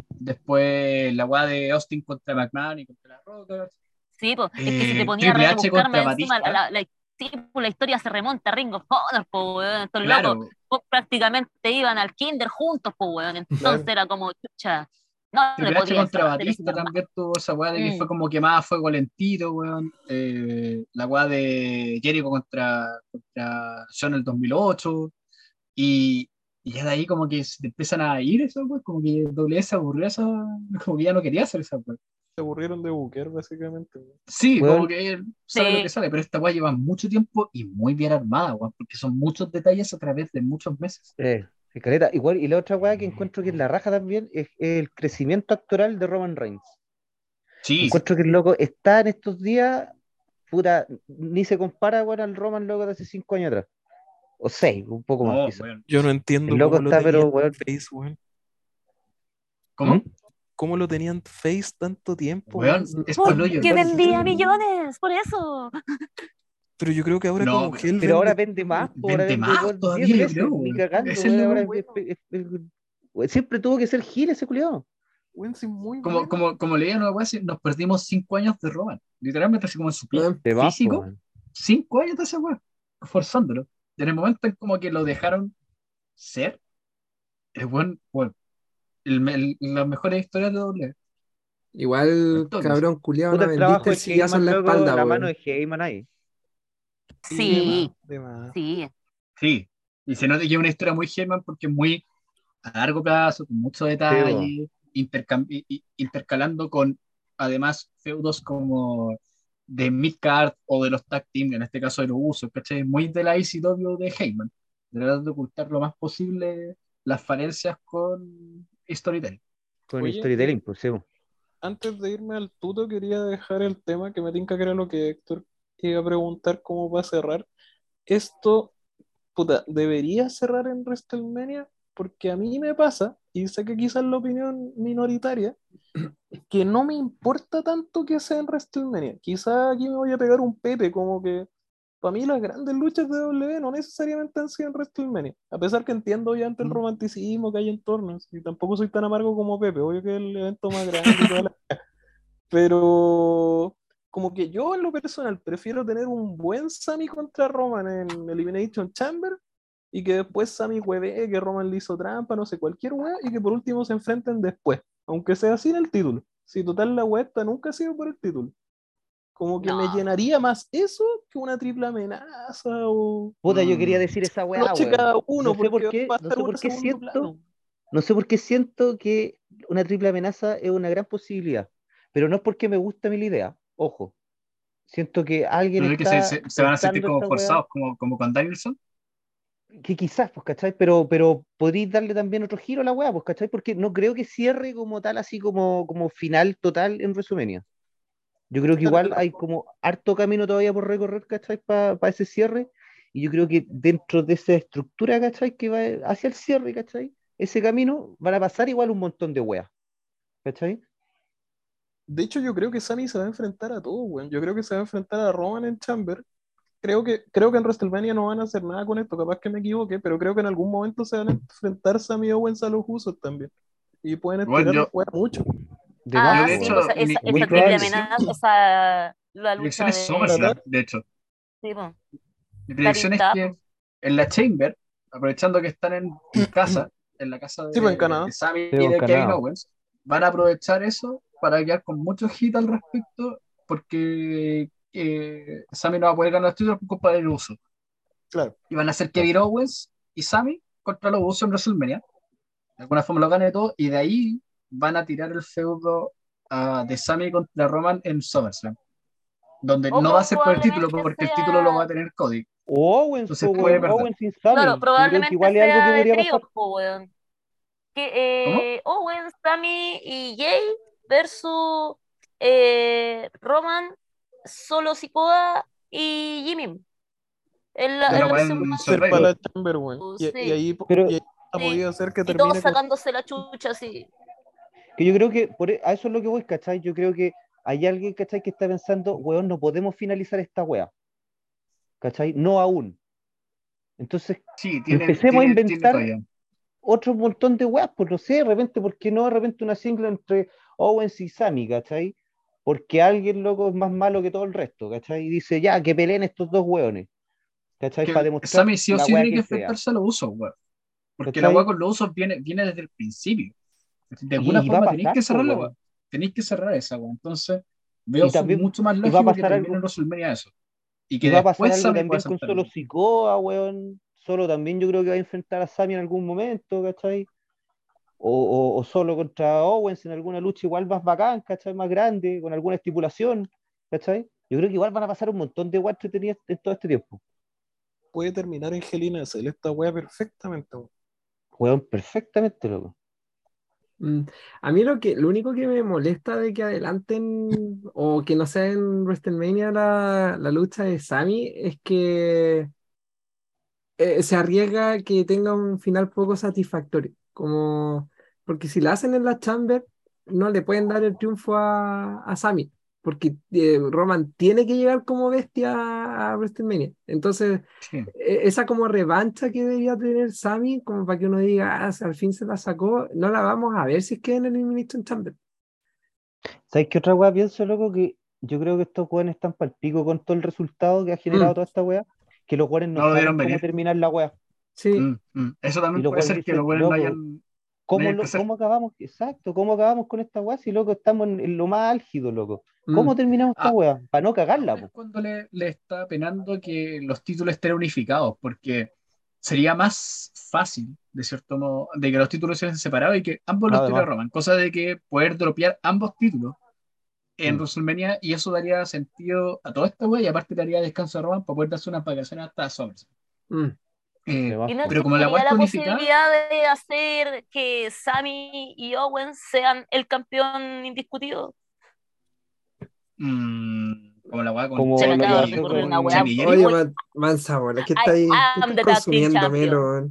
después la guada de Austin contra McMahon y contra las Rockers. Sí, pues, es que si te eh, ponía a rebuscar encima la, la, pues, la historia se remonta a Ring of Honor, pues, estos locos prácticamente iban al kinder juntos, pues, weón, entonces era como, chucha, no, Triple H contra Batista también tuvo esa weá de que mm. fue como quemada fuego lentito, weón. Eh, la weá de Jericho contra, contra John en el 2008. Y, y ya de ahí como que se empiezan a ir eso, pues, como que doble se aburrió esa, como que ya no quería hacer esa pues. Se aburrieron de Booker, básicamente. Sí, como que sabe lo que sale, pero esta weá lleva mucho tiempo y muy bien armada, weón, porque son muchos detalles a través de muchos meses. Eh, igual, y la otra weá que encuentro que es la raja también es el crecimiento actoral de Roman Reigns. Sí. Encuentro que el loco está en estos días, puta, ni se compara weón, al Roman loco de hace cinco años atrás. O seis, un poco más. Yo no entiendo el loco cómo está, lo pero weón. Face, weón. ¿Cómo? ¿Mm? ¿Cómo lo tenían face tanto tiempo? Weón, es que vendía millones, por eso. [laughs] Pero yo creo que ahora como gel Pero ahora vende más. Vende más todavía, Ni cagando, siempre tuvo que ser Gil ese culiado. como, como, como leía una nos perdimos cinco años de Roman. Literalmente así como en su pie físico. cinco años de ese weón, forzándolo. En el momento en como que lo dejaron ser, es buen, bueno, el, las mejores historias de doble. Igual, cabrón, culiado, no vendiste el en la espalda. La mano de Heyman ahí. Sí, sí. Sí, y se nota que es una historia muy Heyman porque es muy a largo plazo, con mucho detalle, intercalando con además feudos como de midcard o de los tag team, en este caso de los usos, ¿cachai? Muy de la ICW de Heyman, tratar de ocultar lo más posible las falencias con storytelling. Con storytelling, pues sí. Antes de irme al tuto, quería dejar el tema que me tinca que era lo que Héctor iba a preguntar cómo va a cerrar. Esto, puta, ¿debería cerrar en WrestleMania? Porque a mí me pasa, y sé que quizás la opinión minoritaria, [clears throat] que no me importa tanto que sea en WrestleMania. Quizás aquí me voy a pegar un pepe, como que para mí las grandes luchas de W no necesariamente han sido en WrestleMania. A pesar que entiendo obviamente el mm. romanticismo que hay en torno, y tampoco soy tan amargo como Pepe, obvio que es el evento más grande. [laughs] Pero como que yo en lo personal prefiero tener un buen Sami contra Roman en Elimination Chamber y que después Sami hueve que Roman le hizo trampa, no sé, cualquier wea, y que por último se enfrenten después, aunque sea sin el título. Si total la wea nunca ha sido por el título. Como que me llenaría más eso que una triple amenaza o. Puta, yo quería decir esa weá. No, cada uno, no sé por qué, no sé por qué siento. No sé por qué siento que una triple amenaza es una gran posibilidad. Pero no es porque me gusta mi idea. Ojo. Siento que alguien. ¿No está que se, van a sentir como forzados, como, como con Danielson? Que quizás, pues, ¿cachai? Pero, pero podéis darle también otro giro a la weá, pues, ¿cachai? Porque no creo que cierre como tal, así como, como final total en resumenia. Yo creo que igual hay como harto camino todavía por recorrer, ¿cachai? Para ese cierre. Y yo creo que dentro de esa estructura, ¿cachai? Que va hacia el cierre, ¿cachai? Ese camino van a pasar igual un montón de weas. ¿Cachai? De hecho, yo creo que Sami se va a enfrentar a todo, weón. Yo creo que se va a enfrentar a Roman en Chamber. Creo que, creo que en WrestleMania no van a hacer nada con esto, capaz que me equivoque, pero creo que en algún momento se van a enfrentar Sami Owens a los usos también. Y pueden esperar mucho. De ah, de hecho, esa, esa, triple amenaza, esa, la lucha de... de hecho. Sí, bueno. Mi predicción es que en la Chamber, aprovechando que están en, casa, en la casa de, sí, en de Sammy y de Kevin Owens, van a aprovechar eso para quedar con mucho hit al respecto, porque eh, Sammy no va a poder ganar el título por culpa del uso. Claro. Y van a hacer Kevin Owens y Sammy contra los usos en WrestleMania. De alguna forma lo gane todo, y de ahí van a tirar el feudo uh, de Sami contra Roman en SummerSlam. donde no va a ser por el título, porque el título lo va a tener Cody. Owens, Entonces po, puede perder. Owens sin Sami. Claro, probablemente que igual es algo sea que de po, weón. Que, eh, Owens, Sami y Jay versus eh, Roman, Solo Sikoa y Jimmy. En la, Pero en la segunda- Chamber. Y, Sí. y ahí, Pero- y ahí ha Sí. podido hacer que y todos con- sacándose la chucha así. Que yo creo que por, e- a eso es lo que voy, ¿cachai? Yo creo que hay alguien, ¿cachai? Que está pensando, weón, no podemos finalizar esta wea. ¿Cachai? No aún. Entonces, Sí, tiene, Empecemos a tiene- inventar- otro montón de weas, pues no sé, de repente, ¿por qué no de repente una single entre Owens y Sami, ¿cachai? Porque alguien, loco, es más malo que todo el resto, ¿cachai? Y dice, ya, que peleen estos dos weones. ¿Cachai? Que Para demostrar Sammy sí o sí tiene que que enfrentarse a los usos, weón. Porque ¿Cachai? la weá con los usos viene, viene desde el principio. De alguna Y forma tenéis que cerrar la weá. Tenéis que cerrar esa weá. Entonces, veo también- mucho más y va a lógico que pasar termine algo- en WrestleMania eso. Y que Y va a pasar algo también con. Solo Sikoa, weón. Solo también yo creo que va a enfrentar a Sami en algún momento, ¿cachai? O, o- o solo contra Owens en alguna lucha igual más bacán, ¿cachai? Más grande, con alguna estipulación, ¿cachai? Yo creo que igual van a pasar un montón de weas entretenidas en todo este tiempo. puede terminar en Gelina de Cel esta wea perfectamente, weón. Weón, perfectamente, loco. Mm, A mí lo que, lo único que me molesta de que adelanten o que no sea en WrestleMania la, la lucha de Sami es que eh, se arriesga que tenga un final poco satisfactorio. Como, porque si la hacen en la Chamber, no le pueden dar el triunfo a, a Sami, porque eh, Roman tiene que llegar como bestia a, WrestleMania. Entonces, Sí. e- esa como revancha que debería tener Sami, como para que uno diga, ah, al fin se la sacó, no la vamos a ver si es que en el Elimination Chamber. ¿Sabes qué otra wea pienso, loco? Que yo creo que estos weones están pal pico con todo el resultado que ha generado Mm. toda esta wea, que los weones no, No saben vieron cómo venir. terminar la wea. Sí, Mm, mm. Eso también puede ser que los buenos no hayan. ¿Cómo, lo- cómo acabamos? Exacto, ¿cómo acabamos con esta weá? Si loco estamos en, en lo más álgido, loco. ¿Cómo mm, terminamos esta Ah, weá? Para no cagarla, po. cuando le, le está penando que los títulos estén unificados, porque sería más fácil, de cierto modo, de que los títulos sean separados y que ambos los títulos Roman, cosa de que poder dropear ambos títulos en Mm. WrestleMania y eso daría sentido a toda esta wea y aparte daría descanso a Roman para poder darse unas vacaciones hasta mm. Eh. Y no pero como la posibilidad de hacer que Sami y Owens sean el campeón indiscutido. mm, como la wea con Como Se me lo que acaba de pasó ocurrir con- una weá. Sammy Jerry. Oye, Voy- man, mansa bola, ¿qué está ahí? ¿Qué am estás the tag team consumiendo. Melo?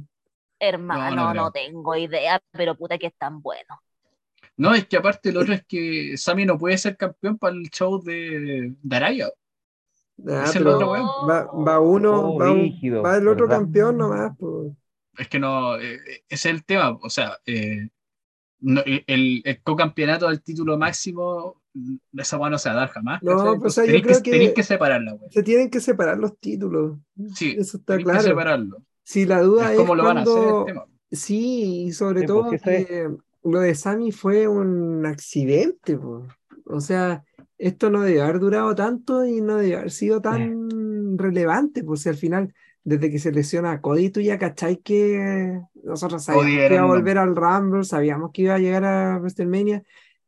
Hermano, No, no, no creo. tengo idea, pero puta que es tan bueno. No, es que aparte lo otro es que Sammy no puede ser campeón para el show de, de Araya. Ah, la pero va, va uno, Oh, va, un- brígido, va el otro ¿verdad? campeón nomás. pues. Es que no, eh, ese es el tema. O sea, eh, no, el, el co-campeonato del título máximo, esa weá no se va a dar jamás. No, ¿cachai? pues, o sea, yo tenéis creo que, que- que separarla, güey. Se tienen que separar los títulos. Sí, Eso está tenéis que claro. separarlo. Si la duda Es es cómo lo van a hacer cuando- el tema. Sí, y sobre Sí, todo pues, es. que lo de Sammy fue un accidente, po. O sea, esto no debe haber durado tanto y no debe haber sido tan relevante, pues si al final, desde que se lesiona a Cody, tú ya cachai que nosotros sabíamos Cody que iba a volver al Rumble, sabíamos que iba a llegar a WrestleMania,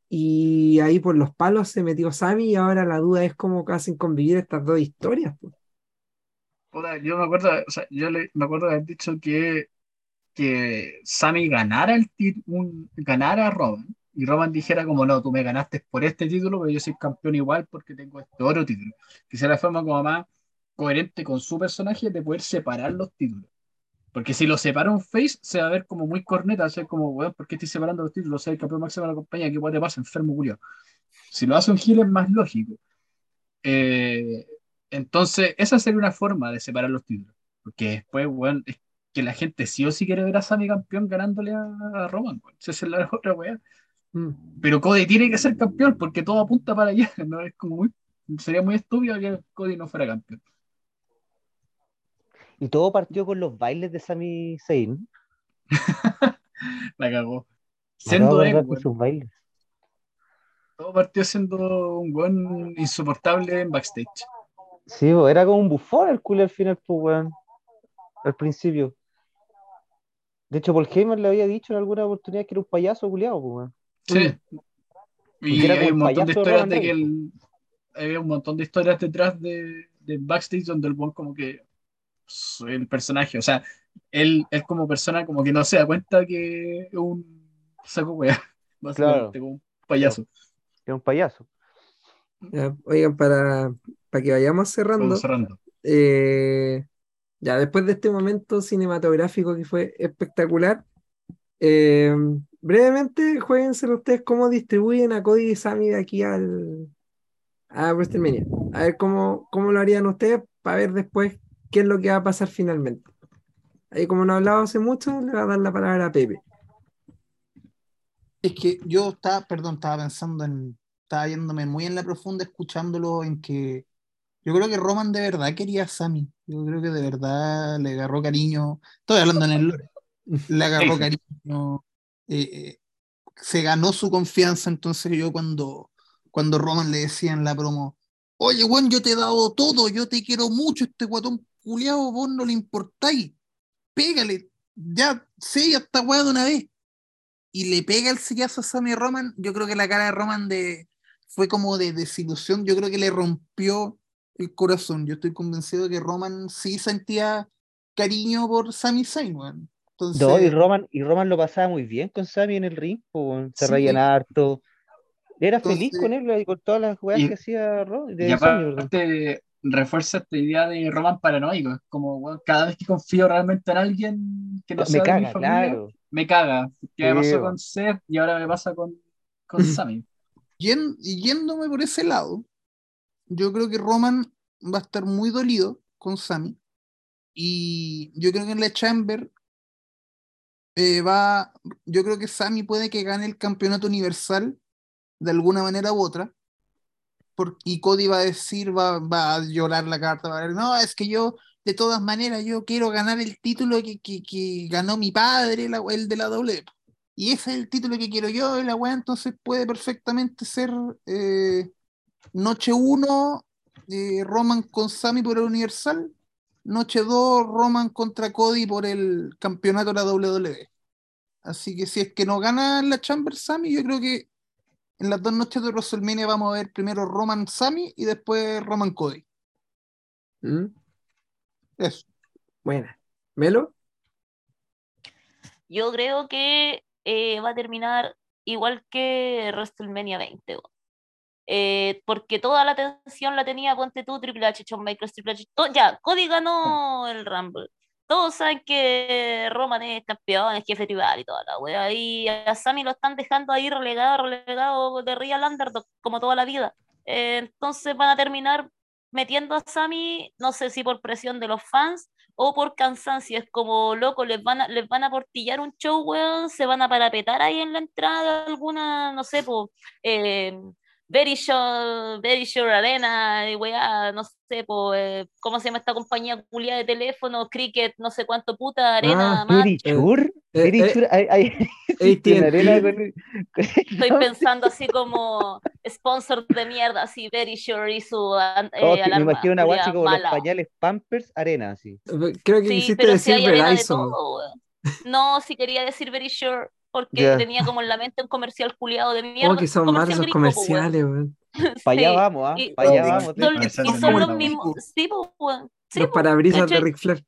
y ahí por los palos se metió Sammy, y ahora la duda es cómo hacen convivir estas dos historias, pues. Puta, yo me acuerdo, o sea, yo le- me acuerdo de haber dicho que, que Sammy ganara el tit- un, ganara a Roman y Roman dijera como no, tú me ganaste por este título, pero yo soy campeón igual porque tengo este otro título. Sea la forma como más coherente con su personaje de poder separar los títulos. Porque si lo separa un face, se va a ver como muy corneta, va a ser como, weón, ¿por qué estoy separando los títulos? Soy el campeón máximo de la compañía, ¿qué te pasa? Enfermo, Julio. Si lo hace un heel es más lógico. Eh, entonces, esa sería una forma de separar los títulos. Porque después, weón, es que la gente sí o sí quiere ver a Sami campeón ganándole a, Roman. Esa es la [laughs] otra weá. Mm. Pero Cody tiene que ser campeón porque todo apunta para allá. [laughs] ¿no? Es como muy, sería muy estúpido que Cody no fuera campeón. Y todo partió con los bailes de Sami Zayn. [laughs] La cagó. Siendo de él, sus bailes. Todo partió siendo un weón insoportable en backstage. Sí, bo, era como un bufón el culo al final, pues, weón. Al principio. De hecho, Paul Heyman le había dicho en alguna oportunidad que era un payaso culiado, pues, weón. Sí. Y Porque era hay un montón de historias de que él. había un montón de historias detrás de, de backstage donde el buen como que el personaje, o sea, él, él como persona como que no se da cuenta que es un saco wea, [laughs] básicamente como un payaso. Es un payaso. Ya, oigan, para, para que vayamos cerrando. eh, ya después de este momento cinematográfico que fue espectacular, eh, brevemente, jueguenselo ustedes cómo distribuyen a Cody y Sammy de aquí al a WrestleMania. A ver cómo, cómo lo harían ustedes para ver después qué es lo que va a pasar finalmente. Ahí como no he hablado hace mucho, le voy a dar la palabra a Pepe. Es que yo estaba, perdón, estaba pensando en, estaba yéndome muy en la profunda escuchándolo en que yo creo que Roman de verdad quería a Sammy. Yo creo que de verdad le agarró cariño. Estoy hablando en el lore. Le agarró Sí. cariño. eh, eh, se ganó su confianza. Entonces yo cuando, cuando Roman le decía en la promo, oye, weón, yo te he dado todo, yo te quiero mucho, este guatón culiao, vos no le importáis. Pégale, ya, sí, esta weá de una vez y le pega el sillazo a Sammy Roman, yo creo que la cara de Roman de, fue como de desilusión, yo creo que le rompió el corazón. Yo estoy convencido de que Roman sí sentía cariño por Sami Zayn, weón. Entonces, No, y Roman, y Roman lo pasaba muy bien con Sammy en el ring, po, weón. se Sí. reían harto. Era Entonces- feliz con él y con todas las weas Y- que hacía Ro- de Y Sammy, aparte refuerza esta idea de Roman paranoico. Es como, weón, cada vez que confío realmente en alguien que no Me sea de mi caga, familia, claro. me caga. Ya me pasó con Seth y ahora me pasa con, con [laughs] Sammy. y yéndome por ese lado, yo creo que Roman va a estar muy dolido con Sami. Y yo creo que en la Chamber eh, va. Yo creo que Sami puede que gane el campeonato universal de alguna manera u otra. por- y Cody va a decir, va, va a llorar la carta, va a decir, no, es que yo, de todas maneras, yo quiero ganar el título que, que, que ganó mi padre, la, el de la W. Y ese es el título que quiero yo, y la weá, entonces puede perfectamente ser eh, noche 1, Roman con Sami por el Universal, noche 2, Roman contra Cody por el campeonato de la WWE. Así que si es que no gana la Chamber Sami, yo creo que en las dos noches de WrestleMania vamos a ver primero Roman Sami y después Roman Cody. ¿Mm? Eso. Buena. ¿Melo? Yo creo que eh, va a terminar igual que WrestleMania 20. weón. Eh, porque toda la atención la tenía, ponte tú, Triple H, Shawn Michaels, Triple H. to- ya, Cody ganó el Rumble. Todos saben que Roman es campeón, es jefe tribal y toda la wea. Y a Sammy lo están dejando ahí relegado, relegado de Real Underdog, como toda la vida. Eh, entonces van a terminar metiendo a Sammy, no sé si por presión de los fans o por cansancio. Es como, loco, les van a, les van a portillar un show, weón, se van a parapetar ahí en la entrada alguna, no sé, pues, eh, Very Sure, Very Sure Arena, y weá, no sé, po, eh, ¿cómo se llama esta compañía culia de teléfono? Cricket, no sé cuánto puta, Arena, Ah. Very Sure, eh, Very eh, Sure, hay, [laughs] una AT&T. arena con- [laughs] Estoy pensando así como sponsor de mierda, así Very Sure y su an- Oh, eh, sí, me alarma imagino una guacha culia como mala. los pañales Pampers Arena, así. Creo que Sí, quisiste pero si decir hay arena de Verizon. todo. No, si quería decir Very Sure, porque tenía como en la mente un comercial culiado de mierda. Oh, que son malos comercial esos gringo, po, weón. comerciales, weón. [laughs] Para allá vamos, ¿ah? y- Para allá Oh, vamos. Son, y son los mismos. Sí, weón. Sí, Los parabrisas de. Ric Flair.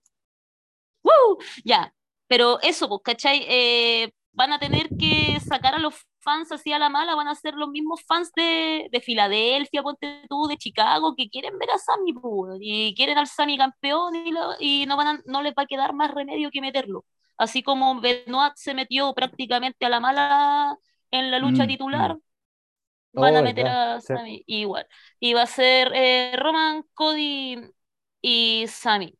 ¡Woo! Ya, pero eso, pues, ¿cachai? Eh, van a tener que sacar a los fans así a la mala, van a ser los mismos fans de, de Filadelfia, ponte tú, de Chicago, que quieren ver a Sammy, pues, y quieren al Sammy campeón y, lo- y no, van a- no les va a quedar más remedio que meterlo. Así como Benoit se metió prácticamente a la mala en la lucha Mm, titular, mm. van Oh, a meter verdad, a sí. Sammy igual. Y va a ser eh, Roman, Cody y Sammy,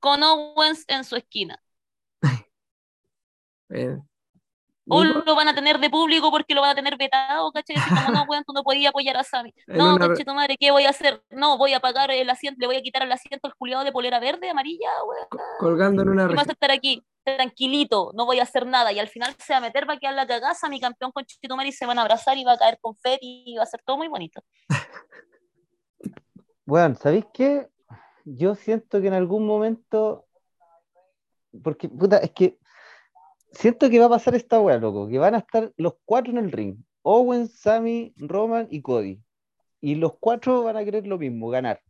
con Owens en su esquina. [laughs] O lo van a tener de público porque lo van a tener vetado, ¿cachai? Así como, no, [laughs] weón, tú no podías apoyar a Sammy. en No, una- tu madre, ¿qué voy a hacer? No, voy a pagar el asiento, le voy a quitar el asiento al culiado de polera verde, amarilla, weón. colgando en una ¿Qué vas a estar aquí? Tranquilito, no voy a hacer nada. Y al final se va a meter, va a quedar la cagaza, mi campeón con Chitumari se van a abrazar y va a caer confeti y va a ser todo muy bonito. [laughs] Bueno, ¿sabéis qué? Yo siento que en algún momento. Porque, puta, es que. Siento que va a pasar esta wea, loco. Que van a estar los cuatro en el ring: Owen, Sammy, Roman y Cody. y los cuatro van a querer lo mismo, ganar.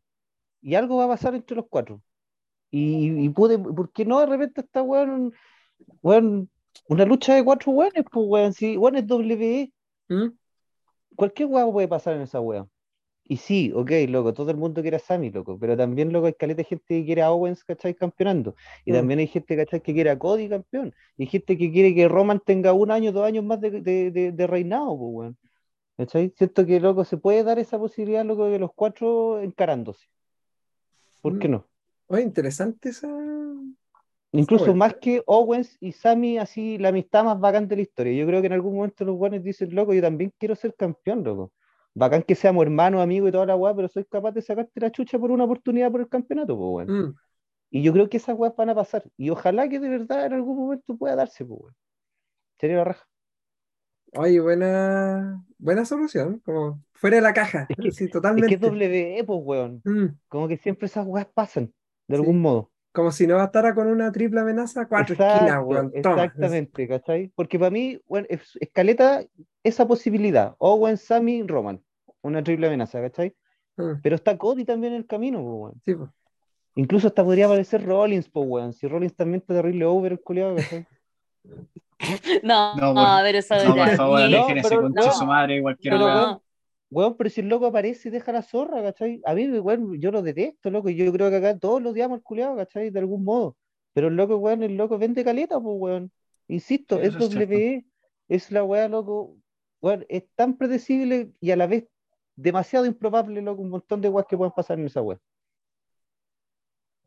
Y algo va a pasar entre los cuatro. Y, y pude, ¿por qué no de repente está weón, weón, una lucha de cuatro weones, pues weón, si weón es WWE, ¿Mm? cualquier weón puede pasar en esa weón. Y sí, ok, loco, todo el mundo quiere a Sammy, loco, pero también, loco, hay caleta de gente que quiere a Owens, ¿cachai? Campeonando. Y Mm. también hay gente, ¿cachai? Que quiere a Cody campeón. Y hay gente que quiere que Roman tenga un año, dos años más de, de, de, de reinado, pues, weón. ¿Cachai? Siento que, loco, se puede dar esa posibilidad, loco, de los cuatro encarándose. ¿Por qué Mm. no? Oye, interesante esa. Incluso Bueno. más que Owens y Sammy, así la amistad más bacán de la historia. Yo creo que en algún momento los guanes dicen, loco, yo también quiero ser campeón, loco. Bacán que seamos hermanos, amigos y toda la weá, pero soy capaz de sacarte la chucha por una oportunidad por el campeonato, pues, weón. Mm. Y yo creo que esas weas van a pasar. Y ojalá que de verdad en algún momento pueda darse, pues, weón. Sería la raja. Oye, buena, buena solución, como fuera de la caja, Es que- sí, Es totalmente. que es WWE, pues, weón. Mm. Como que siempre esas weas pasan, de Sí. algún modo. Como si no bastara con una triple amenaza, cuatro esquinas, weón. Toma. exactamente, ¿cachai? Porque para mí, bueno, es, escaleta esa posibilidad. Owen, Sammy, Roman. Una triple amenaza, ¿cachai? Mm, Pero está Cody también en el camino, weón. sí, po. Incluso hasta podría aparecer Rollins, pues, weón. Si Rollins también está terrible over el culiado, ¿cachai? [laughs] No, No, por- a ver, eso No, por favor, No, alejen ese pero concha su madre, cualquier Pero, weón, Weón, pero si el loco aparece y deja la zorra, ¿cachai? A mí, weón, yo lo detesto, loco. y Yo creo que acá todos lo odiamos al culiado, ¿cachai? De algún modo. Pero el loco, weón, el loco vende caleta, pues, weón. Insisto, Sí, es eso es la weá, loco. Weón, es tan predecible y a la vez demasiado improbable, loco, un montón de weas que pueden pasar en esa weá.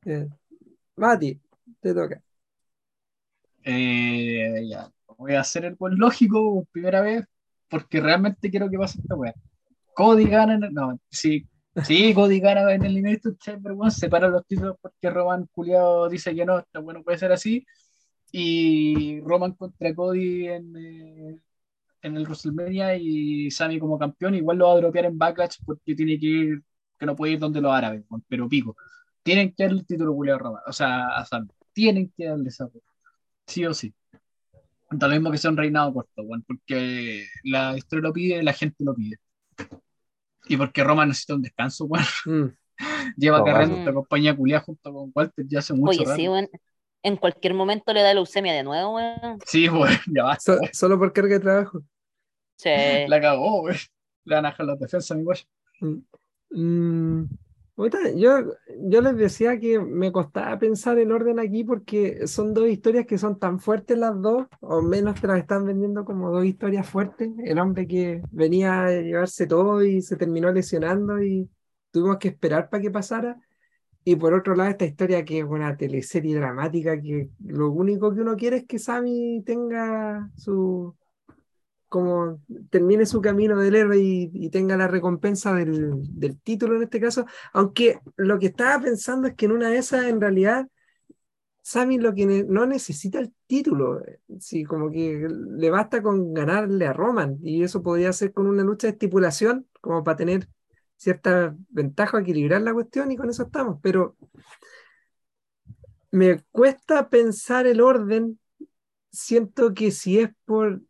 Bien. Mati, te toca. Eh, ya, voy a hacer el buen lógico por primera vez, porque realmente quiero que pase esta weá. Cody gana, en el- no, sí, sí, Cody gana en el Elimination Chamber, weón, separa los títulos porque Roman Culiado dice que no, está bueno, puede ser así. Y Roman contra Cody en, eh, en el WrestleMania y Sami como campeón, igual lo va a dropear en Backlash porque tiene que ir, que no puede ir donde los árabes, pero pico. Tienen que darle el título culiado a Roman, o sea, a Sami. Tienen que darle esa sí o sí. Da lo mismo que sea un reinado corto, weón, porque la historia lo pide, la gente lo pide. Y porque Roma necesita un descanso, weón. [laughs] Mm. Lleva No, cargando esta compañía culiada junto con Walter ya hace mucho Oye, rato. sí, weón. En cualquier momento le da leucemia de nuevo, weón. Sí, weón, ya basta. So- solo por carga de trabajo. Sí. La cagó, weón. Le van a dejar las defensas, mi weón. Mm, puta, yo, yo les decía que me costaba pensar el orden aquí porque son dos historias que son tan fuertes las dos, o menos te las están vendiendo como dos historias fuertes. El hombre que venía a llevarse todo y se terminó lesionando y tuvimos que esperar para que pasara. Y por otro lado, esta historia que es una teleserie dramática que lo único que uno quiere es que Sammy tenga su, como termine su camino del héroe y, tenga la recompensa del, título en este caso. Aunque lo que estaba pensando es que en una de esas, en realidad, Sammy lo que no necesita el título. Sí, como que le basta con ganarle a Roman. Y eso podría ser con una lucha de estipulación, como para tener cierta ventaja, equilibrar la cuestión, y con eso estamos. Pero me cuesta pensar el orden. Siento que si es por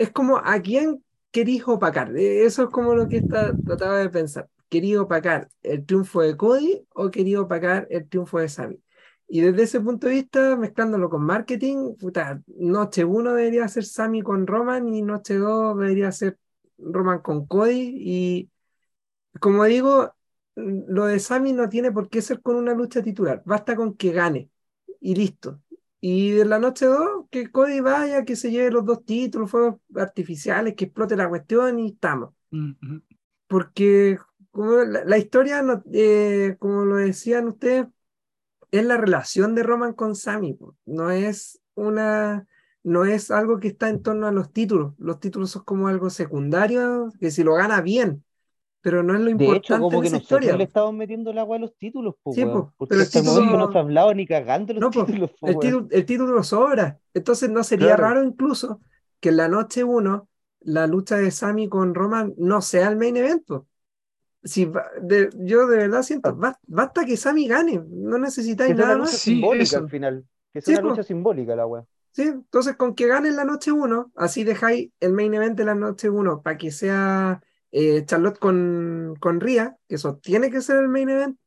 es como a quién querís opacar. Eh, Eso es como lo que está, trataba de pensar. ¿Querí opacar el triunfo de Cody o querí opacar el triunfo de Sami? Y desde ese punto de vista, mezclándolo con marketing, puta, noche 1 debería ser Sami con Roman y noche 2 debería ser Roman con Cody. Y como digo, lo de Sami no tiene por qué ser con una lucha titular, basta con que gane y listo. Y de la noche 2, que Cody vaya, que se lleve los dos títulos, fuegos artificiales, que explote la cuestión y estamos. Mm, mm. Porque como la, la historia, no- eh, como lo decían ustedes, es la relación de Roman con Sami, po. no es una, no es algo que está en torno a los títulos. Los títulos son como algo secundario, que si lo gana bien, pero no es lo De importante hecho, como en que esa nosotros historia. le estamos metiendo el agua a los títulos, po, Sí, po, Porque pero el título- momento no se ha hablado ni cagando los No, po, títulos, po, el título, el título sobra. Entonces no sería Claro. raro incluso que en la noche 1 la lucha de Sami con Roman no sea el main evento. Si va- de- yo de verdad siento, ba- basta que Sami gane, no necesitáis Que sea una nada lucha más. Sí, simbólica al final. Que Sí, sea una po. lucha simbólica la weá. ¿sí? Entonces con que gane en la noche 1, así dejáis el main event de la noche 1 para que sea eh, Charlotte con, con Ria, que eso tiene que ser el main event,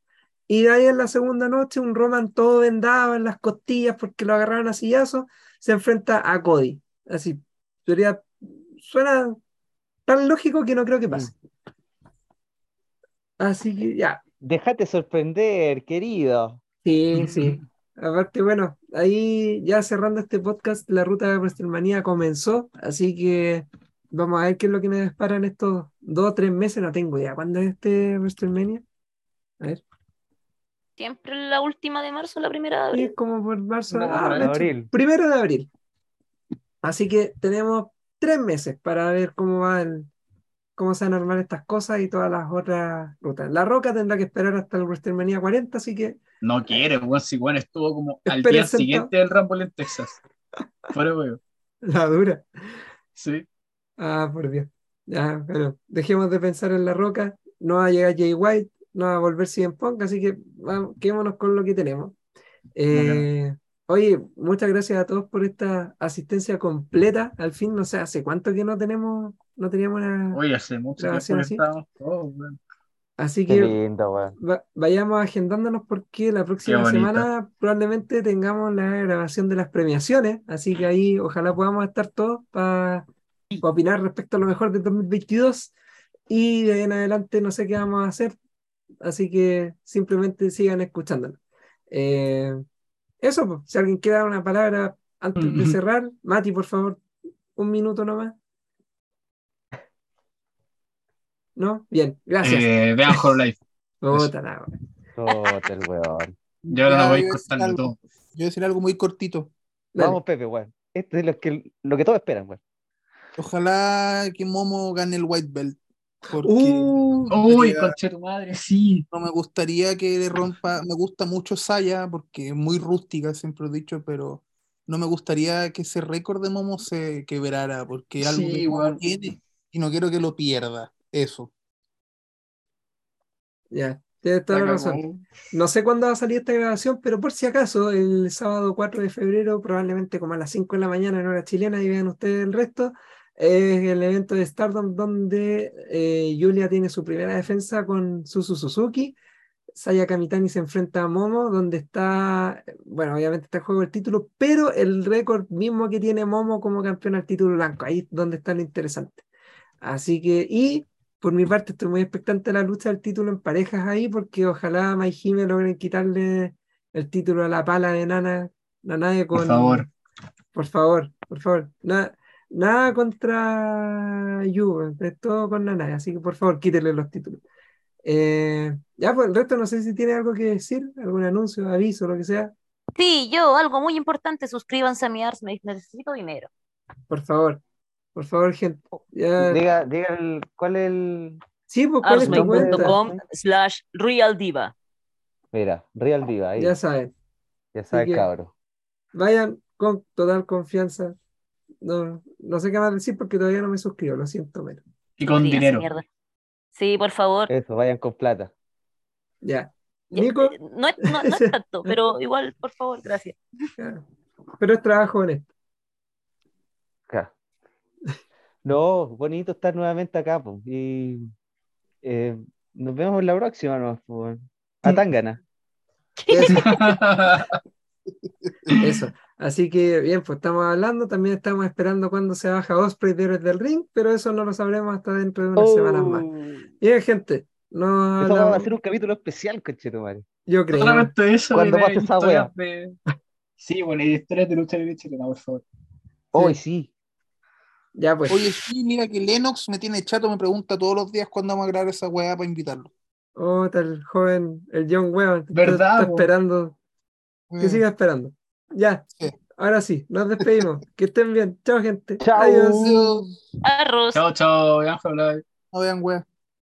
y de ahí en la segunda noche un Roman todo vendado en las costillas porque lo agarraron a sillazo, se enfrenta a Cody. Así, sería, suena tan lógico que no creo que pase. Así que ya. Déjate sorprender, querido. Sí, sí. Aparte, bueno, ahí ya cerrando este podcast, la ruta de WrestleMania comenzó, así que vamos a ver qué es lo que nos dispara en estos dos o tres meses, no tengo idea. ¿Cuándo es este WrestleMania? A ver. Siempre la última de marzo, la primera de abril. Sí, como por marzo. No, ah, de abril. primero de abril. Así que tenemos tres meses para ver cómo va el, cómo se van a armar estas cosas y todas las otras rutas. La Roca tendrá que esperar hasta el WrestleMania 40, así que No quiere, weón, si weón estuvo como [laughs] al día siguiente del Rumble en Texas. Fuera, weón. [laughs] la dura. Sí. Ah, por Dios. Ya, bueno, dejemos de pensar en La Roca. No va a llegar Jay White, no va a volver CM Punk, así que vamos, quedémonos con lo que tenemos. Eh, oye, muchas gracias a todos por esta asistencia completa. Al fin, no sé, ¿hace cuánto que no tenemos, no teníamos una... Oye, hace mucho tiempo así. todos. Así Qué que lindo, weón. va- vayamos agendándonos porque la próxima semana probablemente tengamos la grabación de las premiaciones, así que ahí ojalá podamos estar todos para opinar respecto a lo mejor del 2022 y de ahí en adelante no sé qué vamos a hacer, así que simplemente sigan escuchándonos. Eh, eso, pues, si alguien quiere dar una palabra antes de Ujú. cerrar, Mati, por favor, un minuto nomás. ¿No? Bien, gracias. Eh, vean Hololive. [laughs] Puta el weón. Yo ahora voy cortando todo. Yo voy a decir algo muy cortito. Dale. Vamos, Pepe, weón. Esto es lo que, lo que todos esperan, weón. Ojalá que Momo gane el White Belt. Porque Uh, Uy, tu madre, sí. no me gustaría que le rompa. Me gusta mucho Saya porque es muy rústica, siempre lo he dicho, pero no me gustaría que ese récord de Momo se quebrara porque algo Sí, que weón. tiene y no quiero que lo pierda. Eso. ya, tienes toda la razón. No sé cuándo va a salir esta grabación, pero por si acaso, el sábado 4 de febrero, probablemente como a las 5 de la mañana en hora chilena, y vean ustedes el resto, es el evento de Stardom donde eh, Julia tiene su primera defensa con Suzu Suzuki. Saya Kamitani se enfrenta a Momo, donde está, bueno, obviamente está en juego el título, pero el récord mismo que tiene Momo como campeón al título blanco, ahí es donde está lo interesante. Así que, y por mi parte, estoy muy expectante de la lucha del título en parejas ahí, porque ojalá Mai Hime logren quitarle el título a la pala de Nana, Nanae con. Por favor. Por favor, por favor. Nada, nada contra Yu, es todo con Nanae, así que por favor, quítenle los títulos. Eh, ya, pues el resto no sé si tiene algo que decir, algún anuncio, aviso, lo que sea. Sí, yo, algo muy importante, suscríbanse a mi Ars, me- necesito dinero. Por favor, por favor, gente. Ya- Diga, diga el, cuál es el. Sí, pues cuál slash real diva. Mira, Real Diva, ahí. Ya Ya, saben. sabes, que- cabrón. Vayan con total confianza. No, no sé qué más decir porque todavía no me suscribo, lo siento, pero Y con dinero. mierda. Sí, por favor. Eso, vayan con plata. ya. Ya, Nico, eh, No es, no, no es tanto, [laughs] pero igual, por favor, gracias. ya. pero es trabajo honesto. Acá. No, bonito estar nuevamente acá, pues. Y eh, nos vemos en la próxima, ¿no? Pues, a Tangana. Eso, eso. Así que bien, pues estamos hablando, también estamos esperando cuándo se baja Osprey de del Ring, pero eso no lo sabremos hasta dentro de unas semanas más. Bien, gente, no Oh. Eso va a ser un capítulo especial, conchetumare. yo creo. Solamente eso. ¿Cuándo y de pasa esa de- Sí, bueno, y de historias de lucha libre chilena, por favor. Hoy sí. Ya pues. Oye, sí, mira que Lennox me tiene chato, me pregunta todos los días cuándo vamos a grabar esa weá para invitarlo. Oh, tal joven, el John está- ¿Verdad, está po? esperando, que Mm. siga esperando. Ya, Sí. ahora sí, nos despedimos. [laughs] Que estén bien. Chao, gente. Chao. Adiós. Adiós. Arroz. Chao, chao. Ángel, No vean weá.